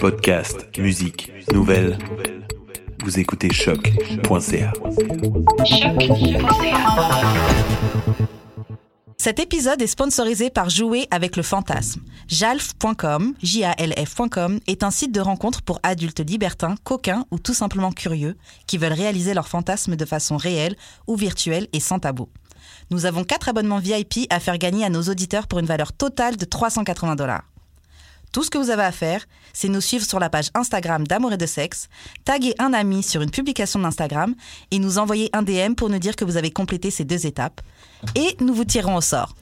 Podcast, musique, nouvelles. Vous écoutez choc.ca. Cet épisode est sponsorisé par Jouer avec le fantasme. Jalf.com, J-A-L-F.com, est un site de rencontre pour adultes libertins, coquins ou tout simplement curieux qui veulent réaliser leurs fantasmes de façon réelle ou virtuelle et sans tabou. Nous avons quatre abonnements VIP à faire gagner à nos auditeurs pour une valeur totale de 380 dollars. Tout ce que vous avez à faire, c'est nous suivre sur la page Instagram d'Amour et de Sexe, taguer un ami sur une publication d'Instagram et nous envoyer un DM pour nous dire que vous avez complété ces deux étapes. Et nous vous tirons au sort.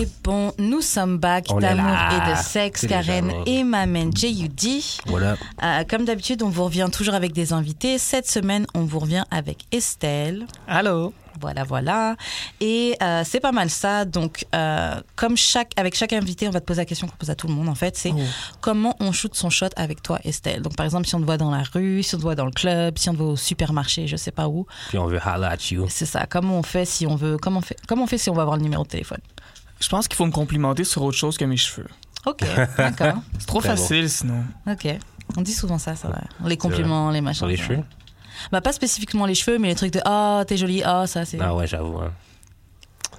Ok, bon, nous sommes back est d'amour et de sexe, Karen et ma main JUD. Voilà. Euh, comme d'habitude, on vous revient toujours avec des invités. Cette semaine, on vous revient avec Estelle. Allô? Voilà, voilà. Et euh, c'est pas mal ça. Donc, euh, comme chaque, avec chaque invité, on va te poser la question qu'on pose à tout le monde, en fait. C'est comment on shoot son shot avec toi, Estelle? Donc, par exemple, si on te voit dans la rue, si on te voit dans le club, si on te voit au supermarché, je sais pas où. Puis on veut holla at you. C'est ça. Comment on fait si on veut, comment on fait, comment on fait si on veut avoir le numéro de téléphone? Je pense qu'il faut me complimenter sur autre chose que mes cheveux. Ok, d'accord. C'est trop bon. facile sinon. Ok. On dit souvent ça, ça va. Les compliments, les machins. Sur les cheveux? Bah, pas spécifiquement les cheveux, mais les trucs de Ah, t'es jolie, ah, ça, c'est. Ah ouais, j'avoue. hein.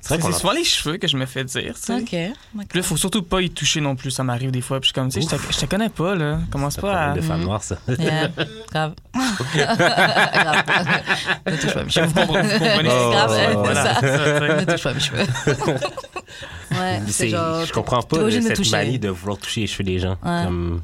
C'est vrai qu'on souvent les cheveux que je me fais dire, tu sais. Ok. Puis là, faut surtout pas y toucher non plus, ça m'arrive des fois. Puis je suis comme, tu sais, je te- connais pas, là. Commence pas à. de femmes noires, ça. Grave. grave. Ne touche pas mes cheveux. Vous comprenez, grave. Ne touche pas mes cheveux. ouais, c'est genre. je comprends pas me cette manie de vouloir toucher les cheveux des gens. Comme...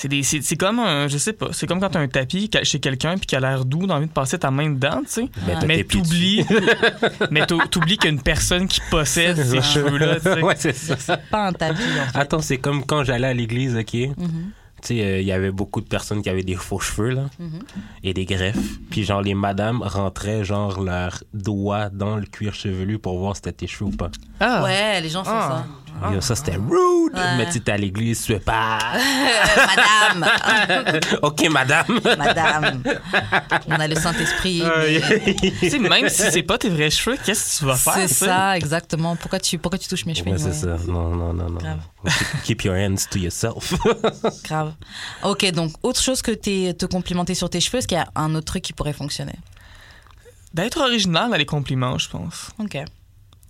C'est des- c'est c'est comme un, je sais pas, c'est comme quand t'as un tapis chez quelqu'un puis qui a l'air doux, t'as envie de passer ta main dedans, tu sais. T'as Mais t'oublies, mais t'ou- t'oublies qu'il y a une personne qui possède ces ça. tu sais. dessus. ouais, c'est ça. C'est pas un tapis, en fait. Attends, c'est comme quand j'allais à l'église, OK? Mhm. Tu sais, euh, il y avait beaucoup de personnes qui avaient des faux cheveux, là, Mhm. et des greffes. Puis, genre, les madames rentraient, genre, leurs doigts dans le cuir chevelu pour voir si c'était tes cheveux ou pas. Ah. Ouais, les gens font Ah. Yo, ça, c'était rude! Ouais. Mais tu à l'église, tu es pas. Madame OK, madame! Madame On a le Saint-Esprit. mais- Tu sais, même si c'est pas tes vrais cheveux, qu'est-ce que tu vas faire? C'est ça, exactement. Pourquoi tu, pourquoi tu touches mes cheveux Ouais, c'est ouais. ça. Non, non, non, non. Grave. Keep, your hands to yourself. Grave. Ok, donc autre chose que t'es- te complimenter sur tes cheveux, est-ce qu'il y a un autre truc qui pourrait fonctionner? D'être original dans les compliments, je pense. Ok.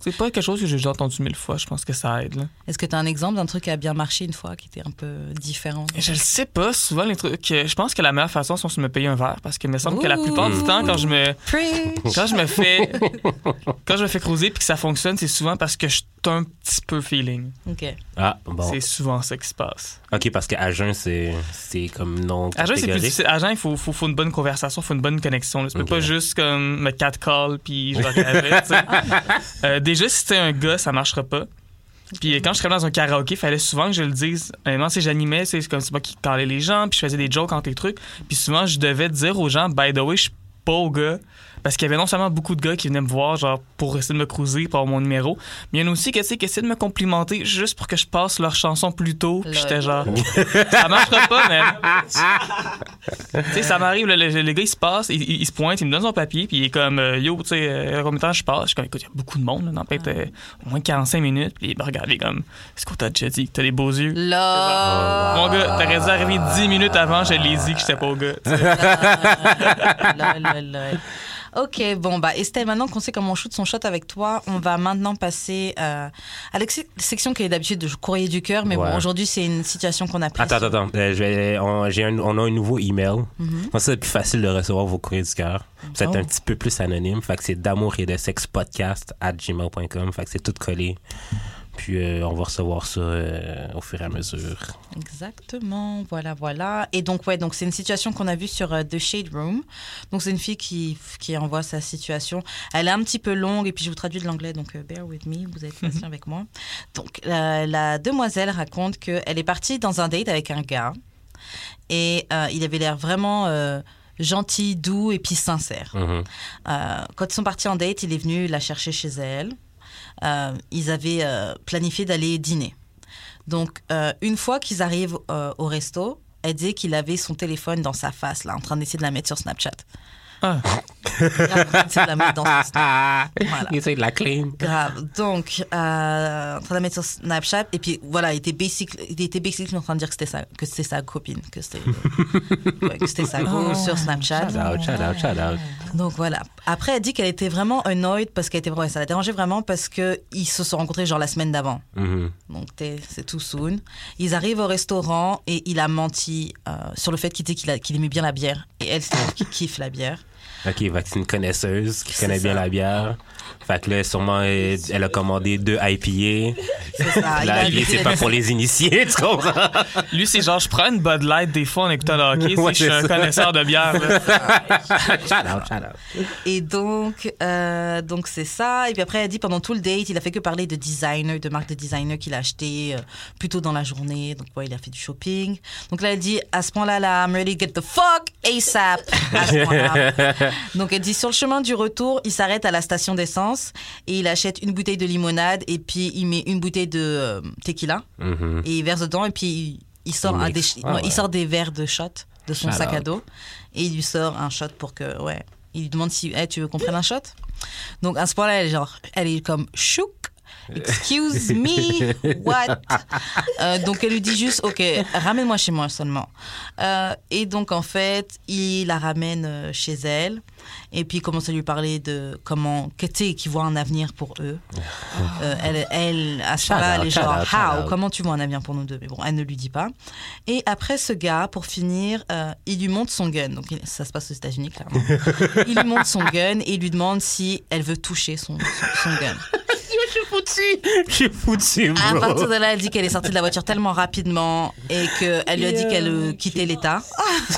C'est pas quelque chose que j'ai déjà entendu mille fois. Je pense que ça aide. Est-ce que tu as un exemple d'un truc qui a bien marché une fois, qui était un peu différent? Je le sais pas. Souvent, les trucs. euh, Je pense que la meilleure façon, c'est de me payer un verre. Parce qu'il me semble que la plupart du temps, quand je me. Preach. Quand je me fais. quand je me fais creuser puis que ça fonctionne, c'est souvent parce que je un petit peu feeling. Ok. Ah, bon. C'est souvent ça qui se passe. OK, parce qu'à jeun, c'est, c'est comme non À jeun, c'est plus difficile. À jeun, il faut, faut, faut une bonne conversation, il faut une bonne connexion. là. Tu peux Ok. pas juste comme me catcall puis je sais. Euh, déjà, si t'es un gars, ça marchera pas. Puis euh, quand je travaillais dans un karaoké, il fallait souvent que je le dise. Honnêtement, si j'animais, c'est comme c'est moi qui calais les gens, puis je faisais des jokes entre les trucs. Puis souvent, je devais dire aux gens, by the way, je suis pas au gars. Parce qu'il y avait non seulement beaucoup de gars qui venaient me voir, genre, pour essayer de me cruiser, pour avoir mon numéro, mais il y en a aussi qui, essaient de me complimenter juste pour que je passe leur chanson plus tôt. Puis j'étais genre, ça marchera pas, man. tu sais, ça m'arrive, le, le- le gars, il se passe, il, il- il se pointe, il me donne son papier, puis il est comme, euh, yo, tu sais, euh, combien de temps je passe? Je suis comme, écoute, il y a beaucoup de monde, là, dans peut-être euh, au moins 45 minutes, puis il me comme, est-ce qu'on t'a déjà dit que t'as des beaux yeux? Là. Mon gars, t'aurais dû arriver 10 minutes avant, je l'ai dit que j'étais pas au gars. Ok, bon, bah, Estelle, maintenant qu'on sait comment on shoot son shot avec toi, on va maintenant passer euh, à la se- section qui est d'habitude de courrier du cœur, mais Ouais. bon, aujourd'hui, c'est une situation qu'on a prise. Attends, attends, attends. Euh, on, j'ai un, on a un nouveau email. Mhm. Moi, c'est plus facile de recevoir vos courriers du cœur. C'est Oh. un petit peu plus anonyme. Fait que c'est d'amour et de sexe podcast at gmail.com. Fait que c'est tout collé. Puis euh, on va recevoir ça euh, au fur et à mesure. Exactement, voilà, voilà. Et donc, ouais, donc c'est une situation qu'on a vue sur euh, The Shade Room. Donc, c'est une fille qui, qui envoie sa situation. Elle est un petit peu longue, et puis je vous traduis de l'anglais, donc bear with me, vous êtes patient avec moi. Donc, la, demoiselle raconte qu'elle est partie dans un date avec un gars, et il avait l'air vraiment gentil, doux, et puis sincère. Mhm. Euh, quand ils sont partis en date, il est venu la chercher chez elle. Euh, ils avaient euh, planifié d'aller dîner. Donc, euh, une fois qu'ils arrivent au resto, elle dit qu'il avait son téléphone dans sa face, là, en train d'essayer de la mettre sur Snapchat. Ah. C'est de la mettre dans son Snap. Ah, Voilà. il essaie de la claim. Grave. Donc, euh, en train de la mettre sur Snapchat. Et puis, voilà, il était, basic, il était en train de dire que c'était sa, que c'était sa copine, que c'était, ouais, que c'était sa go sur Snapchat. Shout out, shout out, shout out. Donc voilà. Après, elle dit qu'elle était vraiment annoyed parce qu'elle était ouais, ça l'a dérangé vraiment parce que ils se sont rencontrés genre la semaine d'avant. Mhm. Donc c'est tout soon. Ils arrivent au restaurant et il a menti euh, sur le fait qu'il qu'il aimait bien la bière et elle c'est qui kiffe la bière. Ok, une connaisseuse qui connaît bien la bière? Fait que là, sûrement, elle, elle a commandé deux IPA. C'est ça. Il La a- IPA, c'est pas pour les initiés, tu comprends? Lui, c'est genre, je prends une Bud Light des fois en écoutant le hockey. Ouais, je suis un ça. connaisseur de bière. shout out, shout out. Et donc, euh, donc c'est ça. Et puis après, elle dit pendant tout le date, il a fait que parler de designer, de marques de designer qu'il a acheté euh, plus tôt dans la journée. Donc, ouais, il a fait du shopping. Donc là, elle dit à ce point-là, là, I'm ready to get the fuck ASAP. À ce point-là. donc, elle dit sur le chemin du retour, il s'arrête à la station d'essence et il achète une bouteille de limonade et puis il met une bouteille de euh, tequila Mhm. et il verse dedans et puis il, sort Il un mixe. des, Ah ouais, il ouais. sort des verres de shot de son Shout sac à dos et il lui sort un shot pour que ouais il lui demande si hey, tu veux qu'on prenne un shot? Donc à ce point-là elle est genre elle est comme chouk excuse me what? Euh, donc elle lui dit juste ok ramène-moi chez moi seulement. Euh, et donc en fait il la ramène euh, chez elle. Et puis il commence à lui parler de comment que tu sais qu'il voit un avenir pour eux. Euh, elle, elle à ce moment-là elle est genre how? comment tu vois un avenir pour nous deux? Mais bon elle ne lui dit pas. Et après ce gars pour finir euh, il lui montre son gun. Donc il- ça se passe aux États-Unis clairement. Il lui montre son gun et il lui demande si elle veut toucher son, son, son gun Je suis foutu. Je suis foutu, à bro. partir de là, elle dit qu'elle est sortie de la voiture tellement rapidement et qu'elle lui a dit qu'elle euh, quittait l'État.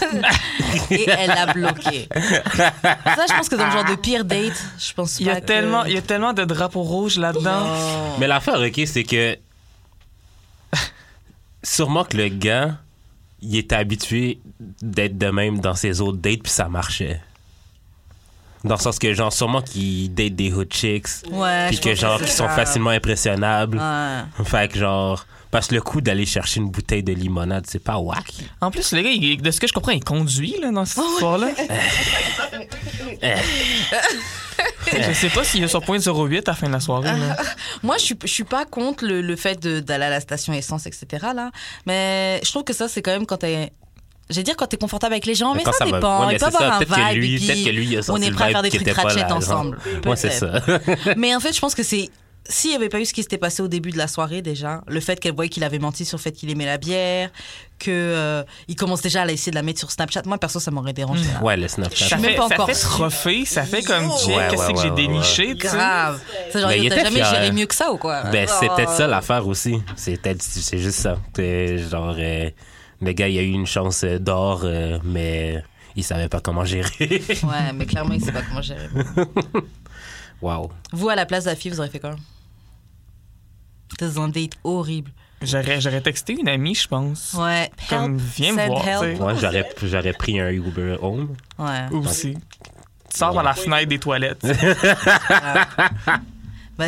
et elle l'a bloqué. Ça, je pense que dans le genre de pire date, je pense Il y, pas a que- tellement, il y a tellement de drapeaux rouges là-dedans. Oh. Mais l'affaire, ok, c'est que. Sûrement que le gars, il était habitué d'être de même dans ses autres dates, puis ça marchait. Dans le sens que, genre, sûrement qu'il date des hood chicks, Ouais, puis que, genre, qui sont facilement impressionnables. Ouais. Fait que, genre. Parce que le coup d'aller chercher une bouteille de limonade, c'est pas whack. En plus, le gars, il- de ce que je comprends, il conduit là, dans cette Oh, histoire-là. je sais pas s'il est sur point 08 à la fin de la soirée. là. Moi, je suis, je suis pas contre le, le fait d'aller à la station essence, etc. Là. Mais je trouve que ça, c'est quand même quand t'es. J'allais dire quand t'es confortable avec les gens, mais, ça, va- dépend. ouais, mais il peut c'est ça. avoir un Peut-être que vibe. lui- et puis peut-être que lui, il a on est prêt à faire des trucs ratchet ensemble. Moi, c'est ça. Mais en fait, je pense que c'est. S'il n'y avait pas eu ce qui s'était passé au début de la soirée déjà, le fait qu'elle voyait qu'il avait menti sur le fait qu'il aimait la bière, que euh, il commence déjà à essayer de la mettre sur Snapchat, moi perso ça m'aurait dérangé. là. Ouais, le Snapchat. Ça suis même fait, pas ça encore fait sûre. trophée, ça fait comme Oh. Ouais, qu'est-ce ouais, que j'ai ouais, déniché. Grave. C'est genre, Ben, t'as jamais fier. géré mieux que ça ou quoi? Ben, c'est Oh. peut-être ça l'affaire aussi. C'est peut-être- c'est juste ça. C'est genre, euh, le gars, il a eu une chance euh, d'or, euh, mais il savait pas comment gérer. Ouais, mais clairement, il sait pas comment gérer. Wow. Vous, à la place de la fille, vous aurez fait quoi? T'es dans un date horrible. J'aurais, j'aurais texté une amie, je pense. Ouais. Comme, Help, viens me voir. Ouais, j'aurais, j'aurais pris un Uber home. Ouais. Aussi. Tu sors par la fenêtre des toilettes.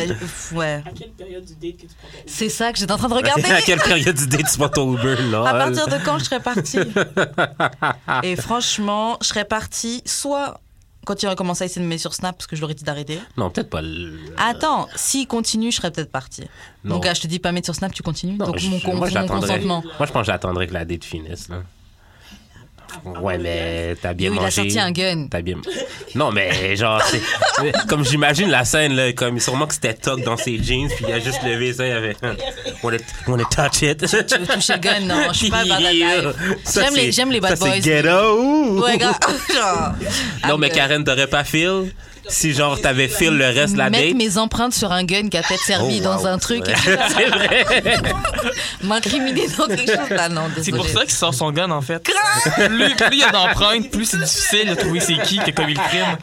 Bah, ouais. À quelle période du date que tu prends ton C'est ça que j'étais en train de regarder. à quelle période du date tu prends ton Uber, là? À partir de quand je serais partie? Et franchement, je serais partie soit quand il aurait commencé à essayer de me mettre sur Snap parce que je leur ai dit d'arrêter. Non, peut-être pas. le- Attends, s'il continue, je serais peut-être partie. Non. Donc, ah, je te dis pas mettre sur Snap, tu continues. Non, Donc, je- mon, moi, mon consentement. Moi, je pense que j'attendrais que la date finisse, là. Ouais, mais t'as bien Yo, il mangé. a sorti un gun. T'as bien. Non, mais genre, c'est. Comme j'imagine la scène, là, comme sûrement que c'était Tuck dans ses jeans, puis il a juste levé ça, il avait. Wanna, wanna touch it? Tu veux toucher gun? Non, je suis pas. Ça, J'aime les- j'aime les bad ça, c'est boys. ghetto. Ouais, gars. Genre. Non, mais Ah, Karen, t'aurais pas feel? Si, genre, t'avais feel le reste de la Mettre date? mes empreintes sur un gun qui a peut-être servi Oh, dans wow. un truc. c'est vrai. M'incriminer dans quelque chose. Ah non, C'est désolé. pour ça qu'il sort son gun, en fait. Plus, plus il y a d'empreintes, plus c'est difficile de trouver c'est qui qui a commis le crime.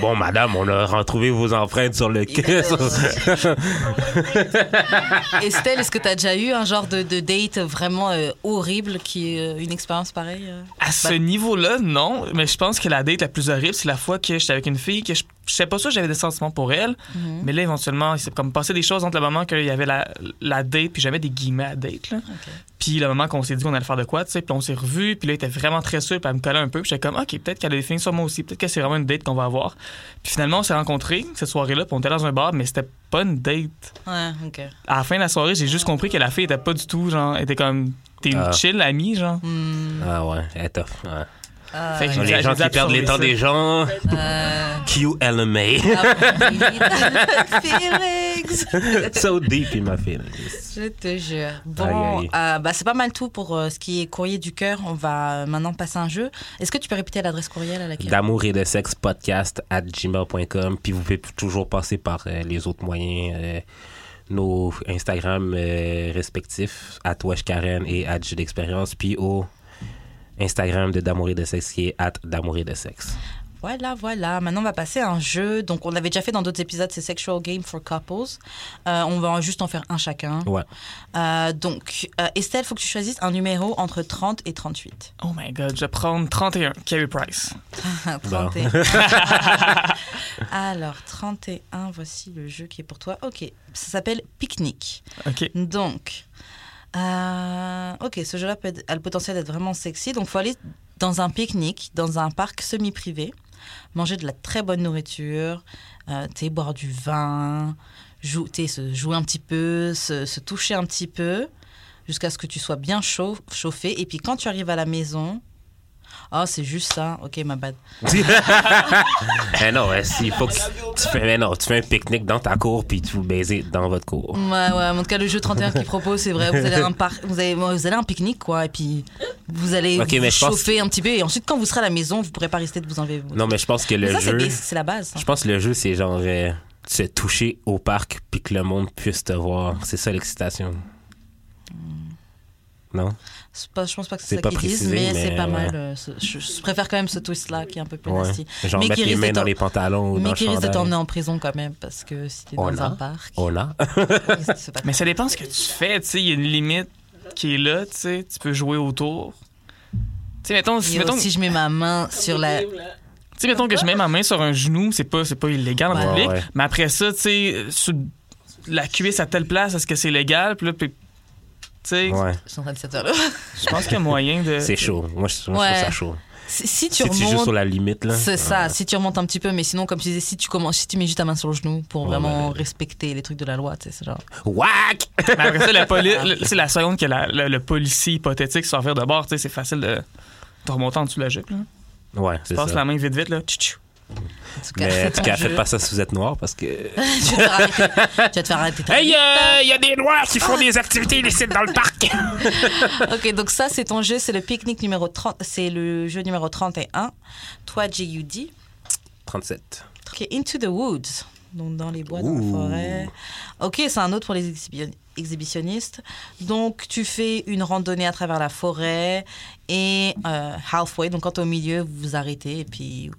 Bon, madame, on a retrouvé vos empreintes sur le Estelle, est-ce que tu as déjà eu un genre de, de date vraiment euh, horrible qui est euh, une expérience pareille euh? À ce niveau-là, non. Mais je pense que la date la plus horrible, c'est la fois que j'étais avec une fille que je je sais pas ça, j'avais des sentiments pour elle. Mhm. Mais là, éventuellement, il s'est comme passé des choses entre le moment qu'il y avait la, la date, puis j'avais des guillemets à date, là. Puis le moment qu'on s'est dit qu'on allait faire de quoi, tu sais, puis on s'est revus, puis là, il était vraiment très sûr, puis elle me collait un peu, puis j'étais comme, OK, peut-être qu'elle a des sur moi aussi, peut-être que c'est vraiment une date qu'on va avoir. Puis finalement, on s'est rencontrés cette soirée-là, puis on était dans un bar, mais c'était pas une date. Ouais, ok. À la fin de la soirée, j'ai juste compris que la fille était pas du tout, genre, elle était comme, t'es une Ah. chill amie, genre. Hmm. Ah ouais, elle est tough. Ouais. Ah, Fait que Les gens qui perdent les temps des gens. euh, QLMA. Feelings. so deep in my feelings. Je te jure. Bon, euh, bah, c'est pas mal tout pour euh, ce qui est courrier du cœur. On va euh, maintenant passer à un jeu. Est-ce que tu peux répéter l'adresse courriel à laquelle? D'amour et de sexe podcast at gmail.com. Puis vous pouvez toujours passer par euh, les autres moyens, euh, nos Instagram euh, respectifs, at Karen et at Jeu d'expérience. Puis au Instagram de D'amour et de sexe qui est at D'amour et de sexe. Voilà, voilà. Maintenant, on va passer à un jeu. Donc, on l'avait déjà fait dans d'autres épisodes, c'est Sexual Game for Couples. Euh, on va juste en faire un chacun. Ouais. Euh, donc, euh, Estelle, faut que tu choisisses un numéro entre 30 et 38. Oh my god, je vais prendre 31, Carey Price. 31. Alors, 31, voici le jeu qui est pour toi. Ok, ça s'appelle Pique-Nique. OK. Donc, euh, ok, ce jeu-là a le potentiel d'être vraiment sexy. Donc, faut aller dans un pique-nique, dans un parc semi-privé, manger de la très bonne nourriture, euh, boire du vin, jou- se jouer un petit peu, se, toucher un petit peu, jusqu'à ce que tu sois bien chauffé. Et puis, quand tu arrives à la maison, oh, c'est juste ça. Ok, ma bad. Eh non, ouais, si, faut que tu fais, mais non, tu fais un pique-nique dans ta cour puis tu vous baiser dans votre cour. Ouais, ouais, en tout cas, le jeu 31 qu'il propose, c'est vrai. Vous allez un vous allez, vous allez à un pique-nique, quoi, et puis vous allez vous mais pense- chauffer un petit peu, et ensuite, quand vous serez à la maison, vous pourrez pas rester de vous enlever. Non, mais je pense que Mais le ça, jeu. c'est la base. ça. Je pense que le jeu, c'est genre euh, se toucher au parc puis que le monde puisse te voir. C'est ça l'excitation. Non? C'est pas- je pense pas que C'est ça qu'ils disent, précisé, mais, c'est pas ouais. mal. euh, je, je préfère quand même ce twist-là qui est un peu plus Ouais. nasty. Genre Mais mettre les mains dans les pantalons ou dans Mais qui risque de t'emmener en prison quand même, parce que si t'es dans un parc. C'est pas- Mais ça dépend ce que tu fais, tu sais, il y a une limite qui est là, tu sais, tu peux jouer autour. Tu sais, mettons, si, Et mettons, si je mets ma main sur la. tu sais, mettons que je mets ma main sur un genou, c'est pas, c'est pas illégal en Ouais. public, Ouais, ouais. mais après ça, tu sais, sur la cuisse à telle place, est-ce que c'est légal? Puis là, sais, Ouais. Je suis en train de cette heure-là. je pense qu'il y a moyen de... C'est chaud. Moi, je, moi, je Ouais. trouve ça chaud. Si, si tu Si tu remontes. sur la limite, là? C'est ça, ouais. si tu remontes un petit peu, mais sinon, comme tu disais, si tu commences, si tu mets juste ta main sur le genou pour Ouais, vraiment ouais. respecter les trucs de la loi, tu sais, c'est genre. Whack! Mais après ça, la poli- le- c'est la seconde que la- le, le policier hypothétique faire de bord, tu sais, c'est facile de, de remonter en dessous de la jupe, là. Ouais, c'est Passe ça. la main vite, vite, là. tchou, tchou. En tout cas, Mais en tout cas, jeu. faites pas ça si vous êtes noir parce que. tu vas te faire arrêter. Tu faire arrêter. Hey, il y a des noirs qui font des activités illicites dans le parc! Ok, donc ça, c'est ton jeu, c'est le pique-nique numéro 30, c'est le jeu numéro 31. Toi, JUD. 37. Ok, Into the Woods. Donc, dans les bois, dans la forêt. Ok, c'est un autre pour les exhibi- exhibitionnistes. Donc, tu fais une randonnée à travers la forêt et euh, halfway, donc quand t'es au milieu, vous vous arrêtez et puis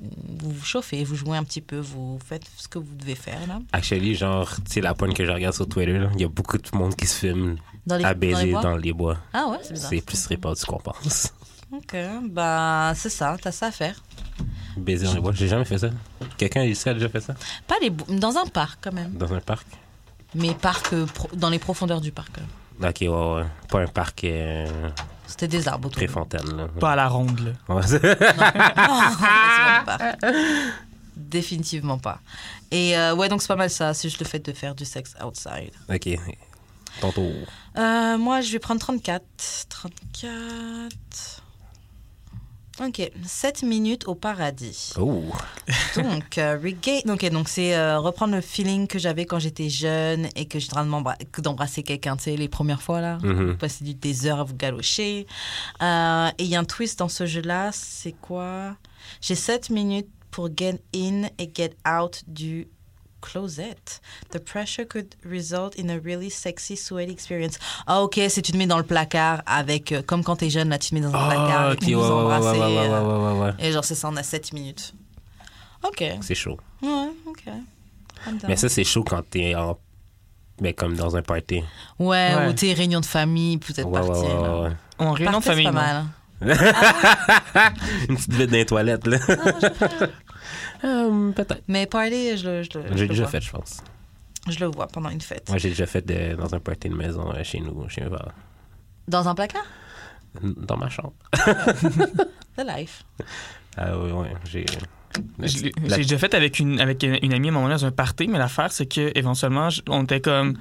vous vous chauffez, vous jouez un petit peu, vous faites ce que vous devez faire là. Actually, genre, sais, la pointe que je regarde sur Twitter, il y a beaucoup de monde qui se filme Dans les, à dans les baiser dans les bois. Ah ouais, c'est bizarre. C'est plus répandu qu'on pense. Ok, bah c'est ça, t'as ça à faire. Baiser dans les bois, j'ai jamais fait ça. Quelqu'un ici a déjà fait ça? Pas les dans un parc quand même, Dans un parc? mais parc euh, pro- dans les profondeurs du parc. Ok, ouais, ouais. Pas un parc euh, C'était des arbres autour. Préfontaine, là. Pas à la ronde, là. Définitivement pas. Définitivement pas. Et euh, ouais, donc c'est pas mal ça. C'est juste le fait de faire du sexe outside. ok. Ton tour. Euh, moi, je vais prendre 34. 34. Ok, 7 minutes au paradis. Oh. Donc, euh, regain- ok, donc c'est euh, reprendre le feeling que j'avais quand j'étais jeune et que que d'embrasser quelqu'un, tu sais, les premières fois là. Vous passez du- des heures à vous galocher. Euh, et il y a un twist dans ce jeu-là, c'est quoi? J'ai 7 minutes pour get in et get out du closet. The pressure could result in a really sexy, sweaty experience. Ah ok, c'est tu te mets dans le placard avec, euh, comme quand t'es jeune, là tu te mets dans un placard Ah, et ok, puis ouais, vous ouais, ouais, embrassez. ouais, ouais, ouais, euh, ouais, ouais, ouais. Et genre c'est ça, on a 7 minutes. Ok, C'est chaud. ouais, ok. Mais ça, c'est chaud quand t'es en. Mais comme dans un party. Ouais, Ouais. ou tes réunions de famille, peut-être Ouais, ouais, partir. ouais, là. ouais, ouais. On réunion de famille, pas non. mal. Une petite vide dans les toilettes, là. Euh, Peut-être. Mais party, je le, je J'ai déjà vois. fait, je pense. Je le vois pendant une fête. Moi, j'ai déjà fait de- dans un party de maison euh, chez nous, chez mes parents. Dans un placard? Dans ma chambre. The life. Ah oui, oui. J'ai. La- J'ai déjà fait avec une, avec une amie à un moment donné dans un party, mais l'affaire, c'est que éventuellement, on était comme.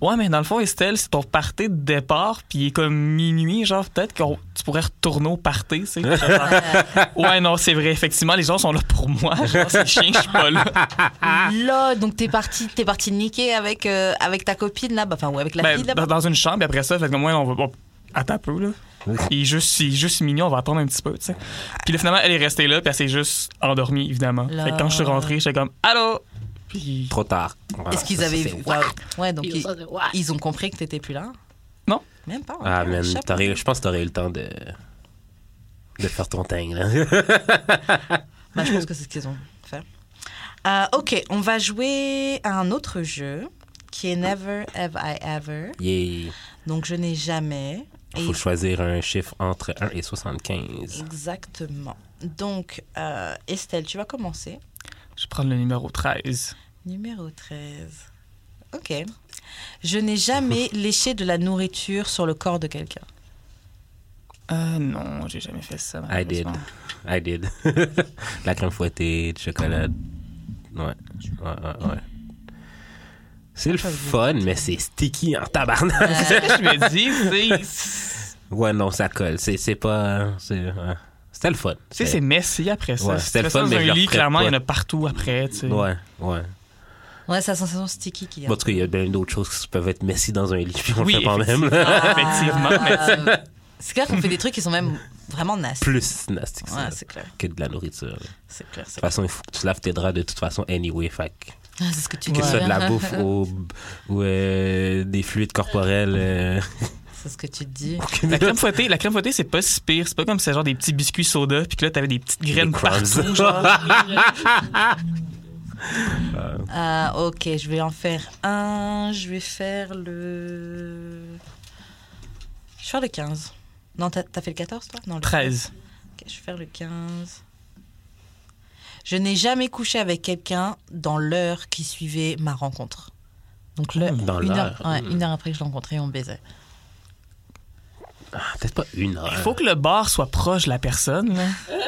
Ouais, mais dans le fond, Estelle, c'est ton party de départ, puis il est comme minuit, genre, peut-être que tu pourrais retourner au party, tu sais. Ouais, non, c'est vrai, effectivement, les gens sont là pour moi. Genre, c'est chiant, je suis pas là. Là, donc t'es parti, t'es parti niquer avec, euh, avec ta copine là, enfin, ou avec la Ben, fille là. dans, dans une chambre, et après ça, fait comme moi, on va. on- Attends un peu, là. Il est juste, il est juste mignon, on va attendre un petit peu, tu sais. Puis là, finalement, elle est restée là, puis elle s'est juste endormie, évidemment. Là. Fait que quand je suis rentré, j'étais comme, allô? Puis. Trop tard. Voilà, Est-ce qu'ils avaient vu Ouais, ouais, donc ils, ils ont compris que t'étais plus là Non. Même pas. Ah, ok, man, chapeau. t'aurais- je pense que t'aurais eu le temps de. de faire ton thing, là. Bah, je pense que c'est ce qu'ils ont fait. Euh, ok, on va jouer à un autre jeu qui est Never Have I Ever. Yeah. Donc je n'ai jamais. Il Et- faut choisir un chiffre entre 1 et 75. Exactement. Donc, euh, Estelle, tu vas commencer. Je vais prendre le numéro 13. Numéro 13. Ok. Je n'ai jamais léché de la nourriture sur le corps de quelqu'un. Euh, non, j'ai jamais fait ça. I did. I did. La crème fouettée, du chocolat. Ouais. Ouais, ouais, ouais. C'est le fun, mais c'est sticky en tabarnak. C'est ce que je me dis, c'est. Ouais, non, ça colle. C'est c'est pas. c'est- ouais. C'était le fun. Tu sais, c'est messy après ça. Ouais, c'était le fun, dans mais lit, clairement, il y en a partout après, tu sais. Ouais, ouais. Ouais, c'est la sensation sticky qu'il y a. Bon, en tout cas, il y a bien d'autres choses qui peuvent être messy dans un lit, puis on Oui, le fait quand même. Effectivement, mais euh, c'est clair qu'on fait des trucs qui sont même vraiment nasty. Plus nasty que ça, Ouais, c'est clair. que de la nourriture. De C'est clair. toute C'est façon, il faut que tu laves tes draps de toute façon anyway. Fait Ah, c'est ce que tu que dis. ce soit de la bouffe ou, ou euh, des fluides corporels. euh, C'est ce que tu te dis. La crème fouettée, la crème fouettée, c'est pas si pire. C'est pas comme si c'est genre des petits biscuits soda, puis que là, t'avais des petites graines Des partout. Genre. Ah, ok, je vais en faire un. Je vais faire le. Je vais faire le 15. Non, t'as fait le 14, toi? Non, le 13. Ok, je vais faire le 15. Je n'ai jamais couché avec quelqu'un dans l'heure qui suivait ma rencontre. Donc, le, Dans une, l'heure. heure, ouais, Hmm. une heure après que je l'ai rencontré, on baisait. Ah, Peut-être pas une heure. Il faut que le bar soit proche de la personne, là.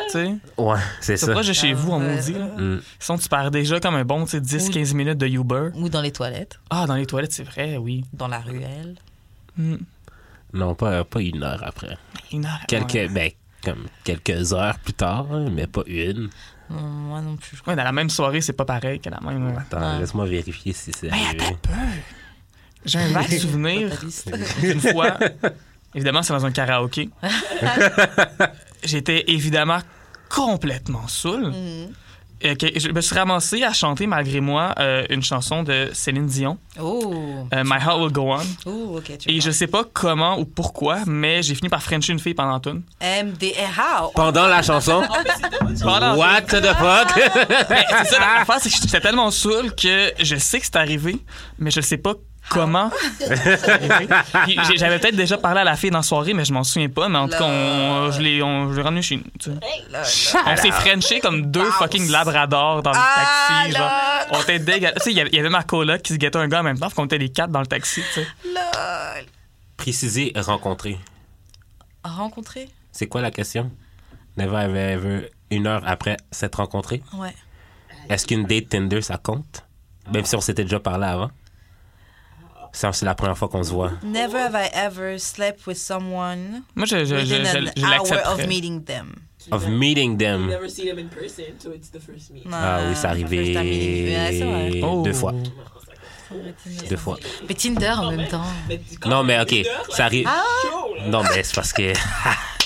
Tu sais? Ouais, c'est ça. proche de chez vous, on maudit, là. Mm. Sinon, tu perds déjà comme un bon, tu sais, 10-15 minutes de Uber. Ou dans les toilettes, Ah, dans les toilettes, c'est vrai, oui. dans la ruelle. Hmm. Non, pas, pas une heure après. Une heure. Quelques, Ouais. ben, comme quelques heures plus tard, hein, mais pas une. Non, moi non plus. je crois. Ouais, dans la même soirée, c'est pas pareil que la même. Attends, Ouais. laisse-moi vérifier si c'est Hey, arrivé. attends un peu. J'ai un vague souvenir une fois. Évidemment, c'est dans un karaoké. J'étais évidemment complètement saoul. Que je me suis ramassé à chanter malgré moi euh, une chanson de Céline Dion, Oh, euh, My Heart Will Go On. oh, ok. Tu Et je sais pas comment ou pourquoi, mais j'ai fini par frencher une fille pendant la tune. MDR. Pendant la chanson, Pendant what the fuck? Mais c'est ça, l'affaire, c'est que j'étais tellement saoul que je sais que c'est arrivé, mais je sais pas comment? J'ai- J'avais peut-être déjà parlé à la fille dans la soirée, mais je m'en souviens pas. Mais en tout cas, on, je l'ai on- je l'ai ramené chez nous. tu sais. On s'est frenché comme deux fucking labradors dans le Ah, taxi. Genre, on était. Tu sais, il y avait- avait ma coloc qui se guettait un gars en même temps, qu'on était les quatre dans le taxi. tu sais. Préciser, rencontrer. Rencontrer? C'est quoi la question? Never ever, ever, une heure après s'être rencontré? Ouais. Est-ce qu'une date Tinder, ça compte? Même si on s'était déjà parlé avant? C'est la première fois qu'on se voit. Never have I ever slept with someone Moi, je, je, je, within je, an je hour of l'accepterais. meeting them. Of meeting You them. never see them in person, so it's the first meet. Ah oui, c'est arrivé Ouais, c'est vrai. Oh. deux fois. Deux fois. Mais Tinder en même temps. Mais quand Non, mais ok, Tinder, ça arrive. là. Non, mais c'est parce que.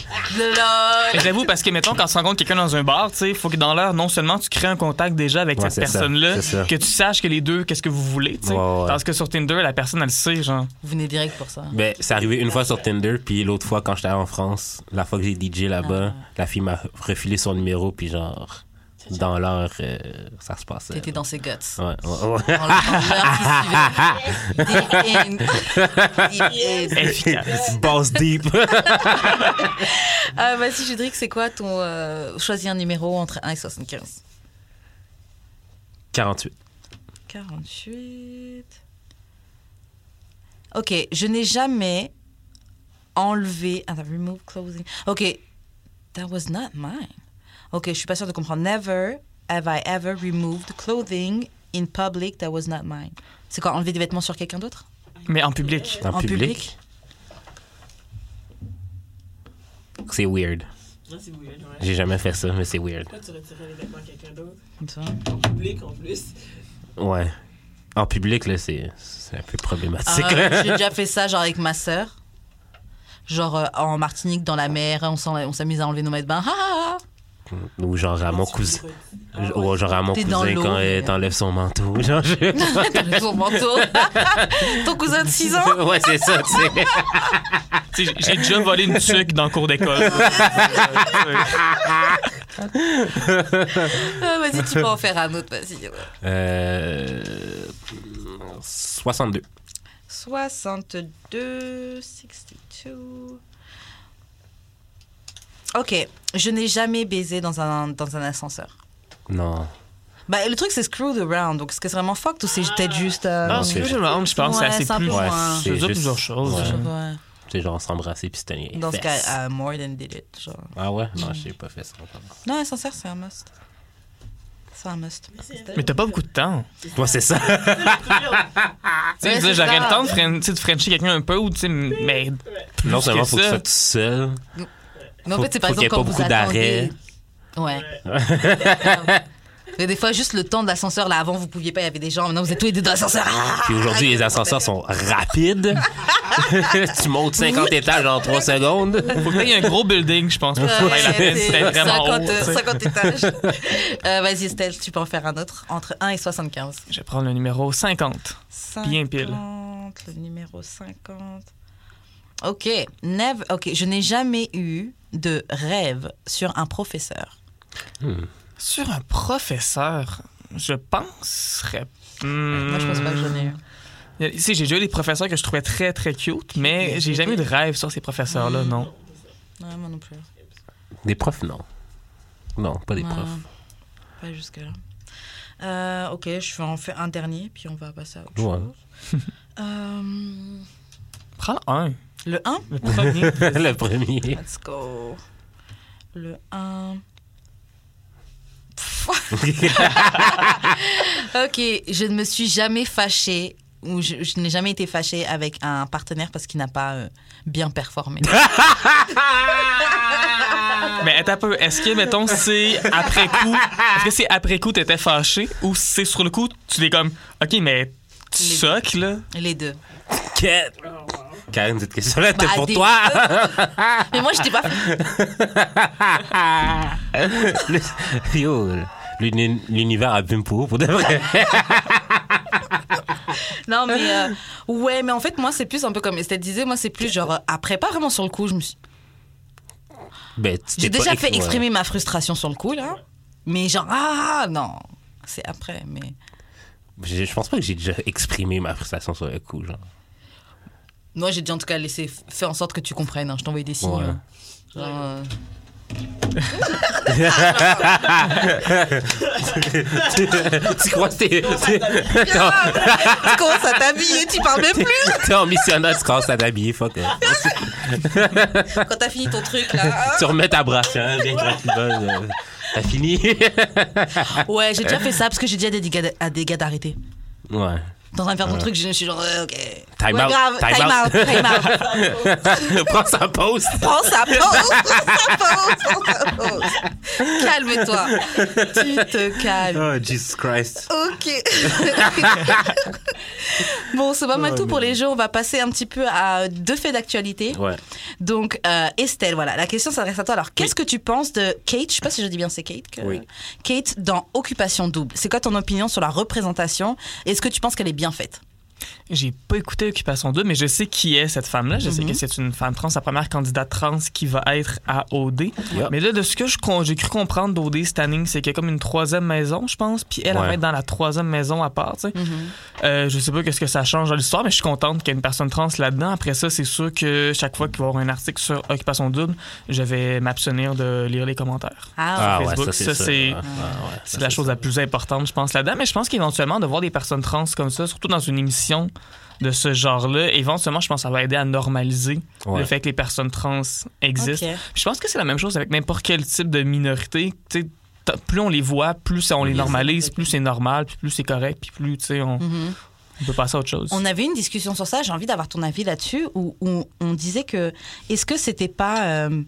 J'avoue, parce que, mettons, quand tu rencontres quelqu'un dans un bar, tu sais, il faut que dans l'heure, non seulement tu crées un contact déjà avec Ouais, cette personne-là, que tu saches que les deux, qu'est-ce que vous voulez, tu sais. Ouais, ouais. Parce que sur Tinder, la personne, elle sait, genre. Vous venez direct pour ça. Ben, c'est arrivé une fois sur Tinder, puis l'autre fois quand j'étais en France, la fois que j'ai DJ là-bas, la fille m'a refilé son numéro, puis genre, dans l'heure, euh, ça se passait. T'étais dans ses guts. Ouais. Efficace. Boss deep. Ah, vas-y, Judric, c'est quoi ton. euh, choisis un numéro entre 1 et 75. 48. 48. Ok, je n'ai jamais enlevé. Attends, remove clothing. Ok, that was not mine. Ok, je suis pas sûre de comprendre. Never have I ever removed clothing in public that was not mine. C'est quoi, enlever des vêtements sur quelqu'un d'autre? Mais en public. En, En public? public? C'est weird. C'est weird, ouais. J'ai jamais fait ça, mais c'est weird. Pourquoi tu retirais les vêtements à quelqu'un d'autre? Comme ça. En public, en plus. Ouais. En public, là, c'est c'est un peu problématique. Euh, J'ai déjà fait ça, genre avec ma sœur. Genre euh, en Martinique, dans la mer, on s'amuse à enlever nos maillots de bain. Ah, ah, Ou genre à mon cousin. Ou genre à mon cousin quand elle t'enlève son manteau. Genre, je-. T'as son manteau. Ton cousin de 6 ans? ouais, c'est ça, tu sais. J'ai déjà volé une tuque dans le cours d'école. Ah, vas-y, tu peux en faire un autre, vas-y. Euh, 62. 62, 62. Ok, je n'ai jamais baisé dans un, dans un ascenseur. Non. Bah, le truc, c'est screwed around. Donc, est-ce que c'est vraiment fucked ou c'est peut-être juste. euh, Non, c'est around, je pense, Ouais, c'est assez plus. Ouais, c'est juste- plusieurs choses. ouais. Ouais. C'est genre s'embrasser puis se tenir. Dans ce cas, uh, more than did it. Genre. Ah ouais? Non, j'ai pas fait ça. Non, ascenseur, c'est un must. C'est un must. Mais t'as pas beaucoup de temps. Ouais, c'est ça. Tu sais, je j'aurais le temps de, fren- de frencher quelqu'un un peu, ou tu sais, mais. non seulement faut que tu ça. sois tout seul. Mais en Faut- fait, c'est par y ait exemple pas quand vous beaucoup d'arrêts. attendez. Ouais. Mais des fois, juste le temps de l'ascenseur, là, avant, vous pouviez pas, il y avait des gens. Maintenant, vous êtes tous les deux dans l'ascenseur. Ah Puis aujourd'hui, les ascenseurs sont rapides. tu montes 50 étages en 3 secondes. Faut que t'aies un gros building, je pense, pour vaille la peine. c'est vraiment 50, haut. tu sais. 50 étages. Euh, Vas-y, Estelle, tu peux en faire un autre. Entre 1 et 75. Je vais prendre le numéro 50. Bien pile. 50, Le numéro 50. Ok. Never, ok, je n'ai jamais eu de rêve sur un professeur. Sur un professeur, je penserais. Hmm. Moi, je pense pas que j'en ai eu. Il y a- Tu sais, j'ai déjà eu des professeurs que je trouvais très, très cute, mais j'ai jamais eu de rêve sur ces professeurs-là, non. Ouais, moi non plus. Des profs, non. Non, pas des Ouais. profs. Pas jusque-là. Euh, ok, je vais en faire un dernier, puis on va passer à autre Ouais. chose. Euh, Prends un. Le 1 Le premier. le premier. Let's go. Le 1. ok, je ne me suis jamais fâchée ou je, je n'ai jamais été fâchée avec un partenaire parce qu'il n'a pas euh, bien performé. mais attends un peu. Est-ce que, mettons, c'est après coup. Est-ce que c'est après coup, t'étais fâché ou c'est sur le coup, tu t'es comme. Ok, mais tu Les- soques, là? Les deux. Karen, Karen, cette question-là, c'était Bah, pour des- toi. Mais moi, je t'ai pas. Yo, l'uni- l'univers abîme pour pour de vrai. Non, mais euh, ouais, mais en fait, moi, c'est plus un peu comme Estelle disait. Moi, c'est plus genre euh, après, pas vraiment sur le coup. Je me suis... J'ai déjà fait ouais. exprimer ma frustration sur le coup, là. Mais genre, ah non, c'est après. Mais Je, je pense pas que j'ai déjà exprimé ma frustration sur le coup, genre. Moi, j'ai déjà en tout cas laissé, fait en sorte que tu comprennes. hein. Je t'envoie des signes. Ouais. hein. Genre, euh, tu crois que t'es, tu commences à t'habiller, tu parles même plus. t'es en missionnaire, tu commences à t'habiller, fuck. Quand t'as fini ton truc, là. tu remets ta brassière, bien tranquillement. euh, T'as fini? Ouais, j'ai déjà fait ça parce que j'ai dit à des gars d'arrêter. ouais. T'es en train de faire ton truc, je suis genre, euh, ok. Time ouais, out, grave, time time, out. out, time out. Prends sa pause. Prends sa pause, prends sa pause. Calme-toi. Tu te calmes. Oh, Jesus Christ. Ok. bon, c'est pas mal tout pour les jeux. On va passer un petit peu à deux faits d'actualité. Ouais. Donc, euh, Estelle, voilà, la question s'adresse à toi. Alors, qu'est-ce que tu penses de Kate? Je sais pas si je dis bien, c'est Kate. que- Oui. Kate dans Occupation Double. C'est quoi ton opinion sur la représentation? Est-ce que tu penses qu'elle est bien faite J'ai pas écouté Occupation 2, mais je sais qui est cette femme-là. Je sais Mhm. que c'est une femme trans, la première candidate trans qui va être à OD. Mais là, de ce que j'ai cru comprendre d'OD Standing, c'est qu'il y a comme une troisième maison, je pense. Puis elle, elle Ouais. va être dans la troisième maison à part, tu sais. Mhm. Euh, je sais pas qu'est-ce que ça change dans l'histoire, mais je suis contente qu'il y ait une personne trans là-dedans. Après ça, c'est sûr que chaque fois qu'il va y avoir un article sur Occupation Double, je vais m'abstenir de lire les commentaires. Ah, Ah ouais, Facebook, ça c'est ça, ouais, C'est ça, la chose ça. la plus importante, je pense, là-dedans. Mais je pense qu'éventuellement, de voir des personnes trans comme ça, surtout dans une émission de ce genre-là, éventuellement, je pense que ça va aider à normaliser Ouais. le fait que les personnes trans existent. Je pense que c'est la même chose avec n'importe quel type de minorité. Tu sais, t'as- plus on les voit, plus on les normalise, plus c'est normal, puis plus c'est correct, puis plus tu sais, on, Mhm. on peut passer à autre chose. On avait une discussion sur ça, j'ai envie d'avoir ton avis là-dessus, où, où on disait que est-ce que c'était pas. euh,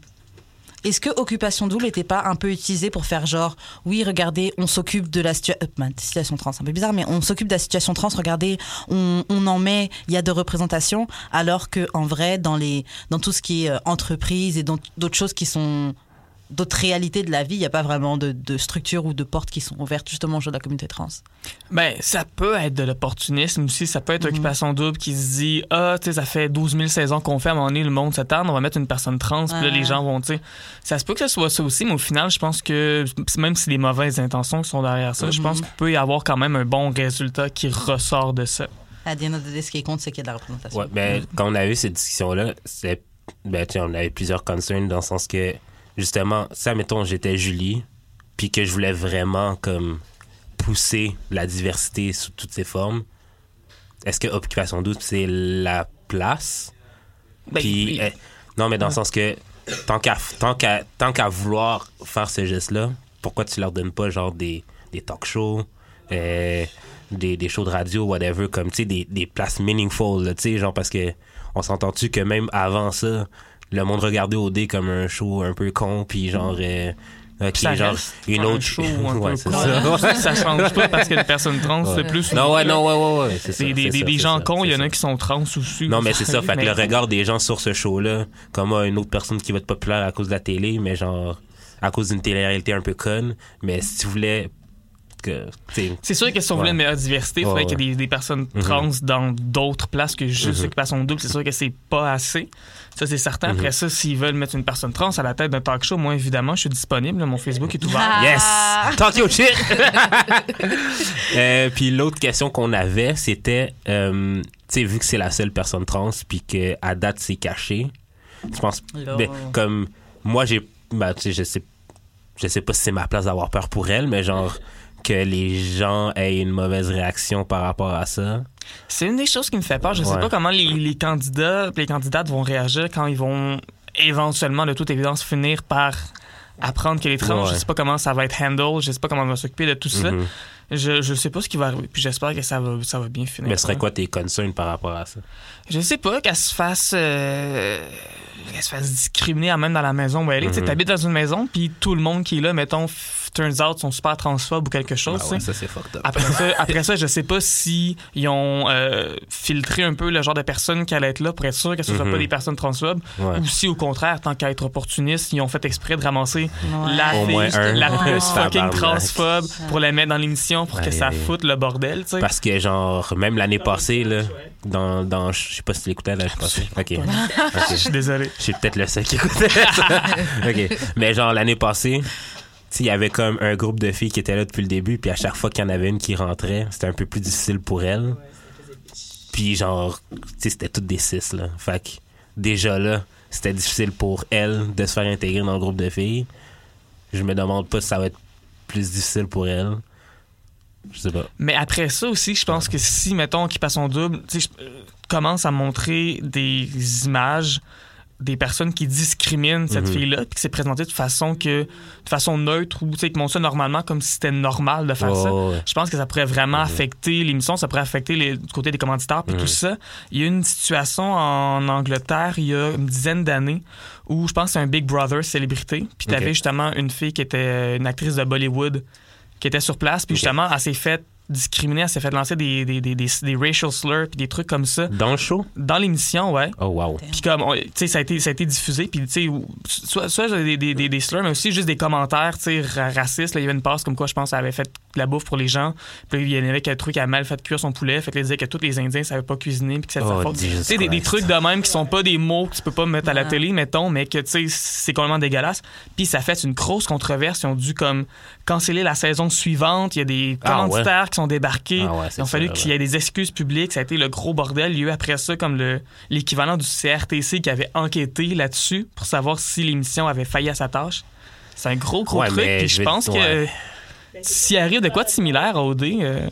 est-ce que Occupation Double n'était pas un peu utilisé pour faire genre, oui, regardez, on s'occupe de la euh, bah, situation trans, un peu bizarre, mais on s'occupe de la situation trans, regardez, on, on en met, il y a de représentation, alors que en vrai, dans, les, dans tout ce qui est euh, entreprise et dans d'autres choses qui sont d'autres réalités de la vie, il n'y a pas vraiment de, de structures ou de portes qui sont ouvertes justement aux jeux de la communauté trans. Ben, ça peut être de l'opportunisme aussi. Ça peut être Mhm. Occupation Double qui se dit Ah, tu sais, ça fait 12 000 saisons qu'on fait, à un moment donné, le monde s'attend, on va mettre une personne trans, puis là, les gens vont, tu sais. Ça se peut que ce soit ça aussi, mais au final, je pense que même si c'est des mauvaises intentions qui sont derrière ça, je Mhm. pense qu'il peut y avoir quand même un bon résultat qui ressort de ça. À the end of the day, ce qui compte, c'est qu'il y a de la représentation. Ouais, ben, quand on a eu cette discussion-là, c'est, ben, tu sais, on avait plusieurs concerns dans le sens que, justement, ça, mettons, j'étais Julie, puis que je voulais vraiment, comme, pousser la diversité sous toutes ses formes. Est-ce que Occupation 12, c'est la place? Ben, Puis, oui. eh, non, mais dans le sens que, tant qu'à, tant qu'à, tant qu'à vouloir faire ce geste-là, pourquoi tu leur donnes pas, genre, des, des talk shows, euh, des, des shows de radio, whatever, comme, tu sais, des, des places meaningful, tu sais, genre, parce que, on s'entend-tu que même avant ça, le monde regardait OD comme un show un peu con, puis genre, euh, Puis ça genre, une un autre show un ouais, peu ça. ça change pas parce que les personnes trans, Ouais. c'est plus. Non, ouais, non, ouais, ouais, ouais, c'est ça. Des, des, des, gens cons, il y en a qui sont trans aussi. Non, mais c'est ça. Fait que le regard des gens sur ce show-là, comme ah, une autre personne qui va être populaire à cause de la télé, mais genre à cause d'une télé-réalité un peu conne. Mais si tu voulais que. C'est sûr que si on voulait Ouais. une meilleure diversité, il faudrait Ouais, qu'il y ait des, des personnes Mhm. trans dans d'autres places que juste Mhm. Occupation Double. C'est sûr que c'est pas assez. Ça, c'est certain. Mhm. Après ça, s'ils veulent mettre une personne trans à la tête d'un talk show, moi, évidemment, je suis disponible. Mon Facebook est ouvert. Ah. Yes! Talk your shit! Euh, puis l'autre question qu'on avait, c'était, euh, tu sais, vu que c'est la seule personne trans, puis qu'à date, c'est caché, je pense, ben, comme, moi, j'ai, ben, tu sais, je sais, je sais pas si c'est ma place d'avoir peur pour elle, mais genre, que les gens aient une mauvaise réaction par rapport à ça? C'est une des choses qui me fait peur. Je sais Ouais. pas comment les, les candidats les candidates vont réagir quand ils vont éventuellement, de toute évidence, finir par apprendre qu'elle est trans. Ouais. Je sais pas comment ça va être handled. Je sais pas comment on va s'occuper de tout ça. Mhm. Je, je sais pas ce qui va arriver. Puis j'espère que ça va, ça va bien finir. Mais ce serait quoi tes concerns par rapport à ça? Je sais pas qu'elle se fasse euh, qu'elle se fasse discriminer même dans la maison où elle est. Tu sais, Mhm. T'habites dans une maison puis tout le monde qui est là, mettons, turns out sont super transphobes ou quelque chose. Ah tu ouais, ça, c'est fucked up. Après ça, après ça, je sais pas si ils ont euh, filtré un peu le genre de personnes qui allaient être là pour être sûr que ce soit Mhm. pas des personnes transphobes, Ouais. ou si au contraire, tant qu'à être opportuniste, ils ont fait exprès de ramasser Ouais. la fille la plus fucking transphobe pour la mettre dans l'émission pour que ça foute le bordel, tu sais. Parce que, genre, même l'année passée, là, dans, dans je sais pas si tu l'écoutais l'année passée. Ok. Je suis désolé. Je suis peut-être le seul qui écoutait ça. ok. Mais genre, l'année passée, il y avait comme un groupe de filles qui étaient là depuis le début, puis à chaque fois qu'il y en avait une qui rentrait, c'était un peu plus difficile pour elle. Puis genre, c'était toutes des cis, là. Fait que, déjà là, c'était difficile pour elle de se faire intégrer dans le groupe de filles. Je me demande pas si ça va être plus difficile pour elle. Je sais pas. Mais après ça aussi, je pense que si, mettons, qui passe son double, tu sais, je- euh, commence à montrer des images des personnes qui discriminent cette Mhm. fille-là, puis que c'est présenté de façon que de façon neutre ou tu sais qui montrent ça normalement comme si c'était normal de faire ça. Ouais. Je pense que ça pourrait vraiment Mhm. affecter l'émission, ça pourrait affecter les, du côté des commanditaires puis Mhm. tout ça. Il y a une situation en Angleterre il y a une dizaine d'années où je pense que c'est un Big Brother célébrité, puis t'avais Ok. justement une fille qui était une actrice de Bollywood qui était sur place, puis justement elle s'est fait discriminer, elle s'est fait lancer des, des, des, des, des racial slurs puis des trucs comme ça Dans le show? dans l'émission, ouais. Oh, wow. Puis comme, on- tu sais, ça a été, ça a été diffusé, puis tu sais, soit, soit des, des, des, des slurs, mais aussi juste des commentaires, tu sais, ra- racistes. là. Il y avait une passe comme quoi, je pense, elle avait fait de la bouffe pour les gens. Puis il y en avait qui a un truc à mal fait cuire son poulet. Fait que là, il disait que tous les Indiens savaient pas cuisiner puis que sa Oh, faute. Tu Jesus sais, des, trucs de même qui sont pas des mots que tu peux pas mettre à la télé, mettons, mais que, tu sais, c'est complètement dégueulasse. Puis ça fait une grosse controverse. Ils ont dû, comme, canceller la saison suivante. Il y a des Ah, commanditaires qui sont débarqués. Ah ouais, Il a fallu ça, qu'il y ait des excuses publiques. Ça a été le gros bordel. Il y a eu après ça comme le- l'équivalent du CRTC qui avait enquêté là-dessus pour savoir si l'émission avait failli à sa tâche. C'est un gros, gros Ouais, truc. Puis je pense que ouais. S'il arrive de quoi de similaire à OD, euh,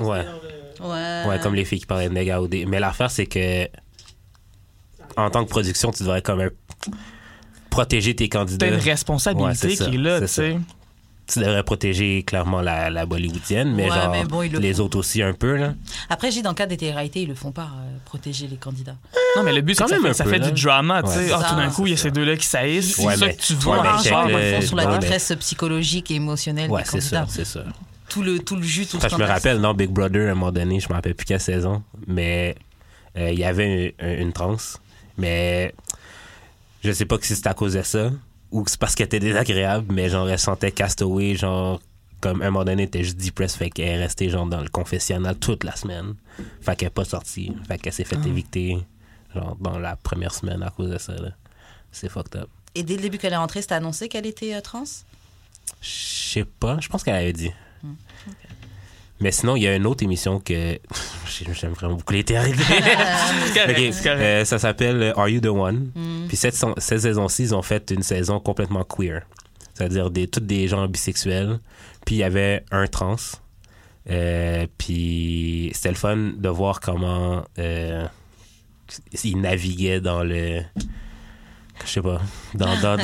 Ouais. le- Ouais. Ouais, comme les filles qui parlaient de Meg à OD. Mais l'affaire, c'est que en tant que production, tu devrais comme un- protéger tes t'as candidats. une Ouais, responsabilité ça, qui est là, tu sais. Tu devrais protéger clairement la, la bollywoodienne, mais Ouais, genre mais bon, ils le les font. autres aussi un peu. Là. Après, j'ai dans le cas des télé-réalités, ils le font pas, euh, protéger les candidats. Non, mais le but, c'est Quand que ça même fait, ça peu, fait du drama, tu Ouais, sais. c'est Ah, ça, tout d'un coup, il y a c'est ces ça. deux-là qui saillissent. C'est Ouais, ça mais- que tu ouais, vois check genre. le- ils font sur la non, mais- détresse psychologique et émotionnelle Ouais, des c'est ça, candidats. c'est ça. Tout le, tout le jus, tout que je me rappelle dans Big Brother, à un moment donné, je me rappelle plus quelle saison, mais euh, il y avait une, une transe, mais je sais pas si c'était à cause de ça ou que c'est parce qu'elle était désagréable, mais genre elle sentait Castaway, genre comme à un moment donné, elle était juste depressed, fait qu'elle est restée genre dans le confessionnal toute la semaine, fait qu'elle est pas sortie, fait qu'elle s'est fait Ah. évicter genre dans la première semaine à cause de ça. là. C'est fucked up. Et dès le début qu'elle est rentrée, c'était annoncé qu'elle était euh, trans? Je sais pas, je pense qu'elle avait dit. Hmm, Mais sinon, il y a une autre émission que j'aime vraiment beaucoup les correct. euh, ça s'appelle Are You the One? Mm. Puis cette, son- cette saison-ci, ils ont fait une saison complètement queer. C'est-à-dire des, toutes des gens bisexuels. Puis il y avait un trans. Euh, puis c'était le fun de voir comment euh, il naviguait dans le. Je sais pas. Dans, dans,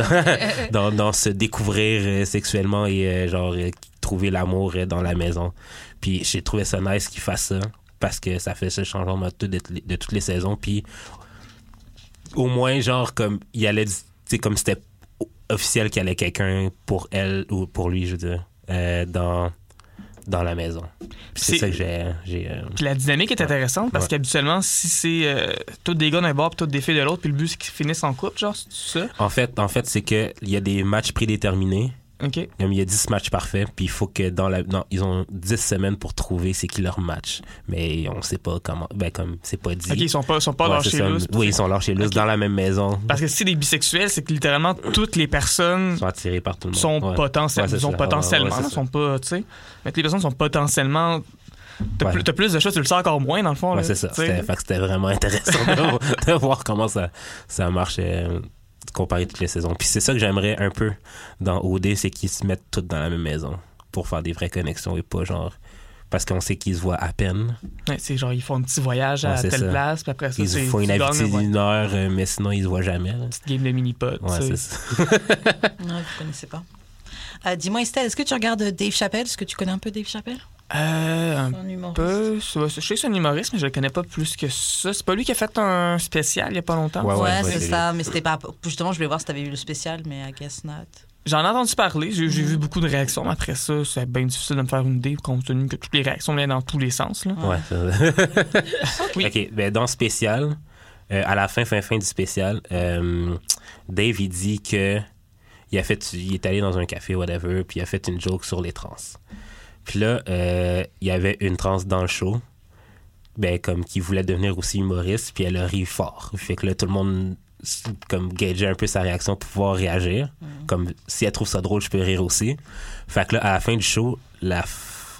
dans, dans, se découvrir sexuellement et genre trouver l'amour dans la maison. Puis j'ai trouvé ça nice qu'il fasse ça parce que ça fait ce changement de, de, de toutes les saisons. Puis au moins, genre, comme il allait, tu sais, comme c'était officiel qu'il y allait quelqu'un pour elle ou pour lui, je veux dire, euh, dans, dans la maison. C'est C'est- ça que j'ai. euh, Puis la dynamique est intéressante parce Ouais. qu'habituellement, si c'est euh, tous des gars d'un bord puis tous des filles de l'autre, puis le but c'est qu'ils finissent en couple, genre, c'est ça? En fait, en fait c'est qu'il y a des matchs prédéterminés. OK. Comme il y a 10 matchs parfaits, puis il faut que dans la. Non, ils ont 10 semaines pour trouver c'est qui leur match. Mais on sait pas comment. Ben, comme c'est pas dit. OK, ils sont pas, sont pas Ouais, lâchés ça. Oui, ils sont lâchés loose Ok. dans la même maison. Parce que si c'est des bisexuels, c'est que littéralement toutes les personnes sont attirés par tout le monde. sont Ouais. potentiellement, Ouais, sont potentiellement, là, sont pas, tu sais, mais les personnes sont potentiellement. T'as Ouais. plus, plus de choses, tu le sens encore moins dans le fond. Ouais, c'est ça. c'était vraiment intéressant de, de voir comment ça, ça marche comparé toutes les saisons. Puis c'est ça que j'aimerais un peu dans OD, c'est qu'ils se mettent tous dans la même maison pour faire des vraies connexions et pas genre. Parce qu'on sait qu'ils se voient à peine. Ouais, c'est genre, ils font un petit voyage à Ouais, telle ça. place, puis après ça, Ils font une habitude d'une heure, euh, mais sinon ils se voient jamais. là. petite game de mini-pot. Ouais, c'est ça. Non, vous connaissez pas. Euh, Dis-moi, Estelle, est-ce que tu regardes Dave Chappelle? Est-ce que tu connais un peu Dave Chappelle? Euh, un peu. c'est- Je sais que c'est un humoriste, mais je le connais pas plus que ça. C'est pas lui qui a fait un spécial il y a pas longtemps? Ouais, Ouais, ouais, c'est ça. Mais c'était pas. Justement, je voulais voir si t'avais vu le spécial, mais I guess not. J'en ai entendu parler, j'ai vu beaucoup de réactions, mais après ça, c'est bien difficile de me faire une idée compte tenu que toutes les réactions viennent dans tous les sens. Là. Ouais. ça- Oui. OK. Ben, dans le spécial, euh, à la fin, fin, fin du spécial, euh, Dave, il dit que il, a fait, il est allé dans un café, whatever, puis il a fait une joke sur les trans. Puis là, euh, il y avait une trans dans le show, ben, comme qui voulait devenir aussi humoriste, puis elle a ri fort. Fait que là, tout le monde comme gageait un peu sa réaction pour pouvoir réagir. Comme si elle trouve ça drôle, je peux rire aussi. Fait que là, à la fin du show, la,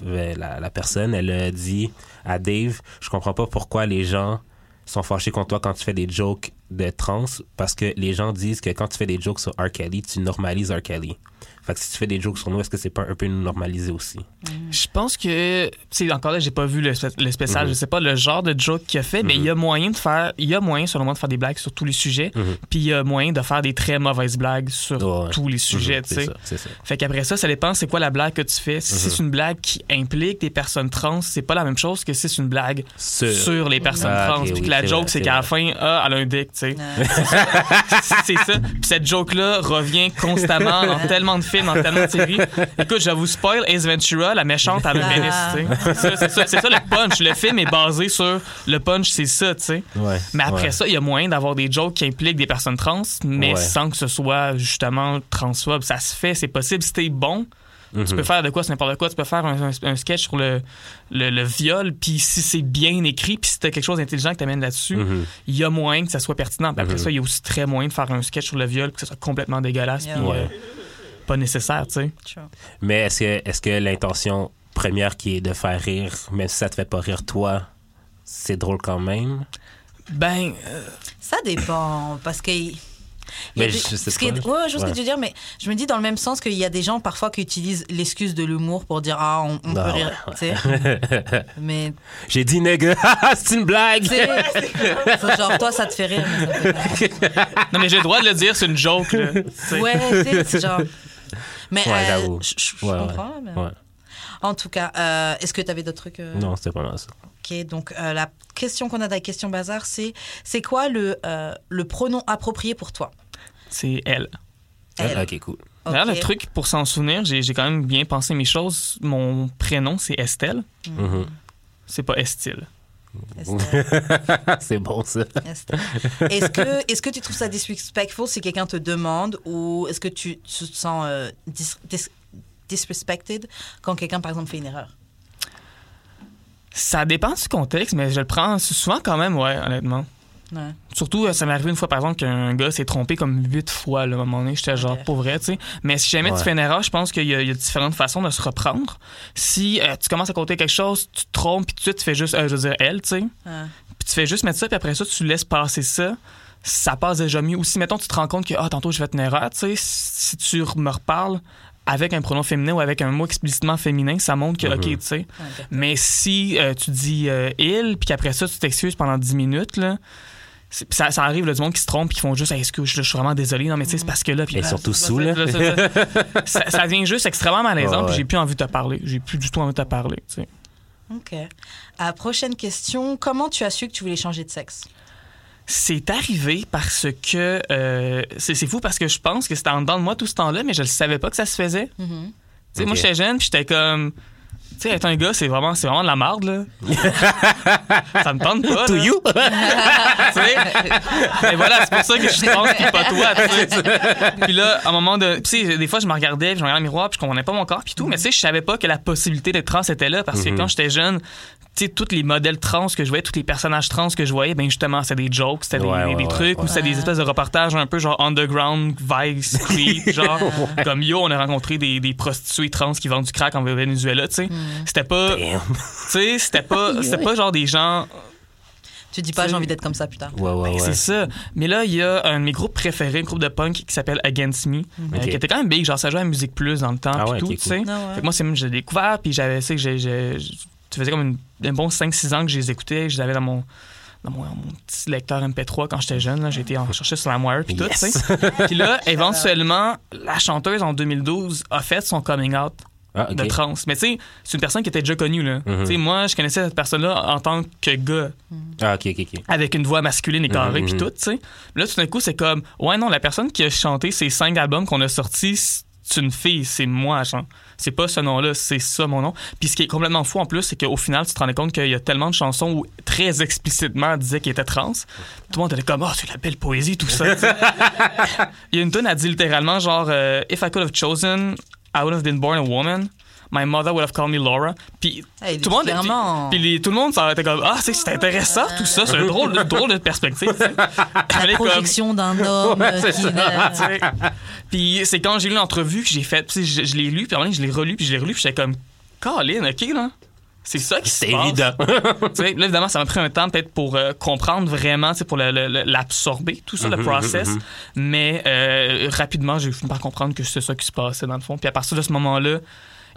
euh, la, la personne, elle a dit à Dave, je comprends pas pourquoi les gens sont fâchés contre toi quand tu fais des jokes de trans, parce que les gens disent que quand tu fais des jokes sur R. Kelly, tu normalises R. Kelly. Fait que si tu fais des jokes sur nous, est-ce que c'est pas un peu nous normaliser aussi? Je pense que, c'est encore là, j'ai pas vu le, le spécial, Mhm. je sais pas le genre de joke qu'il a fait, mais il y a moyen de faire, il y a moyen selon moi de faire des blagues sur tous les sujets, Mhm. puis il y a moyen de faire des très mauvaises blagues sur ouais. tous les sujets, Mhm, tu sais. ça, c'est ça. Fait qu'après ça, ça dépend c'est quoi la blague que tu fais. Si c'est une blague qui implique des personnes trans, c'est pas la même chose que si c'est une blague Sur- sur les personnes Ah, trans. ok, Puis oui, que la joke, c'est qu'à la fin, ah, elle a un dick, tu c'est ça. Puis cette joke-là revient constamment dans tellement de films, dans tellement de séries. Écoute, je vous spoil Ace Ventura, la méchante à le Ah. C'est ça, ça, le punch. Le film est basé sur le punch, c'est ça, tu sais. Ouais, Mais après ouais. ça, il y a moyen d'avoir des jokes qui impliquent des personnes trans, mais Ouais. sans que ce soit justement transphobe. Ça se fait, c'est possible. Si t'es bon, Mhm. Tu peux faire de quoi, c'est n'importe quoi. Tu peux faire un, un- un sketch sur le, le, le viol, puis si c'est bien écrit, puis si t'as quelque chose d'intelligent que t'amènes là-dessus, Mhm. il y a moyen que ça soit pertinent. Puis après Mhm. ça, il y a aussi très moyen de faire un sketch sur le viol, puis que ça soit complètement dégueulasse, Yeah. puis Ouais. euh, pas nécessaire, tu sais. Sure. Mais est-ce que, est-ce que l'intention première qui est de faire rire, même si ça te fait pas rire toi, c'est drôle quand même? Ben, euh, Ça dépend, parce que... Mais je sais ce est- ouais, je vois ce que tu veux dire, mais je me dis dans le même sens qu'il y a des gens parfois qui utilisent l'excuse de l'humour pour dire ah on, on Ah, peut rire, ouais. Mais J'ai dit nègre, c'est une blague! genre toi ça te fait rire. Mais ça me fait pas. non, mais j'ai le droit de le dire, c'est une joke, là. Ouais, c'est genre. Mais Ouais, euh, j'avoue. je comprends. mais- Ouais. En tout cas, euh, est-ce que tu avais d'autres trucs euh, Non, c'était pas mal ça. Ok, donc euh, la question qu'on a dans la question bazar, c'est c'est quoi le, euh, le pronom approprié pour toi? C'est elle. Elle. Ah, ok, cool. D'ailleurs, Ok. le truc, pour s'en souvenir, j'ai j'ai quand même bien pensé mes choses. Mon prénom, c'est Estelle. Mhm. C'est pas Estile. Estelle, c'est bon ça. Estelle. Est-ce que, est que tu trouves ça disrespectful si quelqu'un te demande ou est-ce que tu, tu te sens euh, dis- dis- disrespected quand quelqu'un, par exemple, fait une erreur? Ça dépend du contexte, mais je le prends souvent quand même, ouais, honnêtement. Ouais. Surtout, euh, ça m'est arrivé une fois, par exemple, qu'un gars s'est trompé comme huit fois, là, à un moment donné. J'étais genre, Ok. pour vrai, tu sais. Mais si jamais Ouais. tu fais une erreur, je pense qu'il y, a- il y a différentes façons de se reprendre. Si euh, tu commences à compter quelque chose, tu te trompes, puis tout de suite, tu fais juste, euh, je veux dire, elle, tu sais. Ouais. Puis tu fais juste mettre ça, puis après ça, tu laisses passer ça. Ça passe déjà mieux. Ou si, mettons, tu te rends compte que, ah, tantôt, j'ai fait une erreur, tu sais, si tu me reparles avec un pronom féminin ou avec un mot explicitement féminin, ça montre que. OK, tu sais. Ouais, Mais si euh, tu dis euh, il, puis qu'après ça, tu t'excuses pendant 10 minutes, là, ça, ça arrive, là, du monde qui se trompe, puis qui font juste, Hey, excuse, je, je suis vraiment désolé, non, mais tu sais, c'est parce que là. Puis Et là, surtout ça, sous, ça, là. ça, ça, devient juste extrêmement malaisant, Ouais, puis j'ai plus envie de te parler. J'ai plus du tout envie de te parler, tu sais. Ok. À prochaine question, comment tu as su que tu voulais changer de sexe? C'est arrivé parce que. euh, c'est c'est fou parce que je pense que c'était en dedans de moi tout ce temps-là, mais je ne savais pas que ça se faisait. Tu sais, moi, Ok. j'étais jeune, puis j'étais comme. Tu sais, être un gars, c'est vraiment, c'est vraiment de la marde, là. ça me tente pas. To là. you? Tu sais? Et voilà, c'est pour ça que je pense que pas toi, tu sais. Puis là, à un moment de. Tu sais, des fois, je me regardais, puis je me regardais dans le miroir, puis je comprenais pas mon corps, puis tout. Mais tu sais, je savais pas que la possibilité d'être trans était là, parce que Mhm. quand j'étais jeune, tu sais, tous les modèles trans que je voyais, tous les personnages trans que je voyais, ben justement, c'était des jokes, c'était des, Ouais, des- ouais, des ouais, trucs, ouais. ou c'était des espèces de reportages un peu genre underground, vice, creep, genre comme yo, on a rencontré des, des prostituées trans qui vendent du crack en Venezuela, tu sais. C'était pas, tu sais, c'était pas, c'était pas genre des gens Tu dis pas j'ai envie d'être comme ça plus tard. Ouais, ouais, ben, ouais. C'est ça. Mais là, il y a un de mes groupes préférés, un groupe de punk qui s'appelle Against Me, euh, Ok. qui était quand même big. Genre, ça jouait à Musique Plus dans le temps, Ah puis ouais, tout, tu sais. Ah ouais. Fait que moi, c'est j'ai découvert, puis j'avais, tu sais, que j'ai, tu faisais comme une- un bon 5-6 ans que je les écoutais, je les avais dans mon dans mon, mon petit lecteur MP3 quand j'étais jeune. été en chercher sur la Wire puis tout, Yes. sais. Puis là, éventuellement, la chanteuse en 2012 a fait son coming out Ah, de trans. Mais tu sais, c'est une personne qui était déjà connue, là. Mhm. Tu sais, moi, je connaissais cette personne-là en tant que gars Ah, ok, ok, ok. avec une voix masculine et carrée Mhm, puis mhm. tout, tu sais. Là, tout d'un coup, c'est comme, ouais, non, la personne qui a chanté ces cinq albums qu'on a sortis, c'est une fille, c'est moi, genre. C'est pas ce nom-là, c'est ça mon nom. Puis ce qui est complètement fou en plus, c'est qu'au final, tu te rendais compte qu'il y a tellement de chansons où très explicitement elle disait qu'elle était trans. Tout le monde était comme, oh, c'est la belle poésie, tout ça. Il y a une tonne, a dit littéralement, genre, euh, If I could have chosen, I would have been born a woman. My mother would have called me Laura. Puis Hey, tout le monde, puis les- tout le monde, ça était comme, ah, c'est c'est intéressant tout ça, c'est un drôle, de- drôle de perspective. La projection d'un homme c'est qui Puis c'est quand j'ai lu l'entrevue que j'ai fait, puis je, je l'ai lu, puis donné, je l'ai relu, puis je l'ai relu, puis j'étais comme, Colin, ok, là. C'est ça qui se C'est passe. évident. Là, évidemment, ça m'a pris un temps peut-être pour euh, comprendre vraiment, pour l'absorber, tout ça, le Mhm, process. mhm, mhm. Mais euh, rapidement, j'ai fini par comprendre que c'est ça qui se passait dans le fond. Puis à partir de ce moment-là,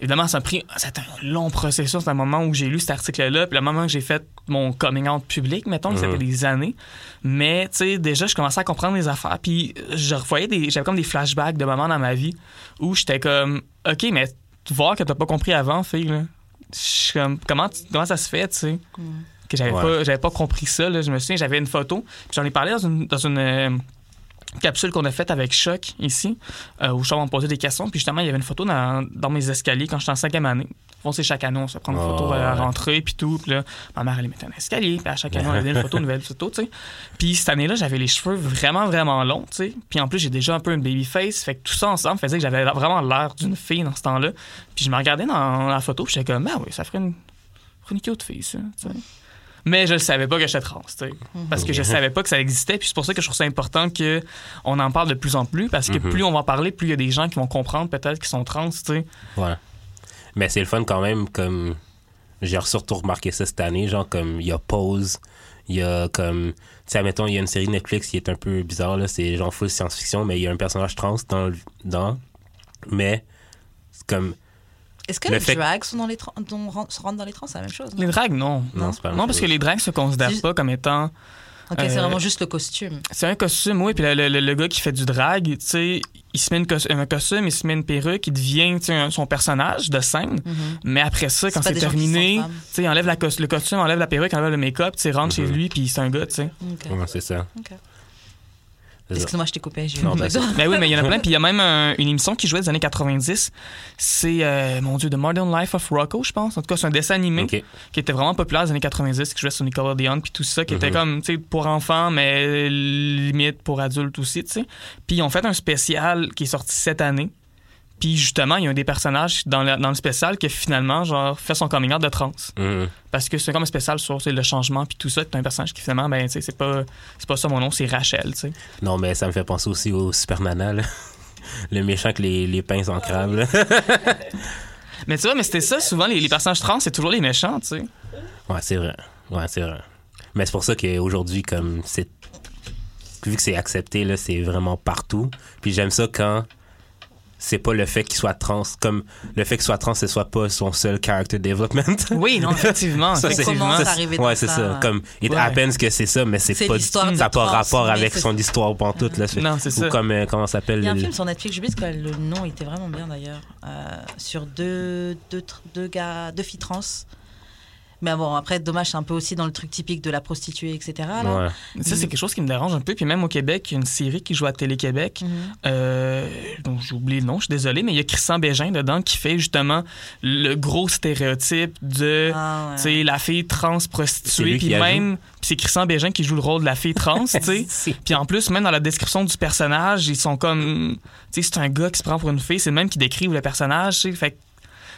évidemment, ça a pris. C'était un long processus. C'est un moment où j'ai lu cet article-là. Puis le moment que j'ai fait mon coming out public, mettons, que ça fait des années. Mais, tu sais, déjà, je commençais à comprendre les affaires. Puis je revoyais des. J'avais comme des flashbacks de moments dans ma vie où j'étais comme, OK, mais voir que t'as pas compris avant, fille, là. Je suis comme, comment, tu- comment ça se fait, tu sais? Que j'avais Ouais. pas, j'avais pas compris ça, là. Je me souviens, j'avais une photo. Puis j'en ai parlé dans une. Dans une euh, capsule qu'on a faite avec Choc ici, euh, où me poser des questions. Puis justement, il y avait une photo dans, dans mes escaliers quand j'étais en cinquième année. Bon, c'est chaque année, on se prend une Oh, photo à la ouais. rentrée, puis tout. Puis là, ma mère, elle mettait un escalier, puis à chaque année, on avait une photo, une nouvelle photo, tu sais. Puis cette année-là, j'avais les cheveux vraiment, vraiment longs, tu sais. Puis en plus, j'ai déjà un peu une baby face. Fait que tout ça ensemble faisait que j'avais vraiment l'air d'une fille dans ce temps-là. Puis je me regardais dans la photo, puis j'étais comme, ah oui, ça ferait une, cute fille, ça, tu sais. Mais je ne savais pas que j'étais trans, tu sais. Parce que je savais pas que ça existait. Puis c'est pour ça que je trouve ça important qu'on en parle de plus en plus. Parce que Mhm. plus on va en parler, plus il y a des gens qui vont comprendre peut-être qu'ils sont trans, tu sais. Voilà. Mais c'est le fun quand même, comme. J'ai surtout remarqué ça cette année, genre, comme, il y a Pose, il y a comme. Tu sais, admettons, il y a une série Netflix qui est un peu bizarre, là, c'est genre full science-fiction, mais il y a un personnage trans dans. dans mais, comme. Est-ce que Le les fait- drags sont dans les trans- se rentrent dans les trans C'est la même chose. non Les drags, non. Non, c'est pas parce que les drags se considèrent C'est- pas comme étant. Ok, c'est Euh, vraiment juste le costume. C'est un costume, oui. Puis le, le- le gars qui fait du drag, tu sais, il se met une cos- un costume, il se met une perruque, il devient tu sais, un- son personnage de scène. Mhm. Mais après ça, quand c'est terminé, tu sais, il enlève la cos- le costume, enlève la perruque, enlève le make-up, tu sais, rentre Mhm. chez lui, puis c'est un gars, tu sais. Ok. Ouais, c'est ça. Ok. Excuse-moi, je t'ai coupé. j'ai eu Non, une ben. Mais oui, mais il y en a plein. Puis il y a même un- une émission qui jouait des années 90. C'est, euh, mon Dieu, The Modern Life of Rocco, je pense. En tout cas, c'est un dessin animé qui était vraiment populaire des années 90, qui jouait sur Nickelodeon, puis tout ça, qui était Mhm. comme, tu sais, pour enfants, mais limite pour adultes aussi, tu sais. Puis ils ont fait un spécial qui est sorti cette année. Puis justement, il y a un des personnages dans le, dans le spécial qui finalement, genre, fait son coming out de trans. Mhm. Parce que c'est comme un spécial sur le changement, puis tout ça. T'as un personnage qui finalement, ben, c'est pas, c'est pas ça mon nom, c'est Rachel, tu sais. Non, mais ça me fait penser aussi au Super Nana, là. Le méchant avec les, les pinces en crabe. Mais tu vois, mais c'était ça, souvent, les, les personnages trans, c'est toujours les méchants, tu sais. Ouais, c'est vrai. Ouais, c'est vrai. Mais c'est pour ça qu'aujourd'hui, comme c'est. Vu que c'est accepté, là, c'est vraiment partout. Puis j'aime ça quand c'est pas le fait qu'il soit trans. Comme le fait qu'il soit trans, ce soit pas son seul character development. Oui, non, effectivement. Ça, c'est- comment ça, arrivé ouais, c'est ça. Comme, it Ouais. happens que c'est ça, mais c'est pas, ça n'a pas rapport avec son histoire pantoute, là. Non, c'est Ou ça. comme, euh, comment ça s'appelle? Il y a un le- film sur Netflix, ce que le nom était vraiment bien d'ailleurs, euh, sur deux, deux, deux gars, deux filles trans. Mais bon, après, dommage, c'est un peu aussi dans le truc typique de la prostituée, etc. là. Ouais. Ça, c'est quelque chose qui me dérange un peu. Puis même au Québec, il y a une série qui joue à Télé-Québec. Euh, dont j'ai oublié le nom, je suis désolé, mais il y a Christian Bégin dedans qui fait justement le gros stéréotype de Ah, ouais. tu sais, la fille trans prostituée. Puis même, puis c'est Christian Bégin qui joue le rôle de la fille trans, tu sais. Puis en plus, même dans la description du personnage, ils sont comme. Tu sais, c'est un gars qui se prend pour une fille, c'est le même qui décrivent le personnage. Fait que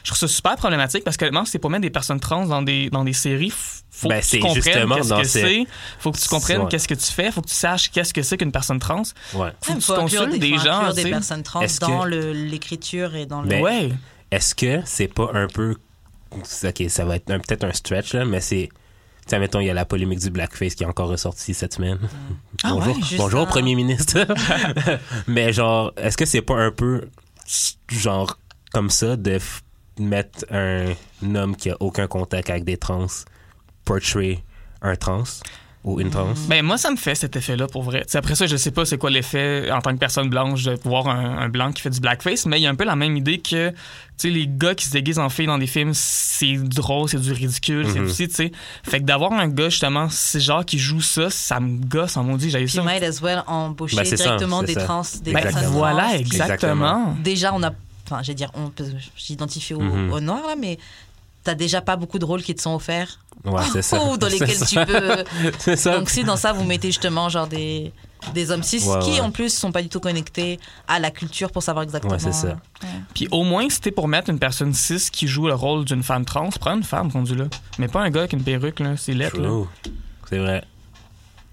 je trouve ça super problématique parce que honnêtement, c'est pour mettre des personnes trans dans des, dans des séries. Faut Ben, que tu c'est comprennes justement qu'est-ce dans que ces- c'est. Faut que tu comprennes Ouais. qu'est-ce que tu fais. Faut que tu saches qu'est-ce que c'est qu'une personne trans. Ouais. Faut que tu consultes des, gens. des personnes trans Est-ce dans que- l'écriture et dans le. Mais- Ouais. Est-ce que c'est pas un peu. Ok, ça va être un- peut-être un stretch, là, mais c'est. Tu sais, mettons, il y a la polémique du blackface qui est encore ressortie cette semaine. Ah bonjour, ouais, bonjour un- Premier ministre. mais genre, est-ce que c'est pas un peu genre comme ça de mettre un homme qui a aucun contact avec des trans portray un trans ou une trans? Ben moi ça me fait cet effet-là pour vrai. T'sais, après ça je sais pas c'est quoi l'effet en tant que personne blanche de voir un, un blanc qui fait du blackface, mais il y a un peu la même idée que tu sais les gars qui se déguisent en filles dans des films c'est drôle, c'est du ridicule, c'est Mhm. aussi tu sais. Fait que d'avoir un gars justement c'est genre qui joue ça, ça me gosse en maudit, j'ai ça. might as well embaucher Ben, ça, directement des ça. trans, des Ben, personnes voilà trans. exactement. Déjà, on a. Enfin, je vais dire, on peut s'identifie au, Mhm. au noir, là, mais t'as déjà pas beaucoup de rôles qui te sont offerts. Ouais, c'est ça. Ou dans C'est lesquels ça. tu peux. C'est ça. Donc, si dans ça, vous mettez justement genre des, des hommes cis Ouais, qui, ouais. en plus, sont pas du tout connectés à la culture pour savoir exactement. Ouais, c'est ça. euh, Puis au moins si t'es pour mettre une personne cis qui joue le rôle d'une femme trans, prends une femme rendu là. Mais pas un gars avec une perruque là, c'est lettre. C'est vrai.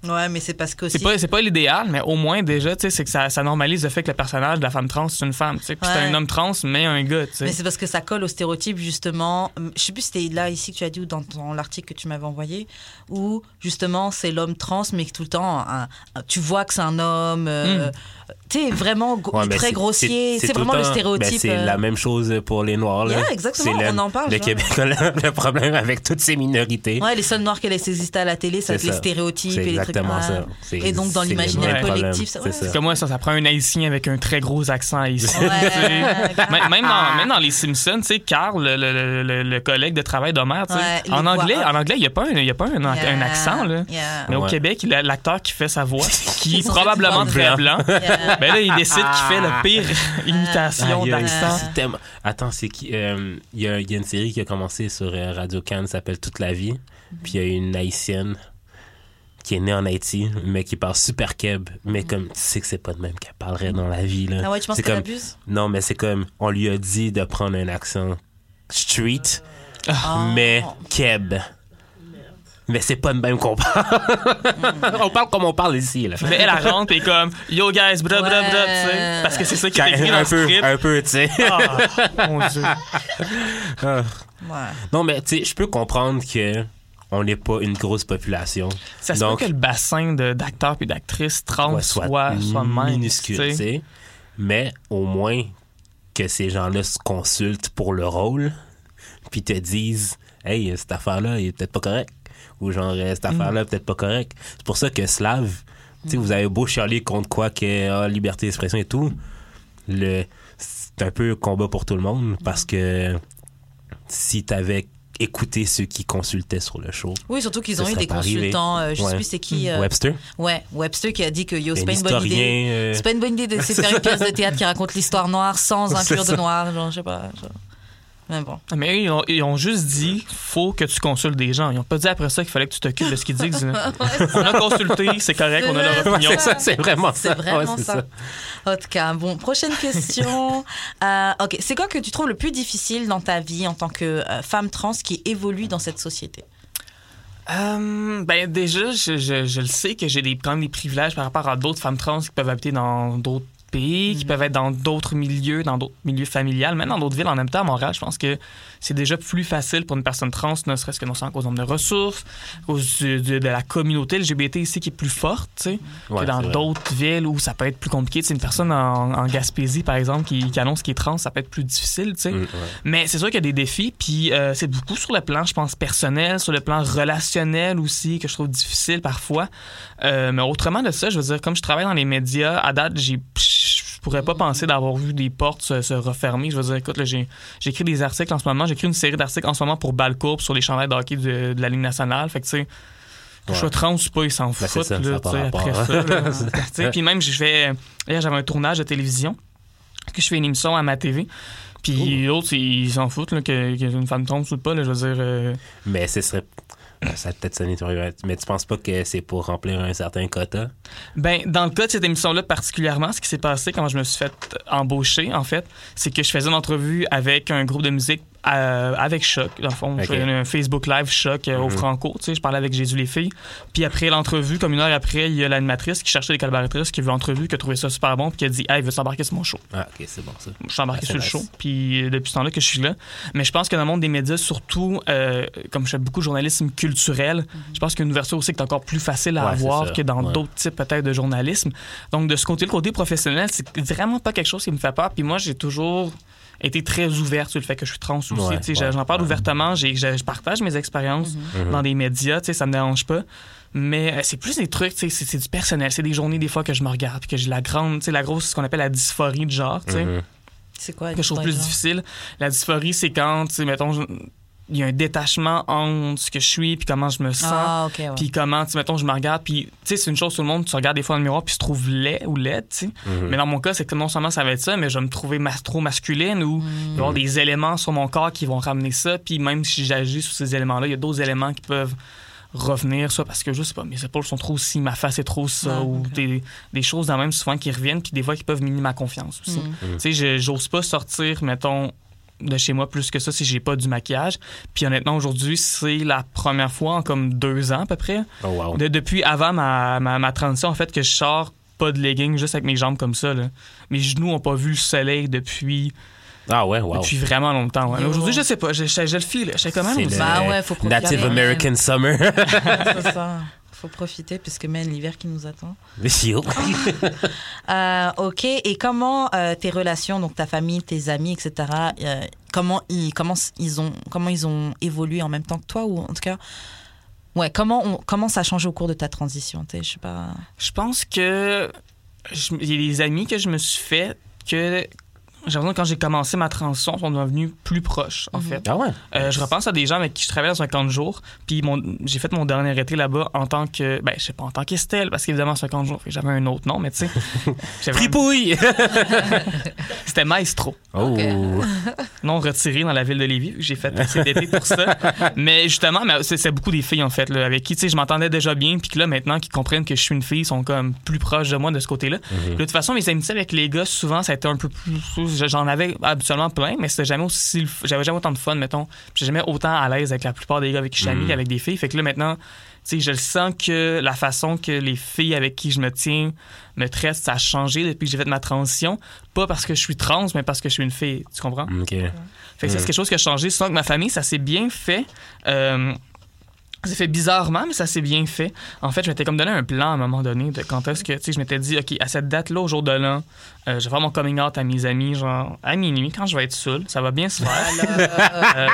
Ouais, mais c'est parce que. C'est pas, c'est pas l'idéal, mais au moins déjà, tu sais, c'est que ça, ça normalise le fait que le personnage de la femme trans, c'est une femme. tu sais. Puis c'est un homme trans, mais un gars, tu sais. Mais c'est parce que ça colle au stéréotype, justement. Hum, Je sais plus si c'était là, ici, que tu as dit, ou dans, dans l'article que tu m'avais envoyé, où, justement, c'est l'homme trans, mais que tout le temps, un- tu vois que c'est un homme. euh, tu vraiment Ouais, très grossier. C'est vraiment le temps- stéréotype. ben, c'est euh, la même chose pour les Noirs. Là. Yeah, exactement, C'est le- on en parle, Le genre. Québec a le, le problème avec toutes ces minorités. Ouais, les seuls noirs qu'elle existait à la télé, ça C'est les stéréotypes et les trucs. exactement ah. ça. Et donc, dans l'imaginaire collectif, ça- c'est ouais. ça. Comme moi, ça, ça prend un haïtien avec un très gros accent haïtien. Ouais, grave. Même, dans, même dans les Simpsons, tu sais, Carl, le, le- le- le collègue de travail d'Homer, en anglais, en anglais, il n'y a pas un, il y a pas un, un Yeah, accent, là. Mais au. Québec, l'acteur qui fait sa voix, qui est probablement très blanc. Yeah. Ben là, il décide qu'il fait le pire imitation Ah, il y a- d'accent. tellement- Attends, c'est qui euh, Il y, a, il y a une série qui a commencé sur euh, Radio Cannes, s'appelle Toute la vie. Puis il y a une haïtienne qui est née en Haïti, mais qui parle super keb. Mais comme tu sais que c'est pas de même qu'elle parlerait dans la vie. Là. Ah ouais, tu penses comme- abuse? Non, mais c'est comme on lui a dit de prendre un accent street, Oh. mais keb. Mais c'est pas de même qu'on parle. On parle comme on parle ici. Là. Mais elle, elle rentre et comme Yo guys, bra bra bra, tu sais. Parce que c'est ça qui est écrit dans un le peu, script. un peu, tu sais. Ah, mon Dieu. Ah. Ouais. Non, mais tu sais, je peux comprendre que on n'est pas une grosse population. Ça se Donc- peut que le bassin de- d'acteurs et d'actrices trans Ouais, soit, minuscule, tu sais. Mais au moins que ces gens-là se consultent pour le rôle, puis te disent, hey, cette affaire-là, il est peut-être pas correct. Ou genre, euh, cette Mm. affaire-là, peut-être pas correct. C'est pour ça que Slav, tu sais, vous avez beau chialer contre quoi que ah, liberté d'expression et tout, le c'est un peu combat pour tout le monde parce que si t'avais écouté ceux qui consultaient sur le show, Oui, surtout qu'ils ont eu des consultants. euh, je sais Ouais. plus c'est qui. euh, Webster, Ouais, Webster qui a dit que yo, c'est un pas une bonne idée. euh, C'est pas une bonne idée de c'est faire une pièce de théâtre qui raconte l'histoire noire sans C'est inclure de noir. Genre, je sais pas. genre. Mais bon. Mais eux, ils ont, ils ont juste dit faut que tu consultes des gens. Ils ont pas dit après ça qu'il fallait que tu t'occupes de ce qu'ils disent. là. on a consulté, c'est correct, on a leur opinion. c'est ça, c'est vraiment C'est ça. vraiment Ouais, c'est ça. En tout cas, bon, prochaine question. Euh, ok, c'est quoi que tu trouves le plus difficile dans ta vie en tant que euh, femme trans qui évolue dans cette société? Euh, ben déjà, je, je- je le sais que j'ai des, quand même des privilèges par rapport à d'autres femmes trans qui peuvent habiter dans d'autres pays, qui peuvent être dans d'autres milieux, dans d'autres milieux familiales, même dans d'autres villes en même temps. À Montréal, je pense que c'est déjà plus facile pour une personne trans, ne serait-ce que non seulement cause nombre de ressources, cause de, de la communauté LGBT ici qui est plus forte, tu sais, Ouais, que dans d'autres villes où ça peut être plus compliqué. C'est une personne en, en Gaspésie, par exemple, qui, qui annonce qu'il est trans, ça peut être plus difficile, tu sais. Mm, ouais. Mais c'est sûr qu'il y a des défis, puis euh, c'est beaucoup sur le plan, je pense, personnel, sur le plan relationnel aussi, que je trouve difficile parfois. Euh, mais autrement de ça, je veux dire, comme je travaille dans les médias, à date, j'ai, pourrais pas penser d'avoir vu des portes se, se refermer. Je veux dire, écoute, j'écris des articles en ce moment, j'écris une série d'articles en ce moment pour Balcourbe sur les chandails de hockey de, de la Ligue nationale. Fait que, tu sais, que je sois trans ou pas, ils s'en Ben, foutent, ça, là, ça après hein. ça. Puis même, je fais... Hier, j'avais un tournage de télévision, que je fais une émission à ma TV. Puis l'autre, ils s'en foutent là, que, que une femme trompe ou pas. Là, je veux dire, euh, Mais ce serait. Ça a peut-être sonné sur Mais tu penses pas que c'est pour remplir un certain quota? ben, dans le cas de cette émission-là particulièrement, ce qui s'est passé quand je me suis fait embaucher, en fait, c'est que je faisais une entrevue avec un groupe de musique euh, avec Choc. Dans le fond, je Ok. faisais un Facebook Live Choc euh, au Mhm. Franco. Tu sais, je parlais avec Jésus les filles. Puis après l'entrevue, comme une heure après, il y a l'animatrice qui cherchait des collaboratrices qui a vu l'entrevue, qui a trouvé ça super bon, puis qui a dit Hey, veux s'embarquer sur mon show? Ah, ok, c'est bon ça. Je suis embarqué Ah, sur le show, puis euh, depuis ce temps-là que je suis là. Mais je pense que dans le monde des médias, surtout, euh, comme je fais beaucoup de journalisme culturel, je pense qu'il y a une ouverture aussi qui est encore plus facile à Ouais, avoir que dans Ouais. d'autres types peut-être de journalisme. Donc de ce côté, le côté professionnel, c'est vraiment pas quelque chose qui me fait peur. Puis moi, j'ai toujours été très ouverte sur le fait que je suis trans aussi. Ouais, ouais, J'en parle ouais. ouvertement, j'ai- je, je partage mes expériences Mhm. dans des médias, ça me dérange pas. Mais euh, c'est plus des trucs, c'est c'est du personnel. C'est des journées, des fois, que je me regarde, puis que j'ai la grande, la grosse, ce qu'on appelle la dysphorie de genre, sais Mhm. C'est quoi que je trouve plus difficile. La dysphorie, c'est quand, mettons, je- il y a un détachement entre ce que je suis puis comment je me sens. Ah, ouais. Puis comment, tu sais, mettons, je me regarde, puis, tu sais, c'est une chose, tout le monde, tu regardes des fois dans le miroir, puis se trouve laid ou laide, tu sais. Mhm. Mais dans mon cas, c'est que non seulement ça va être ça, mais je vais me trouver mas- trop masculine ou il va y avoir des éléments sur mon corps qui vont ramener ça. Puis même si j'agis sur ces éléments-là, il y a d'autres éléments qui peuvent revenir, soit parce que je sais pas, mes épaules sont trop ci, ma face est trop ça, Ah, ou des, des choses dans même souvent qui reviennent, puis des fois qui peuvent miner ma confiance aussi. Mm. Tu sais, je- j'ose pas sortir, mettons, de chez moi plus que ça si j'ai pas du maquillage. Puis honnêtement, aujourd'hui, c'est la première fois en comme deux ans à peu près, Oh, wow. de- depuis avant ma, ma, ma transition, en fait, que je sors pas de leggings juste avec mes jambes comme ça. Là. Mes genoux ont pas vu le soleil depuis, Ah, ouais, wow. depuis vraiment longtemps. ouais. Aujourd'hui, je sais pas, je, je, je le file. Je sais comment le dit. Bah ouais, faut. Native American Summer. c'est ça. Faut profiter puisque même l'hiver qui nous attend. Mais si, oh. Euh, ok, et comment euh, tes relations, donc ta famille, tes amis, etc., euh, comment, ils, comment, ils ont, comment ils ont évolué en même temps que toi ou en tout cas, ouais, comment, on, comment ça a changé au cours de ta transition Je sais pas. Je pense que je- il y a des amis que je me suis fait que j'ai l'impression que quand j'ai commencé ma transition, ils sont devenus plus proches, en Mhm. fait. Ah ouais? Euh, je repense à des gens avec qui je travaillais dans un camp de jour, puis mon- j'ai fait mon dernier été là-bas en tant que, ben, je sais pas, en tant qu'Estelle, parce qu'évidemment, c'est un camp de jour, j'avais un autre nom, mais tu sais. Fripouille! C'était Maestro. Oh! non retiré dans la ville de Lévis. J'ai fait assez d'été pour ça. Mais justement, mais c'est beaucoup des filles, en fait, là, avec qui tu sais, je m'entendais déjà bien. Puis que là, maintenant, qu'ils comprennent que je suis une fille, ils sont comme plus proches de moi de ce côté-là. Puis De toute façon, mes amitiés avec les gars, souvent, ça a été un peu plus. J'en avais habituellement plein, mais c'était jamais aussi. J'avais jamais autant de fun, mettons. J'étais jamais autant à l'aise avec la plupart des gars avec qui je suis ami Mhm. qu'avec des filles. Fait que là, maintenant, tu sais, je sens que la façon que les filles avec qui je me tiens me traitent, ça a changé depuis que j'ai fait ma transition. Pas parce que je suis trans, mais parce que je suis une fille. Tu comprends? OK. Fait que ça, Mm. c'est quelque chose qui a changé. Sinon, avec ma famille, ça s'est bien fait. Euh, ça s'est fait bizarrement, mais ça s'est bien fait. En fait, je m'étais comme donné un plan à un moment donné de quand est-ce que, tu sais, je m'étais dit, OK, à cette date-là, au jour de l'an, euh, je vais faire mon coming out à mes amis, genre, à minuit, quand je vais être seul. Ça va bien se faire. Euh,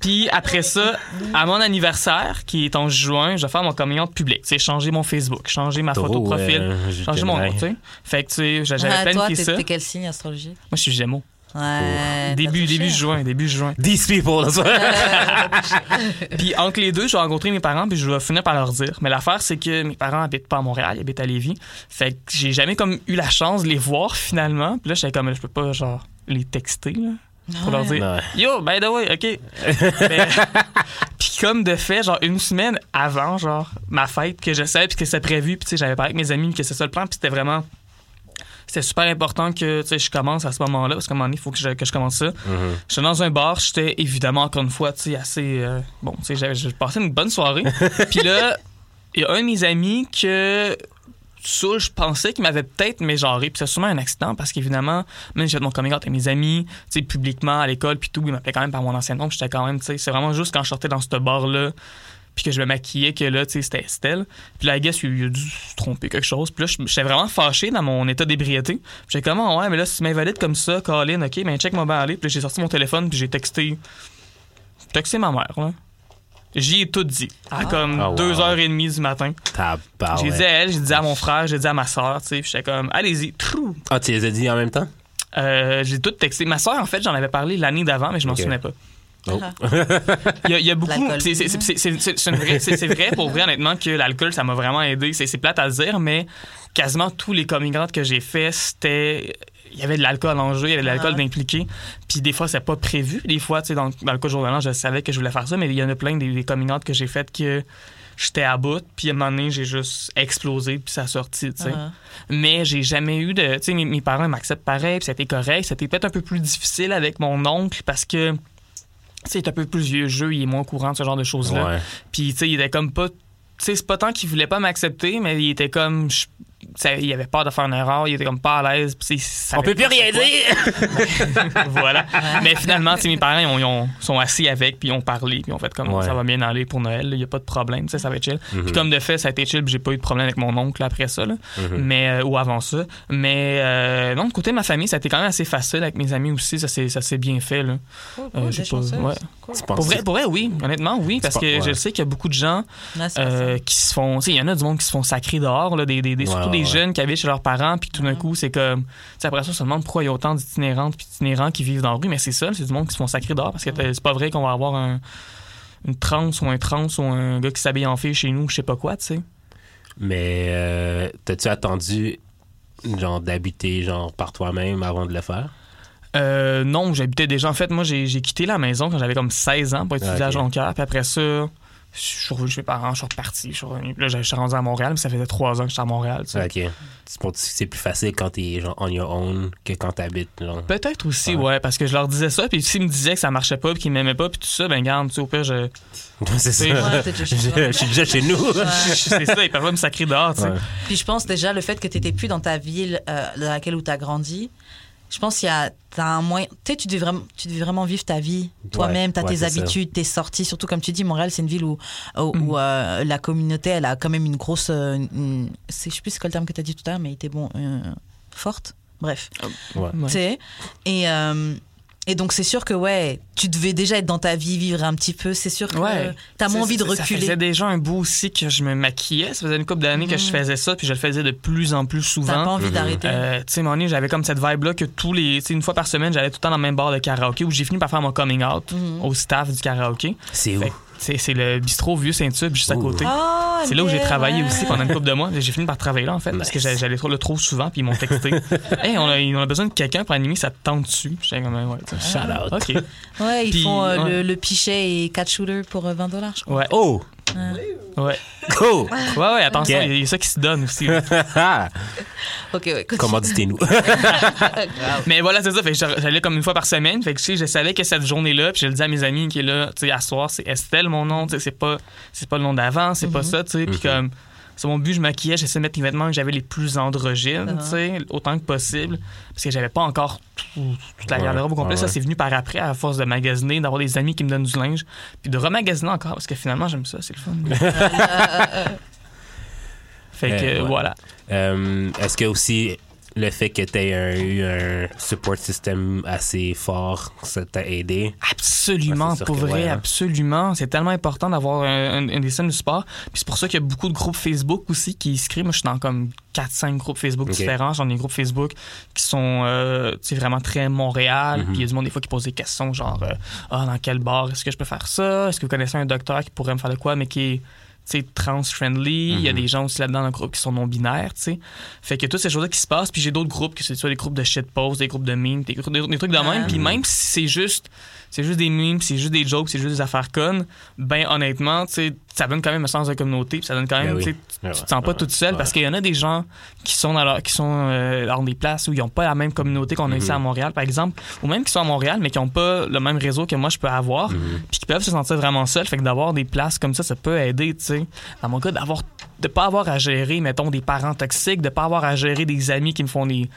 Puis après ça, à mon anniversaire, qui est en juin, je vais faire mon coming out public. C'est changer mon Facebook, changer ma photo profil, euh, changer mon nom, tu sais. Fait que, tu sais, j'avais Ah, toi, planifié ça. t'es quel signe astrologique? Moi, je suis Gémeaux. Ouais. Début, début juin, début juin. These people, Puis entre les deux, je vais rencontrer mes parents puis je vais finir par leur dire. Mais l'affaire, c'est que mes parents habitent pas à Montréal, ils habitent à Lévis. Fait que j'ai jamais comme eu la chance de les voir finalement. Puis là, j'étais comme, je peux pas genre les texter là, pour leur dire. Ouais. Yo, by the way, OK. Mais- puis comme de fait, genre une semaine avant, genre, ma fête, que je savais, puis que c'était prévu, puis tu sais, j'avais parlé avec mes amis, que c'est ça le plan, puis c'était vraiment... C'était super important que tu sais, je commence à ce moment-là, parce qu'à un moment donné, il faut que je, que je commence ça. Mhm. J'étais dans un bar, j'étais évidemment, encore une fois, tu sais, assez... euh, bon, tu sais, j'avais- j'ai passé une bonne soirée. puis là, il y a un de mes amis que... Saoul, je pensais qu'il m'avait peut-être mégenré, puis c'est sûrement un accident parce qu'évidemment, même j'ai fait mon coming out à mes amis, tu sais, publiquement à l'école, puis tout, il m'appelait quand même par mon ancien nom, puis j'étais quand même, tu sais, c'est vraiment juste quand je sortais dans ce bar-là, puis que je me maquillais que là, tu sais, c'était Estelle. Puis là, I guess, il, il a dû se tromper quelque chose. Puis là, je- j'étais vraiment fâché dans mon état d'ébriété. Puis J'étais comme, Ah, ouais, mais là, si tu m'invalides comme ça, Colin, ok, ben check moi bien aller. Puis j'ai sorti mon téléphone, puis j'ai texté, texté ma mère, là. J'y ai tout dit. À comme Ah, wow. 2h30 du matin. J'ai dit à elle, j'ai dit à mon frère, j'ai dit à ma soeur, tu sais, puis j'étais comme, allez-y, trou. Ah, tu les as dit en même temps? Euh, j'ai tout texté. Ma soeur, en fait, j'en avais parlé l'année d'avant, mais je m'en souvenais pas. Oh. Il y a, il y a beaucoup. C'est vrai pour vrai, honnêtement, que l'alcool, ça m'a vraiment aidé. C'est plate à dire, mais quasiment tous les coming out que j'ai fait, c'était. Il y avait de l'alcool en jeu, il y avait de l'alcool Ah ouais. d'impliqué. Puis des fois, c'est pas prévu. Des fois, tu sais, dans, dans le cas du jour de l'an, je savais que je voulais faire ça, mais il y en a plein des, des coming out que j'ai fait que j'étais à bout. Puis à un moment donné, j'ai juste explosé, puis ça a sorti, tu sais. Ah. Mais j'ai jamais eu de. Tu sais, mes, mes parents m'acceptent pareil, puis c'était correct. C'était peut-être un peu plus difficile avec mon oncle parce que. Tu sais, il est un peu plus vieux jeu, il est moins courant de ce genre de choses-là. Ouais. Puis, tu sais, il était comme pas. Tu sais, c'est pas tant qu'il voulait pas m'accepter, mais il était comme. Ça- il avait peur de faire une erreur, il était comme pas à l'aise. On peut plus rien dire! voilà. Mais finalement, mes parents, ils, ont- ils ont- sont assis avec, puis ils ont parlé, puis ils ont fait comme Ouais. ça va bien aller pour Noël, il y a pas de problème, ça va être chill. Mhm. Puis comme de fait, ça a été chill, puis j'ai pas eu de problème avec mon oncle après ça, là. Mhm. mais euh, ou avant ça. Mais euh, non, côté de ma famille, ça a été quand même assez facile avec mes amis aussi, ça s'est bien fait là. Cool, Euh, pas- ouais. Cool. Penses- Pour vrai, pour vrai, oui, honnêtement, oui, parce que ouais. je sais qu'il y a beaucoup de gens euh, qui se font, tu sais, il y en a du monde qui se font sacrer dehors, là, des, des, des- Ouais, surtout ouais, des jeunes qui habitent chez leurs parents, puis tout d'un coup, c'est comme, après ça, on se demande pourquoi il y a autant d'itinérantes puis d'itinérants qui vivent dans la rue, mais c'est ça, c'est du monde qui se font sacrer dehors, parce que c'est pas vrai qu'on va avoir un, une trans ou un trans ou un gars qui s'habille en fille chez nous, je sais pas quoi, tu sais. Mais euh, t'as-tu attendu genre d'habiter genre par toi-même avant de le faire? Euh, non, j'habitais déjà. En fait, moi, j'ai quitté la maison quand j'avais comme 16 ans pour étudier Ah, à ok. Jonquière. Puis après ça, je suis revenu chez mes parents, je suis reparti. Je suis revenu. Là, je suis rendu à Montréal, mais ça faisait trois ans que j'étais à Montréal. tu sais. Ok. C'est pour- c'est plus facile quand t'es genre on your own que quand t'habites genre. Peut-être aussi, Ouais. ouais. parce que je leur disais ça, puis s'ils me disaient que ça marchait pas, puis qu'ils m'aimaient pas, puis tout ça, ben garde, tu sais, au pire, je... c'est ça. Ouais, je, suis déjà chez nous. Ouais. c'est ça, ils peuvent pas me sacrer dehors, tu sais. Ouais. Puis je pense déjà le fait que tu n'étais plus dans ta ville euh, dans laquelle où tu as grandi, Je pense qu'il y a t'as un moyen. Tu sais, tu devais vraiment, tu devais vraiment vivre ta vie toi-même. T'as ouais, tes habitudes, tes sorties. Surtout comme tu dis, Montréal, c'est une ville où, où, Mm. où, euh, la communauté, elle a quand même une grosse. euh, une- c'est- je sais plus c'est quoi le terme que t'as dit tout à l'heure, mais il était bon. euh, forte. Bref. Ouais. Ouais. Tu sais? Et, euh, et donc, c'est sûr que, ouais, tu devais déjà être dans ta vie, vivre un petit peu. C'est sûr que Ouais. t'as moins envie de Ça reculer. faisait déjà un bout aussi que je me maquillais. Ça faisait une couple d'années que je Mhm. faisais ça, puis je le faisais de plus en plus T'as souvent. pas envie d'arrêter. Euh, tu sais, donné, j'avais comme cette vibe-là que tous les. Tu sais, une fois par semaine, j'allais tout le temps dans le même bar de karaoké où j'ai fini par faire mon coming out Mhm. au staff du karaoké. C'est où? C'est c'est le bistrot Vieux Saint-Tube, juste à Ouh. côté. Ah, C'est là où j'ai travaillé ouais. aussi pendant une couple de mois. J'ai fini par travailler là, en fait, parce que j'allais trop, le trop souvent, puis ils m'ont texté. hey, on a, on a besoin de quelqu'un pour animer, ça te tente dessus. J'étais comme, ouais, Shout out. OK. Ouais, ils Puis, font euh, ouais. le, le pichet et 4 shooters pour euh, 20 dollars, je crois. Ouais, Oh! Ouais. Go! Ouais, ouais, attention, il y a ça qui se donne aussi. Ok, ouais. Commanditez-nous. Mais voilà, c'est ça. Fait j'allais comme une fois par semaine. Fait que tu sais, je savais que cette journée-là, puis je le disais à mes amis qui est là, tu sais, à soir, c'est Estelle mon nom, tu sais, c'est pas, c'est pas le nom d'avant, c'est pas ça, tu sais. Puis Mhm. comme, c'est mon but, je maquillais, j'essayais de mettre les vêtements que j'avais les plus androgynes, Ah. tu sais, autant que possible. Parce que j'avais pas encore tout- toute la Ouais, garde-robe au complet. ouais, Ça, c'est venu par après, à force de magasiner, d'avoir des amis qui me donnent du linge, puis de remagasiner encore, parce que finalement, j'aime ça, c'est le fun. fait que, Euh, ouais. voilà. Euh, Est-ce que aussi le fait que tu aies eu un support system assez fort, ça t'a aidé? Absolument, Ouais, pour vrai, ouais, hein. absolument. C'est tellement important d'avoir un, un- un des scènes du sport. Puis c'est pour ça qu'il y a beaucoup de groupes Facebook aussi qui se créent. Moi, je suis dans comme 4-5 groupes Facebook Ok. différents. J'en ai des groupes Facebook qui sont euh, vraiment très Montréal. Mhm. Puis il y a du monde des fois qui pose des questions genre euh, Ah, dans quel bar est-ce que je peux faire ça? Est-ce que vous connaissez un docteur qui pourrait me faire de quoi, mais qui est trans-friendly. Il y a Mhm. des gens aussi là-dedans dans le groupe qui sont non-binaires, tu sais. Fait que toutes ces choses-là qui se passent. Puis j'ai d'autres groupes, que c'est soit des groupes de shitpost, des groupes de memes, des, des- des trucs de même. Puis même si c'est juste, c'est juste des memes, c'est juste des jokes, c'est juste des affaires connes, ben honnêtement, tu sais, ça donne quand même un sens de communauté. Puis ça donne quand même, Ben oui. tu Ouais, te sens pas ouais, toute seule parce qu'il y en a des gens qui sont dans, leur- qui sont euh, dans des places où ils n'ont pas la même communauté qu'on a ici Mhm. à Montréal, par exemple, ou même qui sont à Montréal mais qui n'ont pas le même réseau que moi je peux avoir, Mhm. puis qui peuvent se sentir vraiment seuls. Fait que d'avoir des places comme ça, ça peut aider, tu sais. Dans mon cas, d'avoir, de pas avoir à gérer, mettons, des parents toxiques, de pas avoir à gérer des amis qui me font des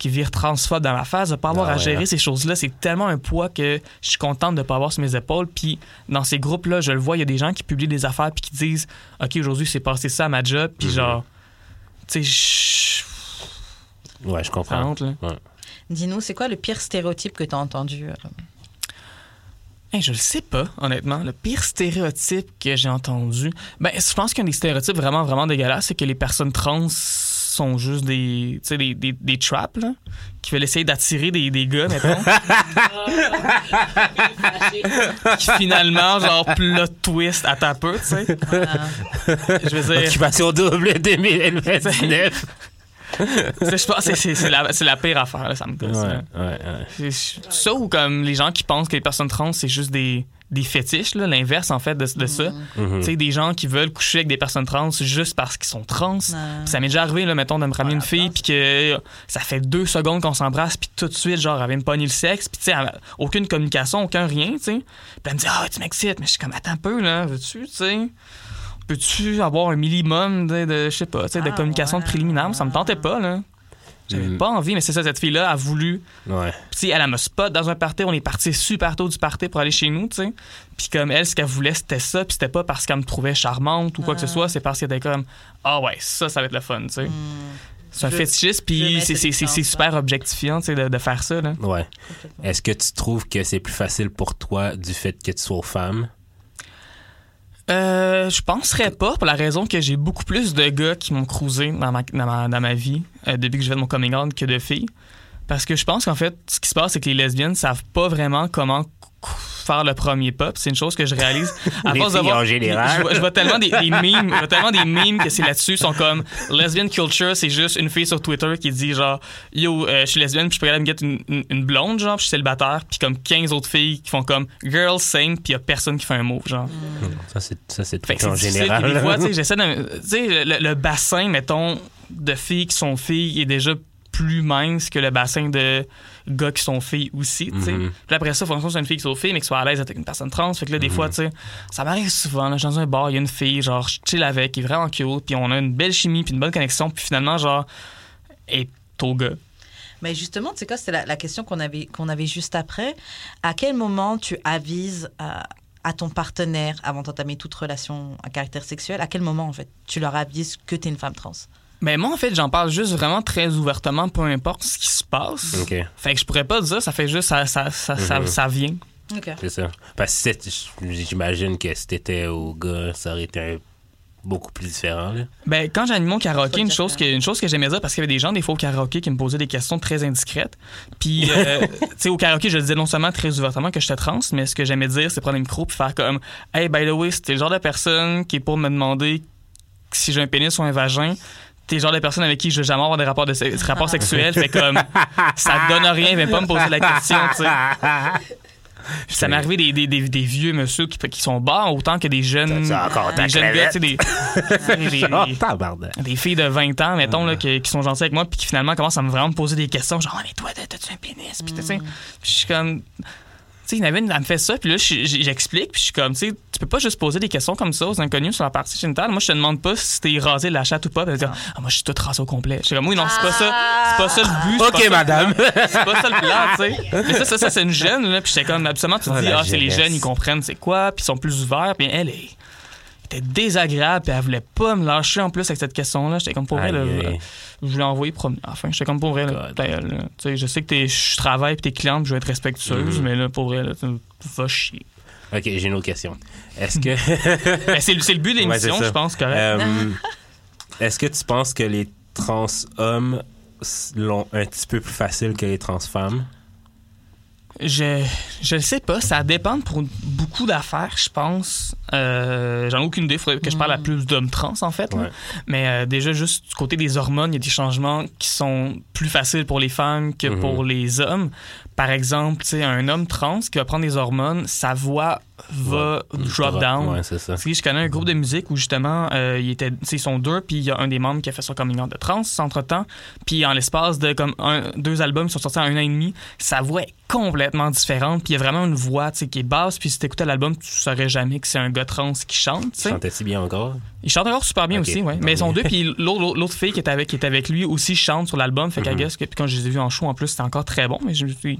qui virent transphobes dans ma face, de pas avoir Ah à ouais, gérer hein. ces choses-là, c'est tellement un poids que je suis contente de pas avoir sur mes épaules. Puis dans ces groupes-là, je le vois, il y a des gens qui publient des affaires puis qui disent OK, aujourd'hui, c'est passé ça à ma job, puis Mhm. genre, tu sais, je- Ouais, je comprends. Dis-nous, c'est quoi le pire stéréotype que t'as entendu euh? Hey, je le sais pas, honnêtement. Le pire stéréotype que j'ai entendu, ben, je pense qu'un des stéréotypes vraiment, vraiment dégueulasses, c'est que les personnes trans sont juste des, tu sais, des, des, des traps, là, qui veulent essayer d'attirer des, des gars, mettons, qui finalement, genre, plot twist à ta peu, tu sais. Je veux dire, Occupation double 2029. tu sais, je pense que c'est- la, la pire affaire, là, ça me gosse. Ouais, ça ou comme les gens qui pensent que les personnes trans, c'est juste des, des fétiches, là, l'inverse, en fait, de, de ça. Mhm. Tu sais, des gens qui veulent coucher avec des personnes trans juste parce qu'ils sont trans. Ouais. Ça m'est déjà arrivé, là, mettons, de me ramener une fille, puis que ça fait deux secondes qu'on s'embrasse, puis tout de suite, genre, elle vient me pogner le sexe, puis tu sais, aucune communication, aucun rien, tu sais. Puis elle me dit, ah, tu m'excites, mais je suis comme, attends un peu, là, veux-tu, tu sais? Peux-tu avoir un minimum de, je sais pas, sais, de Ah, communication ouais. préliminaire? Ça me tentait pas, là. J'avais Mm. pas envie, mais c'est ça, cette fille-là a voulu Ouais. puis, elle, elle me spot dans un party. On est parti super tôt du party pour aller chez nous, tu sais. Puis, comme elle, ce qu'elle voulait, c'était ça. Puis, c'était pas parce qu'elle me trouvait charmante ou quoi que ce Ah. soit. C'est parce qu'elle était comme, ah ouais, ça, ça va être le fun, tu sais. Hmm, C'est un fétichiste, puis c'est- super objectifiant, tu sais, de, de faire ça, là. Ouais. Est-ce que tu trouves que c'est plus facile pour toi du fait que tu sois femme? Euh, je penserais pas, pour la raison que j'ai beaucoup plus de gars qui m'ont cruisé dans ma, dans ma, dans ma vie euh, depuis que je fais de mon coming out que de filles. Parce que je pense qu'en fait, ce qui se passe, c'est que les lesbiennes savent pas vraiment comment faire le premier pas. C'est une chose que je réalise. À Les force de voir- en général. Je, vois- je vois tellement des, des memes, je vois tellement des memes que c'est là-dessus, sont comme lesbian culture, c'est juste une fille sur Twitter qui dit genre yo, euh, je suis lesbienne, puis je peux aller me mettre une, une, une blonde, genre, puis je suis célibataire, puis comme 15 autres filles qui font comme girl same, puis y a personne qui fait un mot, genre. Ça, c'est, ça, c'est en général. j'essaie de. Tu sais, le, le bassin, mettons, de filles qui sont filles est déjà plus mince que le bassin de gars qui sont filles aussi, tu sais. Mhm. Puis après ça, fonction sur une fille qui soit fille, mais qui soit à l'aise avec une personne trans. Fait que là, des Mhm. fois, tu sais, ça m'arrive souvent, là, je suis dans un bar, il y a une fille, genre, je chill avec, qui est vraiment cute, puis on a une belle chimie, puis une bonne connexion, puis finalement, genre, est au gars. Mais justement, tu sais quoi, c'est la, la question qu'on avait, qu'on avait juste après. À quel moment tu avises à, à ton partenaire, avant d'entamer toute relation à caractère sexuel, à quel moment, en fait, tu leur avises que tu es une femme trans? Mais moi, en fait, j'en parle juste vraiment très ouvertement, peu importe ce qui se passe. OK. Fait que je pourrais pas dire, ça fait juste, ça, ça, ça, ça, Mhm. ça vient. Ok. C'est ça. Parce que j'imagine que si t'étais au gars, ça aurait été un- beaucoup plus différent. Là. Ben, quand j'animais au Faut karaoké, le une chose, que, une chose que j'aimais dire, parce qu'il y avait des gens, des fois, au karaoké, qui me posaient des questions très indiscrètes. Puis, euh, tu sais, au karaoké, je le disais non seulement très ouvertement que j'étais trans, mais ce que j'aimais dire, c'est prendre un micro puis faire comme Hey, by the way, c'était le genre de personne qui est pour me demander si j'ai un pénis ou un vagin. T'es le genre de personne avec qui je veux jamais avoir des rapports, de, rapports sexuels. Fait comme, ça te donne rien, viens pas me poser la question, tu sais. Puis ça m'est arrivé des, des, des, des vieux monsieur qui, qui sont bas, autant que des jeunes, encore des jeunes gars, tu sais, des, des- filles de 20 ans, mettons, là, qui, qui sont gentilles avec moi, puis qui finalement commencent à me vraiment me poser des questions, genre, Ah, mais toi, t'as- t'as-tu un pénis? Puis, tu sais, je suis comme. Tu sais, il y en avait une, elle me fait ça, puis là, je- je- j'explique, puis je suis comme, tu sais, tu peux pas juste poser des questions comme ça aux inconnus sur la partie génitale. Moi, je te demande pas si t'es rasé la chatte ou pas, puis elle dit, ah, moi, je suis toute rasée au complet. Je suis comme, oui, non, c'est pas ça. C'est pas ça le but. pas OK, madame. c'est pas ça le plan, tu sais. Mais ça, ça, ça c'est une jeune, là. Puis j'étais comme, absolument, tu te Oh, dis, ah, c'est les jeunes, ils comprennent c'est quoi, puis ils sont plus ouverts. Puis elle, elle était désagréable, puis elle voulait pas me lâcher en plus avec cette question-là. J'étais comme, pour vrai, là, je voulais envoyer promener. Enfin, j'étais comme, pour vrai, là, ben, là, je sais que t'es- je travaille, puis t'es cliente, je vais être respectueuse, Mhm. mais là, pour vrai, là, tu- va chier. OK, j'ai une autre question. Est-ce que... Ben, c'est le c'est le but de l'émission, je pense, correct. Euh, Est-ce que tu penses que les trans hommes l'ont un petit peu plus facile que les trans femmes? Je je le sais pas, ça dépend pour beaucoup d'affaires, je pense. Euh, J'en ai aucune idée, faudrait que je parle à plus d'hommes trans en fait. Ouais. Mais euh, déjà juste du côté des hormones, il y a des changements qui sont plus faciles pour les femmes que Mhm. pour les hommes. Par exemple, tu sais un homme trans qui va prendre des hormones, sa voix va drop down. Ouais, c'est ça. Je connais un groupe de musique où justement, euh, il ils sont deux, puis il y a un des membres qui a fait son coming out de trans entre temps. Puis en l'espace de comme un, deux albums qui sont sortis en un an et demi, sa voix est complètement différente. Puis il y a vraiment une voix, tu sais, qui est basse. Puis si t'écoutais l'album, tu saurais jamais que c'est un gars trans qui chante, tu sais. Chantais-tu bien encore? Il chante encore super bien aussi, ouais. Mais ils sont deux, puis l'autre fille qui est avec, qui est avec lui aussi chante sur l'album. Fait qu'à Mhm. guess que, puis quand je les ai vus en show, en plus, c'était encore très bon. Mais je me suis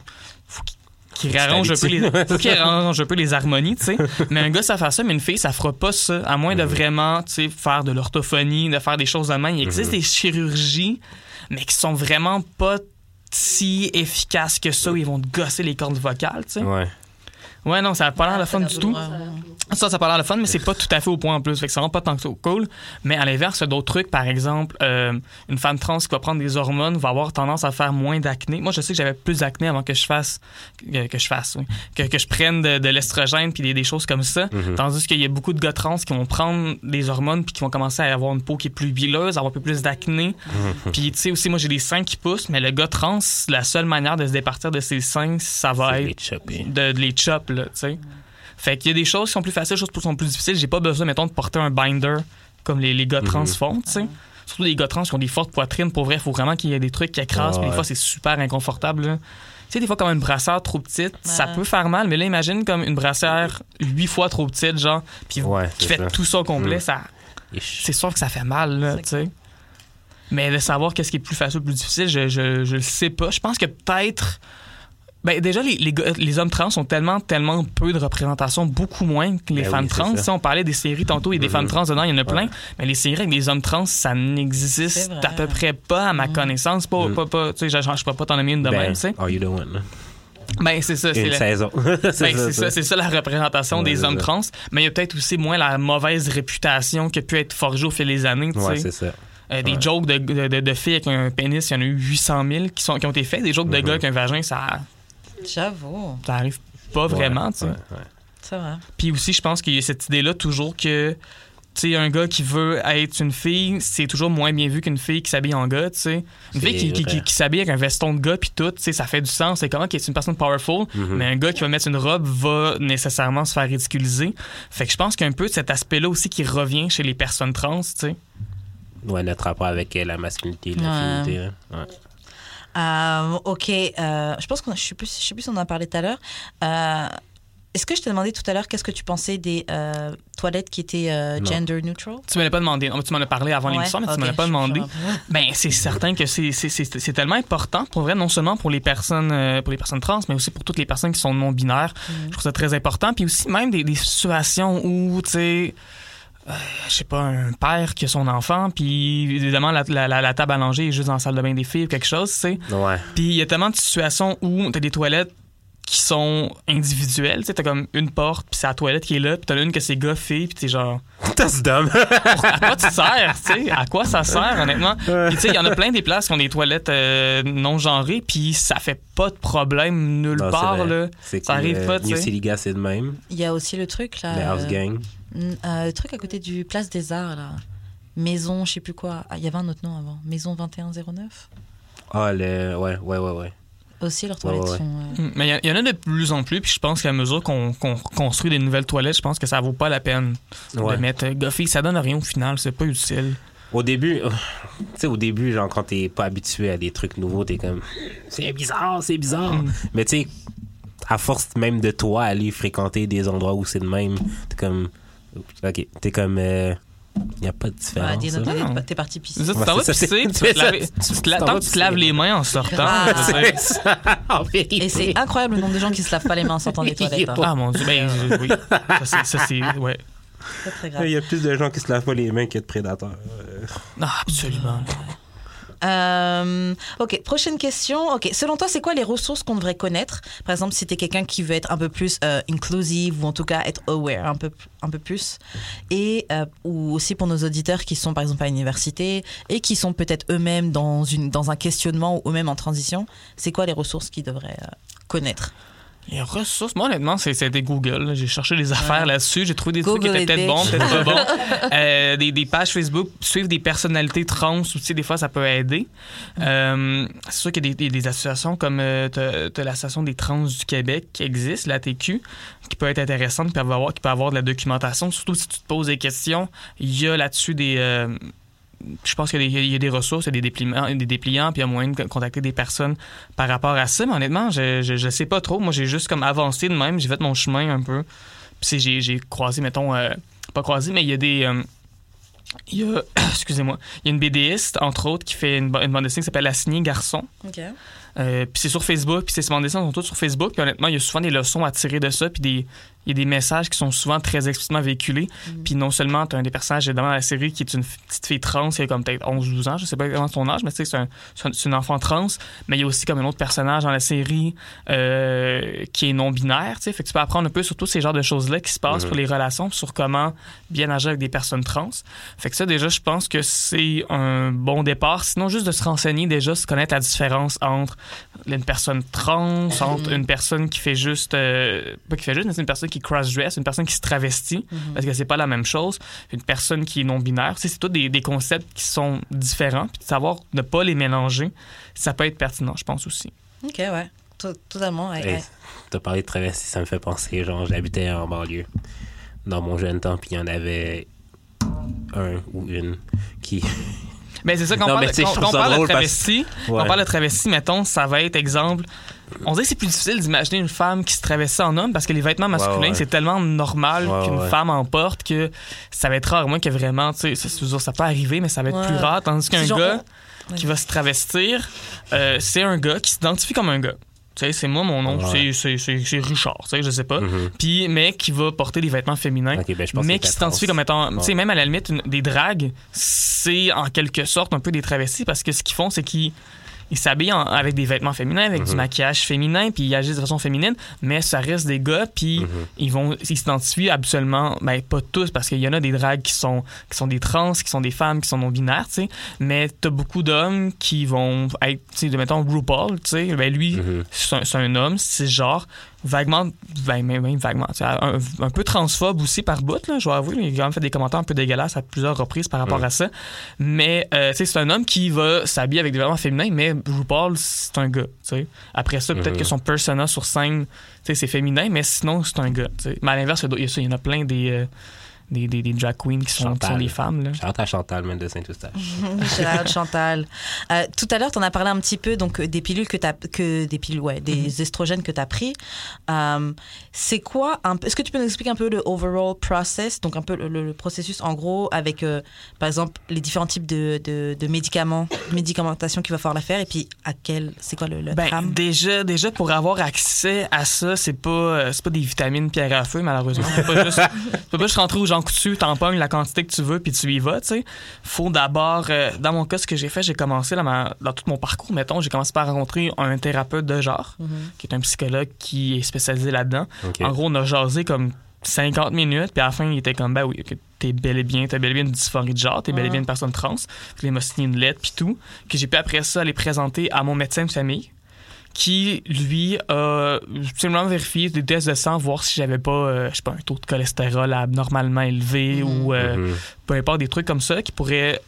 faut qu'il qu'il Faut qu'il réarrange un peu les, faut qu'il réarrange un peu les harmonies, tu sais. mais un gars, ça fait ça, mais une fille, ça fera pas ça. À moins de vraiment, tu sais, faire de l'orthophonie, de faire des choses de main. Il existe des chirurgies, mais qui sont vraiment pas si efficaces que ça, où ils vont te gosser les cordes vocales, tu sais. Ouais. Ouais, non, ça a pas l'air le fun du tout. Ça, ça a pas l'air le fun, mais c'est pas tout à fait au point en plus. Fait que c'est vraiment pas tant que ça cool. Mais à l'inverse, il y a d'autres trucs. Par exemple, euh, une femme trans qui va prendre des hormones va avoir tendance à faire moins d'acné. Moi, je sais que j'avais plus d'acné avant que je fasse, que, que je fasse, oui. que, que je prenne de, de l'estrogène puis des, des choses comme ça. Mhm. Tandis qu'il y a beaucoup de gars trans qui vont prendre des hormones puis qui vont commencer à avoir une peau qui est plus huileuse, avoir un peu plus d'acné. Puis, tu sais, aussi, moi, j'ai des seins qui poussent, mais le gars trans, la seule manière de se départir de ses seins, ça va être les chopper. de, de les chop, là, tu sais. Fait qu'il y a des choses qui sont plus faciles, des choses qui sont plus difficiles. J'ai pas besoin, mettons, de porter un binder comme les, les gars trans Mhm. font, tu sais. Surtout les gars trans qui ont des fortes poitrines, pour vrai, il faut vraiment qu'il y ait des trucs qui écrasent, Ah des fois, c'est super inconfortable, là. Tu sais, des fois, comme une brassière trop petite, ça peut faire mal, mais là, imagine comme une brassière huit fois trop petite, genre, puis Ouais, qui fait ça. tout ça au complet, Mhm. ça, c'est sûr que ça fait mal, là, C'est tu sais. Mais de savoir qu'est-ce qui est plus facile ou plus difficile, je, je, je le sais pas. Je pense que peut-être. Ben, déjà, les, les, gars- les hommes trans ont tellement, tellement peu de représentation, beaucoup moins que les Ben femmes oui, trans. Si on parlait des séries tantôt, il y a des Mhm. femmes trans dedans, il y en a plein. Mais les séries avec des hommes trans, ça n'existe à peu près pas, à ma Mhm. connaissance. Pas, Mhm. pas, pas, tu sais, je, je pourrais pas t'en nommer une de Ben, même, tu sais. Are you là? Ben, c'est ça. c'est Une la- saison. ben, c'est ça, c'est ça la représentation Ouais, des hommes ça. trans. Mais il y a peut-être aussi moins la mauvaise réputation qui a pu être forgée au fil des années, tu Ouais, sais. c'est ça. Euh, des Ouais. jokes de, de, de- de filles avec un pénis, il y en a eu 800 000 qui, sont, qui ont été faits. Des jokes de Mhm. gars avec un vagin, ça, J'avoue, ça arrive pas vraiment, tu sais. ouais, ouais. c'est vrai. Puis aussi, je pense qu'il y a cette idée-là toujours que, tu sais, un gars qui veut être une fille, c'est toujours moins bien vu qu'une fille qui s'habille en gars, tu sais. Une fille qui, qui, qui- qui s'habille avec un veston de gars puis tout, tu sais, ça fait du sens. C'est comment qu'il est une personne powerful, Mhm. mais un gars qui va mettre une robe va nécessairement se faire ridiculiser. Fait que je pense qu'il y a un peu de cet aspect-là aussi qui revient chez les personnes trans, tu sais. Ouais, notre rapport avec euh, la masculinité et la Ouais. féminité. hein. Ouais. Euh, ok, euh, je pense qu'on a, je sais plus, je sais plus si on en a parlé tout à l'heure. Euh, est-ce que je t'ai demandé tout à l'heure qu'est-ce que tu pensais des euh, toilettes qui étaient euh, gender neutral? Tu me l'as pas demandé. Non, Tu m'en as parlé avant Ouais, l'émission, mais tu me l'as pas demandé. Ben, c'est certain que c'est- c'est c'est- c'est tellement important, pour vrai, non seulement pour les personnes euh, pour les personnes trans, mais aussi pour toutes les personnes qui sont non binaires. Je trouve ça très important. Puis aussi même des, des situations où, tu sais, euh, je sais pas, un père qui a son enfant, puis évidemment la, la, la- la table à langer est juste dans la salle de bain des filles ou quelque chose, tu sais. Ouais. Puis il y a tellement de situations où t'as des toilettes qui sont individuelles, tu sais, t'as comme une porte, puis c'est la toilette qui est là, puis t'as une que c'est gars, filles, puis t'es genre That's dumb. à quoi tu sers, tu sais? À quoi ça sert, honnêtement? Puis, tu sais, il y en a plein des places qui ont des toilettes euh, non genrées, puis ça fait pas de problème nulle Non, part, là. C'est Ça arrive euh, pas, tu sais. C'est de même. Il y a aussi le truc là. Les House euh, Gang. N- euh, le truc à côté du Place des Arts là. Maison, je sais plus quoi. Ah, il y avait un autre nom avant. Maison 2109. Ah, le. Ouais, ouais, ouais, ouais. Aussi, leurs Ouais, toilettes ouais. sont. euh, Mais il y, y en a de plus en plus, puis je pense qu'à mesure qu'on construit des nouvelles toilettes, je pense que ça vaut pas la peine Ouais. de mettre euh, filles, ça donne rien au final, c'est pas utile. Au début, tu sais, au début, genre, quand t'es pas habitué à des trucs nouveaux, t'es comme, c'est bizarre, c'est bizarre. Mm. Mais tu sais, à force même de toi aller fréquenter des endroits où c'est de même, t'es comme, ok, t'es comme, il n'y a pas de Ah, différence. Non. t'es- t'es parti pisser. Ça, tu t'en vas pisser, tu te laver- tu te Tu la- t'en tant vas que tu te pisser. laves les mains en sortant. Ah. en vérité. Et c'est incroyable le nombre de gens qui se lavent pas les mains en sortant des toilettes. hein. Ah mon dieu, ben oui. Ça, c'est-. Ouais. Très, très grave. Il y a plus de gens qui se lavent pas les mains que de prédateurs. Euh, Ah, absolument. Euh, ok, prochaine question. Ok, selon toi, c'est quoi les ressources qu'on devrait connaître? Par exemple, si t'es quelqu'un qui veut être un peu plus euh, inclusive ou en tout cas être aware un peu, un peu plus, et euh, ou aussi pour nos auditeurs qui sont par exemple à l'université et qui sont peut-être eux-mêmes dans une dans un questionnement ou eux-mêmes en transition, c'est quoi les ressources qu'ils devraient euh, connaître? Les ressources, moi honnêtement, c'était Google. J'ai cherché des affaires là-dessus. J'ai trouvé des trucs qui étaient peut-être bons, peut-être pas bons. Euh, des, des pages Facebook, suivre des personnalités trans aussi, des fois, ça peut aider. Euh, c'est sûr qu'il y a des, associations comme euh, t'as- t'as l'Association des trans du Québec qui existe, l'ATQ, qui peut être intéressante, qui peut avoir, qui peut avoir de la documentation. Surtout si tu te poses des questions, il y a là-dessus des... je pense qu'il y, a des- ressources, il y a des dépliants, puis il y a moyen de contacter des personnes par rapport à ça. Mais honnêtement, je, je, je sais pas trop. Moi, j'ai juste comme avancé de même. J'ai fait mon chemin un peu. Puis j'ai, croisé, mettons, euh, pas croisé, mais il y a des. euh, il y a, excusez-moi, il y a une BDiste, entre autres, qui fait une, une bande dessinée qui s'appelle Assigné Garçon. Ok. Euh, puis c'est sur Facebook, puis ces bandes dessinées sont toutes sur Facebook. Puis honnêtement, il y a souvent des leçons à tirer de ça, puis des, il y a des messages qui sont souvent très explicitement véhiculés. Puis non seulement, tu as un des personnages dans la série qui est une petite fille trans, qui a comme peut-être 11-12 ans, je sais pas exactement son âge, mais tu sais, c'est un- c'est un- c'est une enfant trans. Mais il y a aussi comme un autre personnage dans la série euh, qui est non-binaire, tu sais. Fait que tu peux apprendre un peu sur tous ces genres de choses-là qui se passent pour les relations, sur comment bien agir avec des personnes trans. Fait que ça, déjà, je pense que c'est un bon départ. Sinon, juste de se renseigner, déjà, se connaître la différence entre une personne trans, entre une personne qui fait juste. euh, pas qui fait juste, mais c'est une personne qui cross-dress, une personne qui se travestit, parce que c'est pas la même chose. Une personne qui est non-binaire. Tu sais, c'est tous des, des concepts qui sont différents. Puis de savoir ne pas les mélanger, ça peut être pertinent, je pense aussi. Ok, ouais. To- Totalement. ouais, ouais. T'as parlé de travesti, ça me fait penser, genre, j'habitais en banlieue dans mon jeune temps, puis il y en avait un ou une qui. Mais c'est ça, quand on Non, parle, parle de parce- travesti, Ouais. on parle de travesti, mettons, ça va être exemple. On dirait que c'est plus difficile d'imaginer une femme qui se travestit en homme parce que les vêtements masculins, ouais. c'est tellement normal Ouais, qu'une ouais. femme en porte que ça va être rare, à moins que vraiment, tu sais, ça, ça- ça peut arriver, mais ça va être Ouais. plus rare. Tandis qu'un genre- gars qui va se travestir, euh, c'est un gars qui s'identifie comme un gars. Sais, c'est moi, mon nom, Ouais. c'est- c'est c'est- c'est Richard, tu sais, je sais pas. Mhm. Puis, mais qui va porter des vêtements féminins Ok, ben, mais qui s'identifie comme étant, tu sais, même à la limite, une- des dragues, c'est en quelque sorte un peu des travestis parce que ce qu'ils font, c'est qu'ils ils s'habillent en- avec des vêtements féminins, avec du Mhm. maquillage féminin, puis ils agissent de façon féminine, mais ça reste des gars, puis Mhm. ils vont ils s'identifient absolument, ben pas tous, parce qu'il y en a des dragues qui sont, qui sont des trans, qui sont des femmes, qui sont non-binaires, tu sais, mais t'as beaucoup d'hommes qui vont être, tu sais, de, mettons, RuPaul, tu sais, ben lui, c'est un, c'est un homme, c'est genre vaguement, ben, même, vaguement, un, un peu transphobe aussi par bout, là, je dois avouer, il a quand même fait des commentaires un peu dégueulasses à plusieurs reprises par rapport à ça, mais euh, c'est un homme qui va s'habiller avec des vêtements féminins, mais RuPaul, c'est un gars. Après ça, peut-être que son persona sur scène, c'est féminin, mais sinon, c'est un gars. Mais à l'inverse, il y en a plein des... euh, des, des, des drag queens qui sont, qui sont Chantal. des femmes. Là. Chante à Chantal, même de Saint-Eustache. Shout out, Chantal. Euh, tout à l'heure, tu en as parlé un petit peu donc euh, des pilules que tu que des pilules ouais, des Mhm. estrogènes que tu as pris. Euh, c'est quoi un peu- est-ce que tu peux nous expliquer un peu le overall process donc un peu le, le- le processus en gros avec euh, par exemple les différents types de, de, de médicaments, médicamentation qu'il va falloir la faire et puis à quel c'est quoi le, le Ben, déjà, déjà, pour avoir accès à ça, c'est pas, pas des vitamines pierre à feu, malheureusement. Tu peux pas juste, peux pas juste rentrer au Jean Coutu, t'en pognes la quantité que tu veux, puis tu y vas, tu sais. Faut d'abord, euh, dans mon cas, ce que j'ai fait, j'ai commencé dans, ma- dans tout mon parcours, mettons, j'ai commencé par rencontrer un thérapeute de genre, Mhm. qui est un psychologue qui est spécialisé là-dedans. En gros, on a jasé comme 50 minutes, puis à la fin, il était comme, ben oui, ok, t'es bel et bien, t'as bel et bien une dysphorie de genre, t'es bel et bien une personne trans. Puis il m'a signé une lettre, puis tout, que j'ai pu après ça aller présenter à mon médecin de famille, qui, lui, a simplement vérifié des tests de sang, voir si j'avais pas, euh, je sais pas, un taux de cholestérol abnormalement élevé Mhm. ou euh, Mhm. peu importe, des trucs comme ça qui pourraient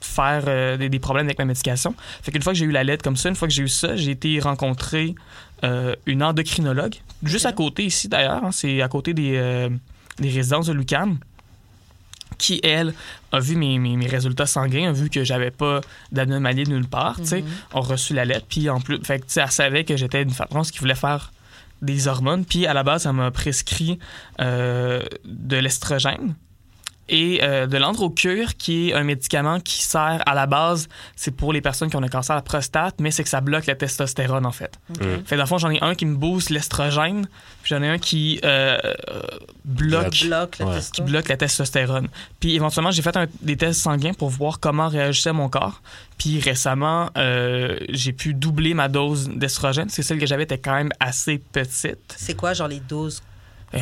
faire euh, des, des problèmes avec ma médication. Fait qu'une fois que j'ai eu la lettre comme ça, une fois que j'ai eu ça, j'ai été rencontrer euh, une endocrinologue, juste à côté ici d'ailleurs, hein, c'est à côté des, euh, des résidences de Lucan, qui, elle, a vu mes, mes, mes résultats sanguins, a vu que j'avais pas d'anomalie nulle part, tu sais, Mhm. a reçu la lettre, puis en plus, fait elle savait que j'étais une femme trans qui voulait faire des hormones, puis à la base, elle m'a prescrit euh, de l'estrogène et euh, de l'androcure, qui est un médicament qui sert à la base, c'est pour les personnes qui ont un cancer de la prostate, mais c'est que ça bloque la testostérone, en fait. Mhm. Fait dans le fond, j'en ai un qui me booste l'estrogène, puis j'en ai un qui euh, bloque bloque la Ouais. testo. qui bloque la testostérone. Puis éventuellement, j'ai fait un- des tests sanguins pour voir comment réagissait mon corps. Puis récemment, euh, j'ai pu doubler ma dose d'estrogène. C'est celle que j'avais était quand même assez petite. C'est quoi genre les doses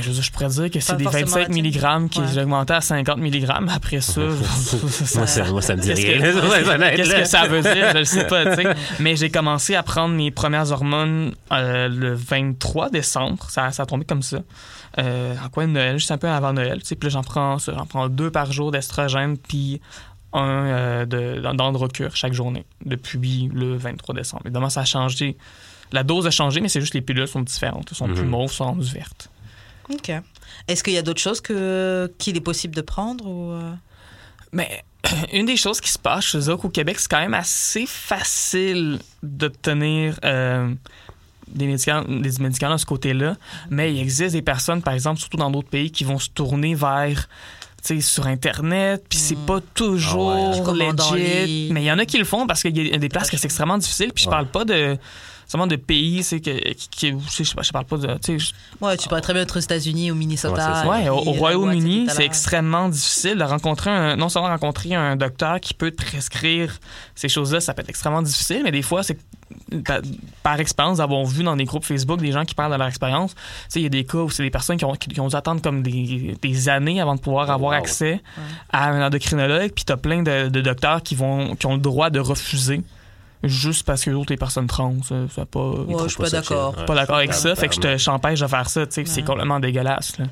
je, dire, je pourrais dire que c'est des forcément 25 la tienne. mg qui Ouais. j'ai augmenté à 50 mg. Après ça, ça- Moi, ça, moi, ça me dit Qu'est-ce rien. Qu'est-ce que ça veut dire? Je ne sais pas. Mais j'ai commencé à prendre mes premières hormones euh, le 23 décembre. Ça, ça a tombé comme ça. Euh, en coin de Noël, juste un peu avant Noël. Puis là, j'en prends ça. J'en prends deux par jour d'estrogène, puis un euh, d'androcure chaque journée depuis le 23 décembre. Évidemment, ça a changé. La dose a changé, mais c'est juste les pilules sont différentes. Elles sont plus Mhm. mauves, sont rendues vertes. Ok. Est-ce qu'il y a d'autres choses que qu'il est possible de prendre ou euh? Mais une des choses qui se passe, dire qu'au Québec, c'est quand même assez facile d'obtenir euh, des, médicaments, des médicaments de ce côté-là. Mais il existe des personnes, par exemple, surtout dans d'autres pays, qui vont se tourner vers. tu sais, sur Internet, puis c'est Mm. pas toujours ouais. En legit. Mais il y en a qui le font parce qu'il y a des places que c'est extrêmement difficile. Puis je Ouais. parle pas de seulement de pays, c'est que qui, qui- je je parle pas de, tu sais, Ouais, tu pourrais très bien être aux États-Unis, au Minnesota. Ouais, puis, au, Royaume-Uni, c'est extrêmement difficile de rencontrer un, non seulement rencontrer un docteur qui peut te prescrire ces choses-là, ça peut être extrêmement difficile, mais des fois, c'est par- par expérience, d'avoir vu dans des groupes Facebook des gens qui parlent de leur expérience, tu sais, il y a des cas où c'est des personnes qui ont, qui, qui ont dû attendre comme des, des années avant de pouvoir avoir wow. accès à un endocrinologue, puis t'as plein de, de docteurs qui vont qui ont le droit de refuser juste parce que les autres les personnes trans, ça, ça pas Ouais, je suis pas d'accord. pas d'accord avec ça, fait que je te- je t'empêche de faire ça, tu sais, c'est complètement dégueulasse. Là.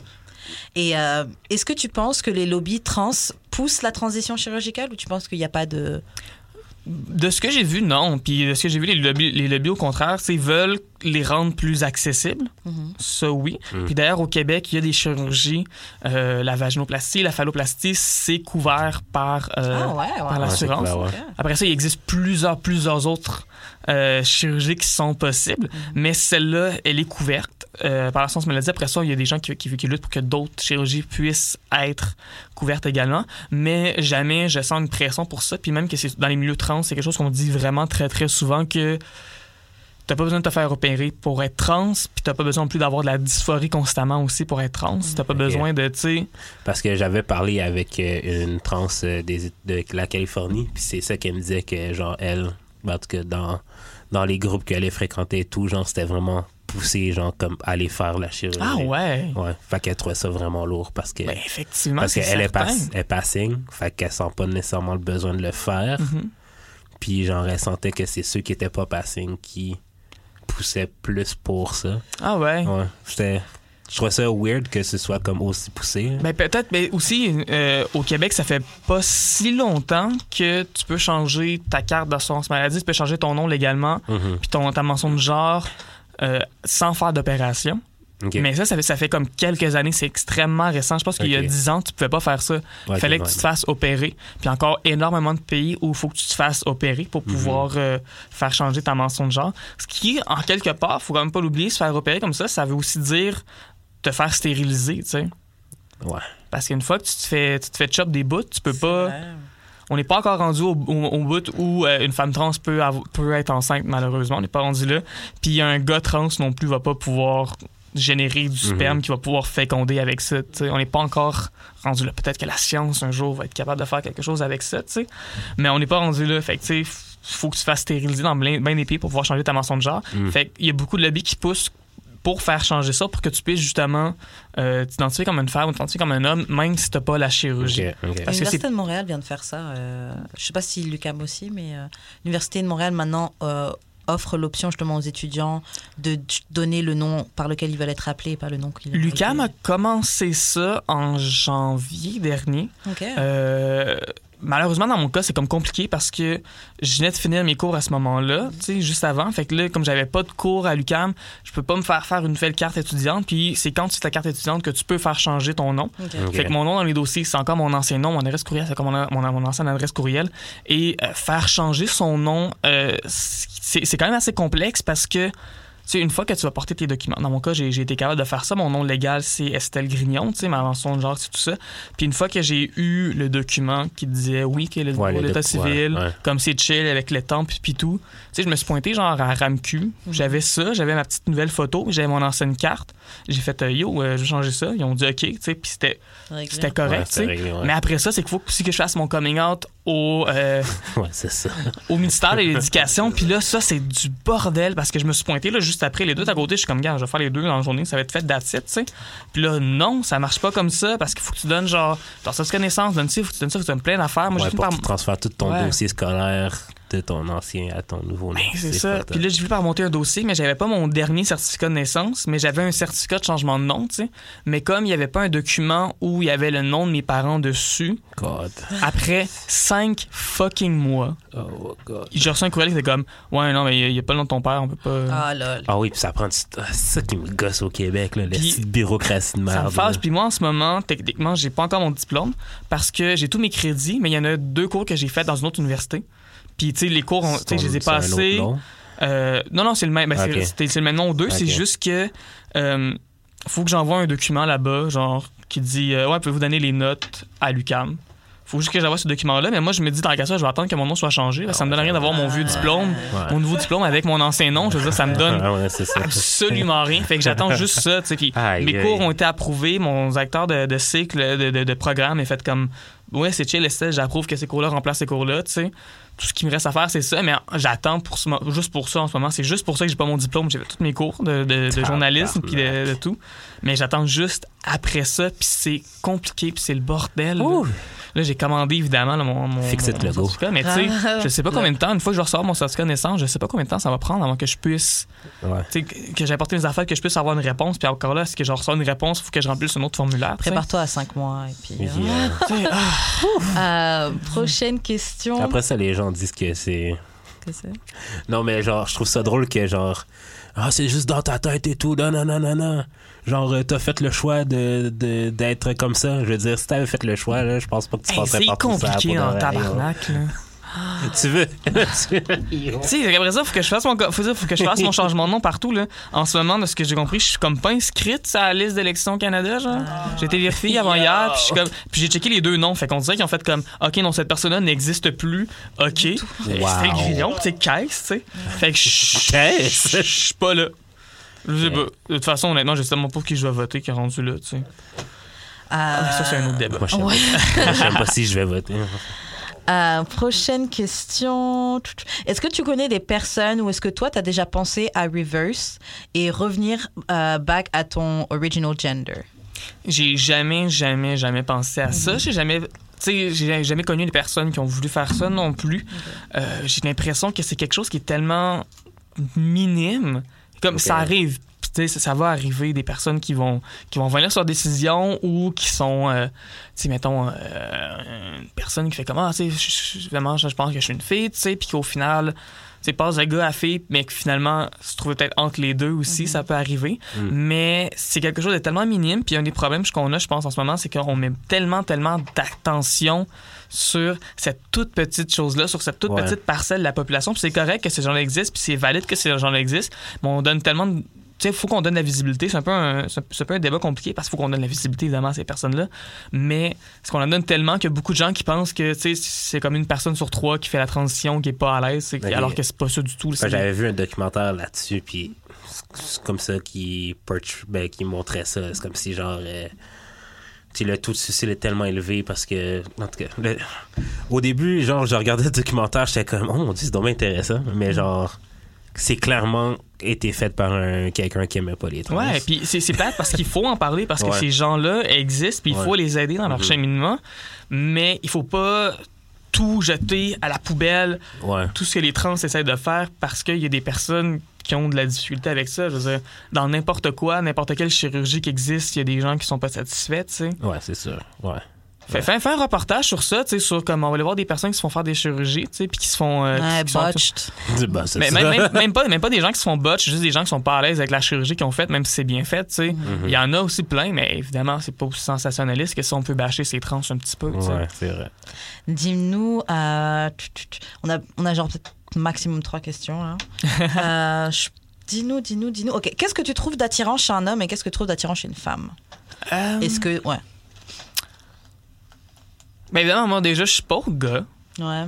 Et euh, est-ce que tu penses que les lobbies trans poussent la transition chirurgicale ou tu penses qu'il n'y a pas de. De ce que j'ai vu, non. Puis de ce que j'ai vu, les lobbies, les lobbies au contraire, c'est veulent les rendre plus accessibles. Mhm. Ça, oui. Mm. Puis d'ailleurs, au Québec, il y a des chirurgies. euh, la vaginoplastie, la phalloplastie, c'est couvert par, euh, ah ouais, ouais. par l'assurance. ouais. Après ça, il existe plusieurs, plusieurs autres euh, chirurgies qui sont possibles, mais celle-là, elle est couverte euh, par la science maladie. Après ça, il y a des gens qui, qui, qui luttent pour que d'autres chirurgies puissent être couvertes également, mais jamais je sens une pression pour ça. Puis même que c'est dans les milieux trans, c'est quelque chose qu'on dit vraiment très, très souvent que T'as pas besoin de te faire opérer pour être trans, puis t'as pas besoin non plus d'avoir de la dysphorie constamment aussi pour être trans. T'as pas besoin de, tu sais, Parce que j'avais parlé avec euh, une trans euh, des, de la Californie, puis c'est ça qu'elle me disait que, genre, elle, en tout cas, dans, dans les groupes qu'elle fréquentait et tout, genre, c'était vraiment poussé, genre, comme aller faire la chirurgie. ah ouais? Ouais. Fait qu'elle trouvait ça vraiment lourd parce que. Ben, effectivement, parce qu'elle est, pass- est passing, fait qu'elle sent pas nécessairement le besoin de le faire. Mhm. Puis, genre, elle sentait que c'est ceux qui étaient pas passing qui poussaient plus pour ça. Ah ouais? Ouais. J'étais. Je trouvais ça weird que ce soit comme aussi poussé. Ben peut-être, mais aussi euh, au Québec, ça fait pas si longtemps que tu peux changer ta carte d'assurance maladie, tu peux changer ton nom légalement, Mhm. puis ton ta mention de genre euh, sans faire d'opération. Mais ça, ça fait, ça fait comme quelques années, c'est extrêmement récent. Je pense qu'il y a Ok. 10 ans, tu pouvais pas faire ça. Il Ouais, fallait que tu te fasses opérer. Puis encore énormément de pays où il faut que tu te fasses opérer pour Mhm. pouvoir euh, faire changer ta mention de genre. Ce qui, en quelque part, faut quand même pas l'oublier, se faire opérer comme ça, ça veut aussi dire te faire stériliser, tu sais. Ouais. Parce qu'une fois que tu te fais, tu te fais chop des bouts, tu peux pas. On n'est pas encore rendu au, au- au bout où euh, une femme trans peut, peut être enceinte, malheureusement. On n'est pas rendu là. Puis un gars trans non plus va pas pouvoir générer du sperme qui va pouvoir féconder avec ça. On n'est pas encore rendu là. Peut-être que la science un jour va être capable de faire quelque chose avec ça, mais on n'est pas rendu là. Fait que, faut que tu fasses stériliser dans bien bien des pays pour pouvoir changer ta mention de genre. Mm. Fait qu'il y a beaucoup de lobbies qui poussent pour faire changer ça, pour que tu puisses justement euh, t'identifier comme une femme ou t'identifier comme un homme, même si t'as pas la chirurgie. L'Université de Montréal vient de faire ça. euh, je sais pas si l'UCAM aussi, mais euh, l'Université de Montréal maintenant euh, offre l'option justement aux étudiants de donner le nom par lequel ils veulent être appelés et pas le nom qu'ils Lucam a commencé ça en janvier dernier. Ok. Malheureusement, dans mon cas, c'est comme compliqué parce que je venais de finir mes cours à ce moment-là, tu sais, juste avant. Fait que là, comme j'avais pas de cours à l'UCAM, je peux pas me faire faire une nouvelle carte étudiante. Puis c'est quand tu fais ta carte étudiante que tu peux faire changer ton nom. Fait que mon nom dans les dossiers, c'est encore mon ancien nom, mon adresse courriel, c'est comme mon, mon, mon ancienne adresse courriel. Et euh, faire changer son nom, euh, c'est c'est quand même assez complexe parce que, sais, une fois que tu vas porter tes documents, dans mon cas, j'ai j'ai été capable de faire ça. Mon nom légal, c'est Estelle Grignon, tu sais, ma mention de genre, c'est tout ça. Puis une fois que j'ai eu le document qui disait oui, que le Ouais, les l'état civil, ouais, ouais. comme c'est chill avec le temps, puis, puis tout, tu sais, je me suis pointé genre à RAMQ. J'avais ça, j'avais ma petite nouvelle photo, j'avais mon ancienne carte. J'ai fait euh, yo, euh, je vais changer ça. Ils ont dit OK, tu sais, puis c'était correct, tu sais. Mais après ça, c'est qu'il faut aussi que je fasse mon coming out au, euh, Ouais, c'est ça. au ministère de l'Éducation. Puis là, ça, c'est du bordel parce que je me suis pointé là, juste après les deux à côté. Je suis comme, gars, je vais faire les deux dans la journée, ça va être fait it, tu sais. Puis là, non, ça marche pas comme ça parce qu'il faut que tu donnes genre, genre, ça, connaissance, donne il faut que tu donnes ça, faut que tu donnes plein d'affaires. Moi, Ouais, j'ai par. tu transfères tout ton Ouais. dossier scolaire de ton ancien à ton nouveau nom. Ben, c'est ça. Puis là, j'ai voulu par monter un dossier, mais j'avais pas mon dernier certificat de naissance, mais j'avais un certificat de changement de nom, tu sais. Mais comme il y avait pas un document où il y avait le nom de mes parents dessus, God. après cinq fucking mois, Oh, God. j'ai reçu un courriel qui était comme Ouais, non, mais il n'y a, pas le nom de ton père, on peut pas. Ah lol. Ah oui, puis ça prend du ah, C'est ça qui me gosse au Québec, là, la petite bureaucratie de ça merde. me fâche. là. Puis moi, en ce moment, techniquement, j'ai pas encore mon diplôme parce que j'ai tous mes crédits, mais il y en a deux cours que j'ai fait dans une autre université. Puis, tu sais, les cours, tu sais, je les ai passés. Euh, non, non, c'est le même. ben, c'était- c'est le même nom aux deux. C'est juste que euh, faut que j'envoie un document là-bas, genre, qui dit euh, Ouais, pouvez-vous donner les notes à l'UCAM? Faut juste que j'envoie ce document-là, mais moi, je me dis, dans le cas ça, je vais attendre que mon nom soit changé. parce que ça me donne rien d'avoir mon vieux diplôme, Ouais. mon nouveau diplôme avec mon ancien nom. Je veux dire, ça me donne Ah ouais, c'est ça. absolument rien. Fait que j'attends juste ça. tu sais. Puis mes cours ont été approuvés. Mon directeur de, de cycle, de, de- de programme est fait comme Ouais, c'est chill, j'approuve que ces cours-là remplacent ces cours-là. tu sais. Tout ce qui me reste à faire, c'est ça. Mais j'attends pour ce juste pour ça en ce moment. C'est juste pour ça que j'ai pas mon diplôme. J'ai fait tous mes cours de, de- de journalisme puis de, de tout. Mais j'attends juste après ça. Puis c'est compliqué. Puis c'est le bordel. Ouh. Là, j'ai commandé évidemment là, mon, mon, Fix it, mon certificat. Mais tu sais, Ah. je sais pas combien de temps. Une fois que je ressors mon certificat de naissance, je sais pas combien de temps ça va prendre avant que je puisse Ouais. tu sais, que que j'ai apporté mes affaires, que je puisse avoir une réponse. Puis encore là, est-ce que je reçois une réponse, il faut que je remplisse un autre formulaire. tu sais? Prépare-toi à 5 mois et puis. Et euh, puis, euh, Tu sais, ah, euh, prochaine question. Après ça, les gens disent que c'est. Que c'est? Non, mais genre, je trouve ça drôle que genre. Ah, c'est juste dans ta tête et tout. Non, non, non, non, non. Genre, euh, t'as fait le choix de, de- d'être comme ça. Je veux dire, si t'avais fait le choix, là, je pense pas que tu hey, passerais c'est par tout ça. compliqué pour en de vrai, tabarnak. là. Tu veux? Tu sais, après ça, faut que je fasse mon, faut dire, faut que je fasse mon changement de nom partout. Là. En ce moment, de ce que j'ai compris, je suis comme pas inscrite sur la liste d'élections Canada. genre. J'ai été vérifiée avant hier, puis comme- j'ai checké les deux noms. Fait qu'on dirait qu'ils ont fait comme, OK, non, cette personne-là n'existe plus. OK. Euh, C'était le grillon, tu sais, caisse, tu sais. Fait que je suis pas là. Je sais pas. De toute façon, honnêtement, je sais tellement pas pour qui je vais voter qui est rendu là, tu sais. Ah, mais ça, c'est un autre débat. Moi, je sais Ouais. pas. Si je vais voter. Euh, prochaine question. Est-ce que tu connais des personnes ou est-ce que toi, tu as déjà pensé à reverse et revenir euh, back à ton original gender? J'ai jamais, jamais, jamais pensé à ça. J'ai jamais. Tu sais, j'ai jamais connu des personnes qui ont voulu faire ça non plus. Euh, j'ai l'impression que c'est quelque chose qui est tellement minime. Comme ça arrive. Tu sais, ça, ça va arriver des personnes qui vont qui vont venir sur décision ou qui sont euh, tu sais mettons euh, une personne qui fait comment tu sais vraiment je pense que je suis une fille tu sais puis qu'au final sais, passe de gars à fille, mais que finalement se trouve peut-être entre les deux aussi, ça peut arriver. Mm. Mais c'est quelque chose de tellement minime. Puis un des problèmes qu'on a, je pense, en ce moment, c'est qu'on met tellement, tellement d'attention sur cette toute petite chose-là, sur cette toute Ouais. petite parcelle de la population. Puis c'est correct que ces gens-là existent, puis c'est valide que ces gens-là existent, mais on donne tellement de. Tu sais, il faut qu'on donne la visibilité. C'est un, peu un, c'est un- peu un débat compliqué parce qu'il faut qu'on donne la visibilité, évidemment, à ces personnes-là. Mais est-ce qu'on en donne tellement qu'il y a beaucoup de gens qui pensent que c'est comme une personne sur trois qui fait la transition, qui est pas à l'aise, Ok. alors que c'est pas ça du tout. J'avais vu un documentaire là-dessus, puis c'est comme ça qui, ben, qui montrait ça. C'est comme si, genre, euh, le taux de suicide est tellement élevé parce que, en tout cas, le- au début, genre, je regardais le documentaire, j'étais comme, oh mon dieu, c'est dommage intéressant, mais genre, c'est clairement été fait par un, quelqu'un qui aimait pas les trans. Ouais, puis c'est c'est parce qu'il faut en parler parce que Ouais. ces gens-là existent, puis il faut les aider dans leur Mhm. cheminement, mais il faut pas tout jeter à la poubelle, Ouais. tout ce que les trans essaient de faire parce qu'il y a des personnes qui ont de la difficulté avec ça. Je veux dire, dans n'importe quoi, n'importe quelle chirurgie qui existe, il y a des gens qui sont pas satisfaits, tu sais. Ouais, c'est sûr. Ouais. Fais un reportage sur ça, tu sais, sur comment on va aller voir des personnes qui se font faire des chirurgies, tu sais, puis qui se font... euh, Ouais, qui sont- botched. C'est mais même, même- même pas, même pas des gens qui se font botch, juste des gens qui sont pas à l'aise avec la chirurgie qu'ils ont faite, même si c'est bien fait, tu sais. Mhm. Il y en a aussi plein, mais évidemment, c'est pas aussi sensationnaliste que si on peut bâcher ces trans un petit peu, tu sais. Ouais, c'est vrai. Dis-nous, euh, on, a, on a genre peut-être maximum trois questions là. Euh, je- dis-nous, dis-nous, dis-nous. Ok, qu'est-ce que tu trouves d'attirant chez un homme et qu'est-ce que tu trouves d'attirant chez une femme? Euh, Est-ce que, ouais, ben évidemment, moi, déjà, je suis pas gars. ouais,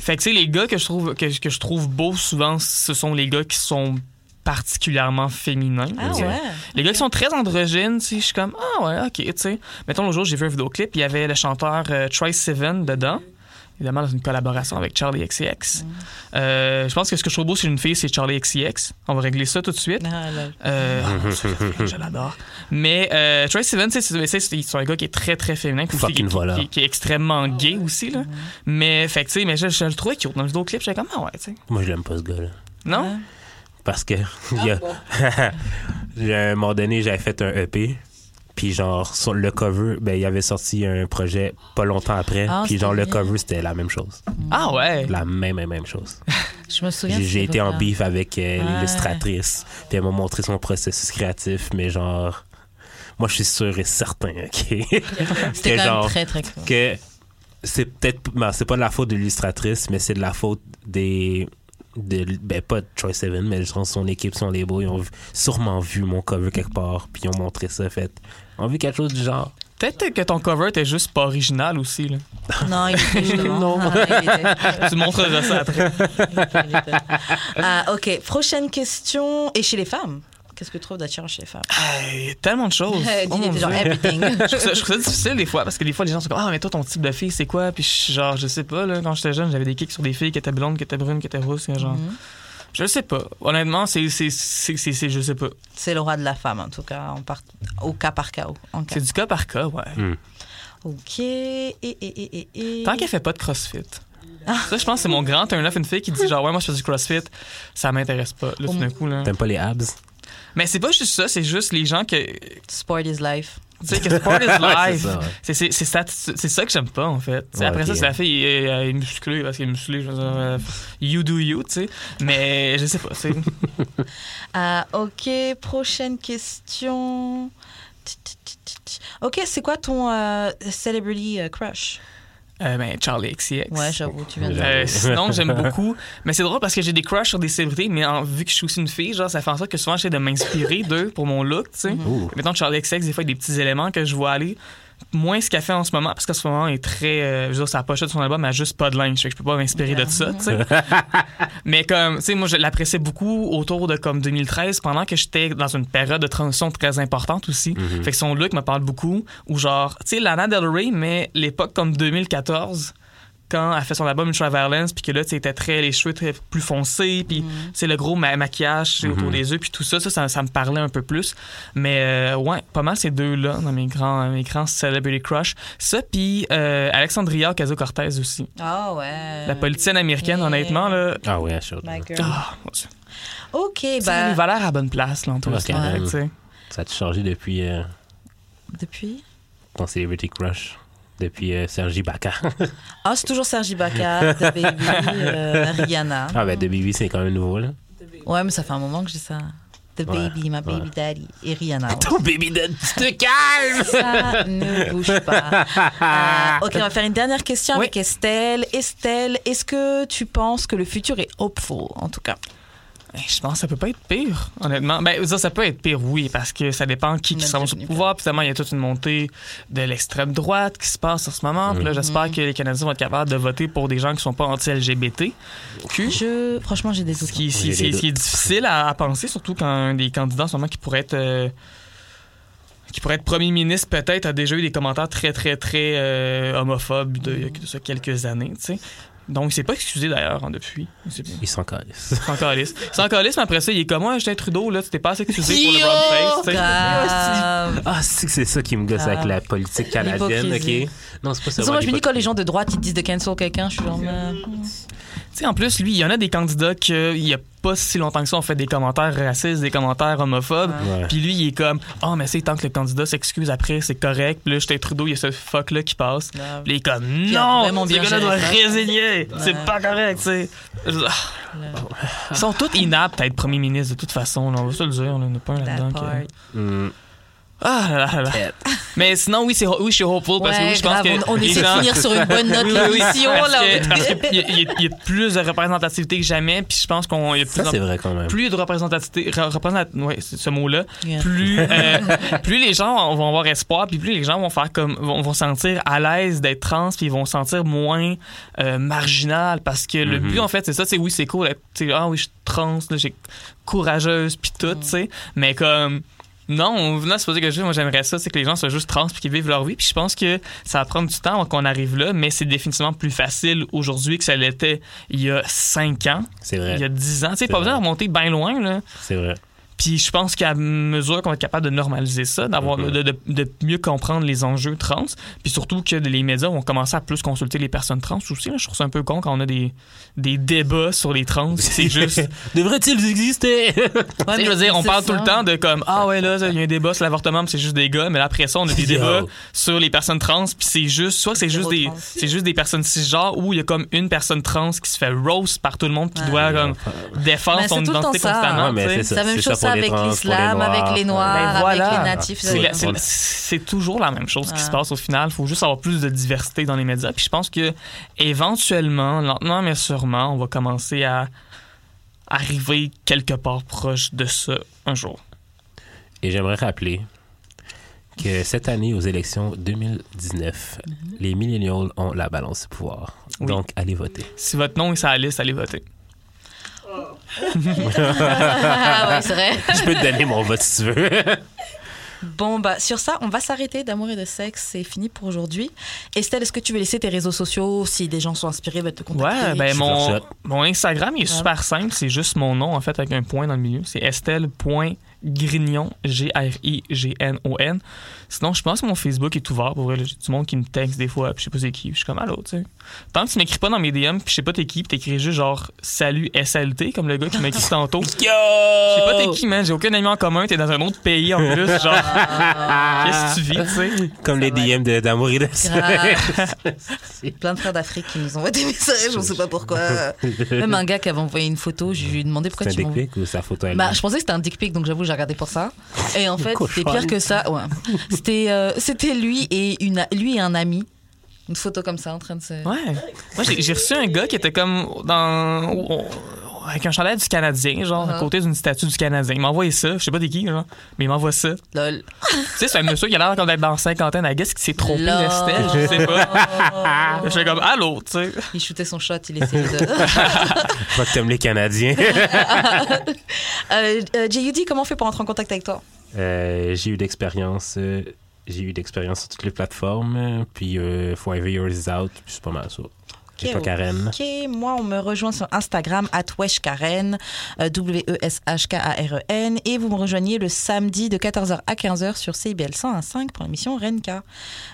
Fait que, tu sais, les gars que je trouve, que, que je trouve beaux, souvent, ce sont les gars qui sont particulièrement féminins. ah ouais. Les gars qui sont très androgynes, tu sais, je suis comme, ah ouais, ok, tu sais. Mettons, l'autre jour, j'ai vu un vidéoclip, il y avait le chanteur euh, Sivan dedans. Évidemment, dans une collaboration avec Charlie XCX. Euh, je pense que ce que je trouve beau sur une fille, c'est Charlie XCX. On va régler ça tout de suite. Ah, là. Euh, ah, je l'adore. Mais euh, sais, c'est c'est- c'est- c'est un gars qui est très, très féminin. qui- Fucking qui, voilà. qui- qui est extrêmement gay aussi. Là. Mais, fait que, tu sais, mais je, je le trouvais cute. Dans le vidéoclip, j'étais comme, ah ouais, tu sais. Moi, je l'aime pas, ce gars-là. Non? Ouais. Parce que, il y a, il y a un moment donné, j'avais fait un EP. Puis genre, sur le cover, ben, il avait sorti un projet pas longtemps après. Ah, puis genre, le cover, c'était la même chose. Ah ouais. La même, même, même chose. Je me souviens. J'ai été en beef avec euh, Ouais. l'illustratrice. Puis elle m'a montré son processus créatif, mais genre... Moi, je suis sûr et certain, OK? C'était genre- très très cool. que c'est peut-être... ben, c'est pas de la faute de l'illustratrice, mais c'est de la faute des... De, ben, pas de Troy Seven, mais je pense son équipe, son label, ils ont vu- sûrement vu mon cover quelque part, puis ils ont montré ça, fait. Ils ont vu quelque chose du genre. Peut-être que ton cover était juste pas original aussi. Là. Non, il était justement. Non. Ah, tu montreras ça après. Ah, ok, prochaine question. Et chez les femmes? Qu'est-ce que tu trouves d'attirant chez les femmes? Hey, tellement de choses. Oh, mon genre Dieu. everything. je trouve, ça, je trouve ça difficile des fois parce que des fois les gens sont comme ah mais toi ton type de fille c'est quoi? Puis je- genre je sais pas là quand j'étais jeune j'avais des kicks sur des filles qui étaient blondes qui étaient brunes qui étaient rousses et genre Mhm. je sais pas honnêtement c'est c'est c'est c'est- c'est- je sais pas C'est le roi de la femme, en tout cas, en part- au cas par cas. C'est du cas par cas ouais Ok. Et, et, et, et, et. tant qu'elle fait pas de crossfit ça je pense que c'est mon grand off une fille qui dit genre ouais moi je fais du crossfit ça m'intéresse pas là tout d'un coup là T'aimes pas les abs? Mais c'est pas juste ça c'est juste les gens que Sport is life. tu sais que sport is life c'est ça, ouais. C'est c'est- c'est ça, c'est ça que j'aime pas, en fait. Ouais, après ça, c'est la fille est, est musclée parce qu'elle est musclée. Je veux dire, euh, you do you, tu sais. Mais je sais pas. c'est- Ah, ok, prochaine question. Ok, c'est quoi ton euh, celebrity euh, crush? Euh, ben, Charlie XCX. Ouais, j'avoue, tu viens de Euh, sinon, j'aime beaucoup. Mais c'est drôle parce que j'ai des crushs sur des célébrités, mais en- vu que je suis aussi une fille, genre, ça fait en sorte que souvent, j'essaie de m'inspirer d'eux pour mon look, tu sais. Ouh. Mettons, Charlie XX, des fois, il y a des petits éléments que je vois aller. Moins ce qu'elle fait en ce moment, parce qu'en ce moment, elle est très. euh, je veux dire, sa pochette de son album, elle a juste pas de linge. Fait que je peux pas m'inspirer de ça, tu sais. Mais comme, tu sais, moi, je l'appréciais beaucoup autour de comme 2013, pendant que j'étais dans une période de transition très importante aussi. Fait que son look me parle beaucoup. Ou genre, tu sais, Lana Del Rey, mais l'époque comme 2014 quand elle fait son album Ultraviolence puis que là tu sais, était très les cheveux très plus foncés puis c'est le gros ma- maquillage autour des yeux puis tout ça, ça ça ça me parlait un peu plus mais euh, ouais pas mal ces deux là dans mes grands mes grands celebrity crush ça puis euh, Alexandria Ocasio-Cortez aussi Ah ouais. la politicienne américaine Yeah. honnêtement là Ah ouais, sûr. My girl. ah, mon Dieu. Ok, sais, bah. les valeurs à la bonne place là en tout cas. Ça a-tu changé depuis euh, Depuis? ton celebrity crush? Depuis euh, Sergi Baka. Ah, c'est toujours Sergi Baka, The Baby, euh, Rihanna. ah, ben, de Bibi, c'est quand même nouveau, là. Ouais, mais ça fait un moment que dis ça. The Ouais, Baby, my baby ouais. daddy. Et Rihanna. ouais. Ton baby dad, tu te calmes! Ça ne bouge pas. Euh, ok, on va faire une dernière question avec Estelle. Estelle, est-ce que tu penses que le futur est hopeful, en tout cas? Je pense que ça peut pas être pire, honnêtement. Ben, ça, ça peut être pire, oui, parce que ça dépend qui, On qui déjà au pouvoir. Puis, finalement, il y a toute une montée de l'extrême droite qui se passe en ce moment. Puis là, Mhm. j'espère que les Canadiens vont être capables de voter pour des gens qui sont pas anti-LGBT. Je, franchement, j'ai des Ce doutes. qui, ce qui- J'ai ce qui- des ce qui est difficile à, à penser, surtout quand un des candidats en ce moment qui pourrait être. euh, qui pourrait être premier ministre, peut-être, a déjà eu des commentaires très, très, très euh, homophobes de, il y a de ça quelques années, tu sais. Donc, il s'est pas excusé d'ailleurs hein, depuis. C'est bien. Ils sont calés. C'est encore lisse. C'est encore lisse, mais après ça, il est comme moi, Justin Trudeau, là, tu t'es pas assez excusé pour le brown face. tu sais. Grave. Ah, c'est que c'est ça qui me gosse avec la politique canadienne. OK? Non, c'est pas ça. moi, je me dis quand les gens de droite ils te disent de cancel quelqu'un, je suis genre. Tu sais, en plus, lui, il y en a des candidats qui, il y a pas si longtemps que ça, ont fait des commentaires racistes, des commentaires homophobes. Puis lui, il est comme, oh, mais c'est tant que le candidat s'excuse après, c'est correct. Puis là, Justin Trudeau, il y a ce fuck-là qui passe. Puis il est comme, non, ce gars-là doit ça. résigner. C'est pas correct, tu sais. Ils sont tous inaptes à être premier ministre, de toute façon. on va se le dire. n'y en a pas là-dedans. Ah là là là. Mais sinon, oui, c'est, oui, je suis hopeful parce que oui, je pense grave, que. on, on essaie de finir sur une bonne note Oui, oui, l'émission, Il y, y a- il y a plus de représentativité que jamais, puis je pense qu'on il y a de plus Ça, c'est vrai quand même. plus de représentativité, re- représent- ouais, c'est ce mot-là, Yeah. plus, euh, plus les gens vont avoir espoir, puis plus les gens vont faire comme vont, vont sentir à l'aise d'être trans, puis ils vont se sentir moins euh, marginal, parce que le Mhm. but en fait c'est ça, c'est oui c'est cool, ah oui je suis trans, là, j'ai courageuse puis tout, tu sais, mais comme non, c'est pas ça que je veux. Moi, j'aimerais ça, c'est que les gens soient juste trans puis qu'ils vivent leur vie. Puis je pense que ça va prendre du temps avant qu'on arrive là, mais c'est définitivement plus facile aujourd'hui que ça l'était il y a cinq ans, C'est vrai. il y a dix ans. Tu sais, pas besoin de remonter bien loin, là. C'est vrai. Puis je pense qu'à mesure qu'on va être capable de normaliser ça, d'avoir Mhm. de, de- de mieux comprendre les enjeux trans, puis surtout que les médias vont commencer à plus consulter les personnes trans aussi. Là, je trouve ça un peu con quand on a des, des débats sur les trans. C'est juste. Devrait-il exister? Je veux dire, on parle tout le temps de comme ah ouais là il y a un débat sur l'avortement mais c'est juste des gars mais là, après ça on a des Yo. débats sur les personnes trans puis c'est juste soit c'est juste des trans. c'est juste des personnes cisgenres ou il y a comme une personne trans qui se fait roast par tout le monde qui Ouais. doit comme défendre son identité constamment Ouais, mais c'est ça. la même c'est chose ça avec l'islam, avec les noirs, Ben avec les natifs. C'est la- c'est- toujours la même chose qui se passe au final. Il faut juste avoir plus de diversité dans les médias. Puis je pense que éventuellement, lentement mais sûrement, on va commencer à arriver quelque part proche de ça un jour. Et j'aimerais rappeler que cette année, aux élections 2019, les millennials ont la balance du pouvoir. Oui. Donc, allez voter. Si votre nom est sur la liste, allez voter. Ah ouais, c'est vrai. Je peux te donner mon vote si tu veux. Bon, bah, sur ça, on va s'arrêter d'amour et de sexe. C'est fini pour aujourd'hui. Estelle, est-ce que tu veux laisser tes réseaux sociaux? Si des gens sont inspirés, veulent te contacter Ouais, ben mon, mon Instagram il est Ouais. super simple. C'est juste mon nom, en fait, avec un point dans le milieu. C'est estelle.grignon, G-R-I-G-N-O-N. Sinon, je pense que mon Facebook est ouvert. Pour vrai, j'ai du monde qui me texte des fois, puis je sais pas c'est qui. puis Je suis comme, allô, tu sais. Tant que tu m'écris pas dans mes DM, puis je sais pas t'es qui, puis t'écris juste genre, salut SLT, comme le gars qui m'a écrit tantôt. Je sais pas t'es qui, man. J'ai aucun ami en commun. T'es dans un autre pays en plus. Genre, qu'est-ce que tu vis, tu sais? Comme les DM d'amour et de. Plein de frères d'Afrique qui nous envoient des messages, on sait pas pourquoi. Même un gars qui avait envoyé une photo, je lui ai demandé pourquoi C'est un tu dick pic ou sa photo Bah, je pensais que c'était un dick pic, donc j'avoue, j'ai regardé pour ça. Et en fait, c'était Cochonne. pire que ça. Ouais. C'était, euh, c'était lui et une, lui et un ami. Une photo comme ça en train de se. Ouais. Moi, j'ai reçu un gars qui était comme dans. avec un chandail du Canadien, genre, à Uh-huh. côté d'une statue du Canadien. Il m'a envoyé ça. Je sais pas des qui, genre. Mais il m'envoie ça. Tu Lol. sais, c'est un monsieur qui a l'air comme d'être dans la cinquantaine. I guess qui s'est trompé d'Estelle. Je sais pas. Je fais comme, allô, tu sais. Il shootait son shot, il essayait de. Je que t'aimes les Canadiens. euh, euh, JUD, comment on fait pour entrer en contact avec toi? J'ai eu d'expérience. euh, j'ai eu d'expérience sur toutes les plateformes. euh, Puis, euh, Yours is Out. Puis, c'est pas mal ça. Et toi, Karen? Ok, moi, on me rejoint sur Instagram, at euh, W-E-S-H-K-A-R-E-N, et vous me rejoignez le samedi de 14h à 15h sur CIBL 101.5 pour l'émission Renka.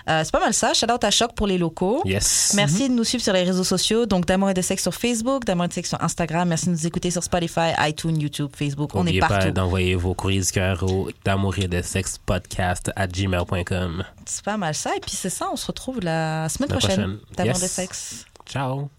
Euh, c'est pas mal ça. Shout out à Choc pour les locaux. Yes. Merci de nous suivre sur les réseaux sociaux, donc d'amour et de sexe sur Facebook, d'amour et de sexe sur Instagram. Merci de nous écouter sur Spotify, iTunes, YouTube, Facebook. on est N'oubliez pas partout. d'envoyer vos courriers du cœur au d'amour et de sexe podcast à gmail.com. C'est pas mal ça. Et puis c'est ça, on se retrouve la semaine La prochaine. prochaine. D'amour et Yes. de sexe. Ciao.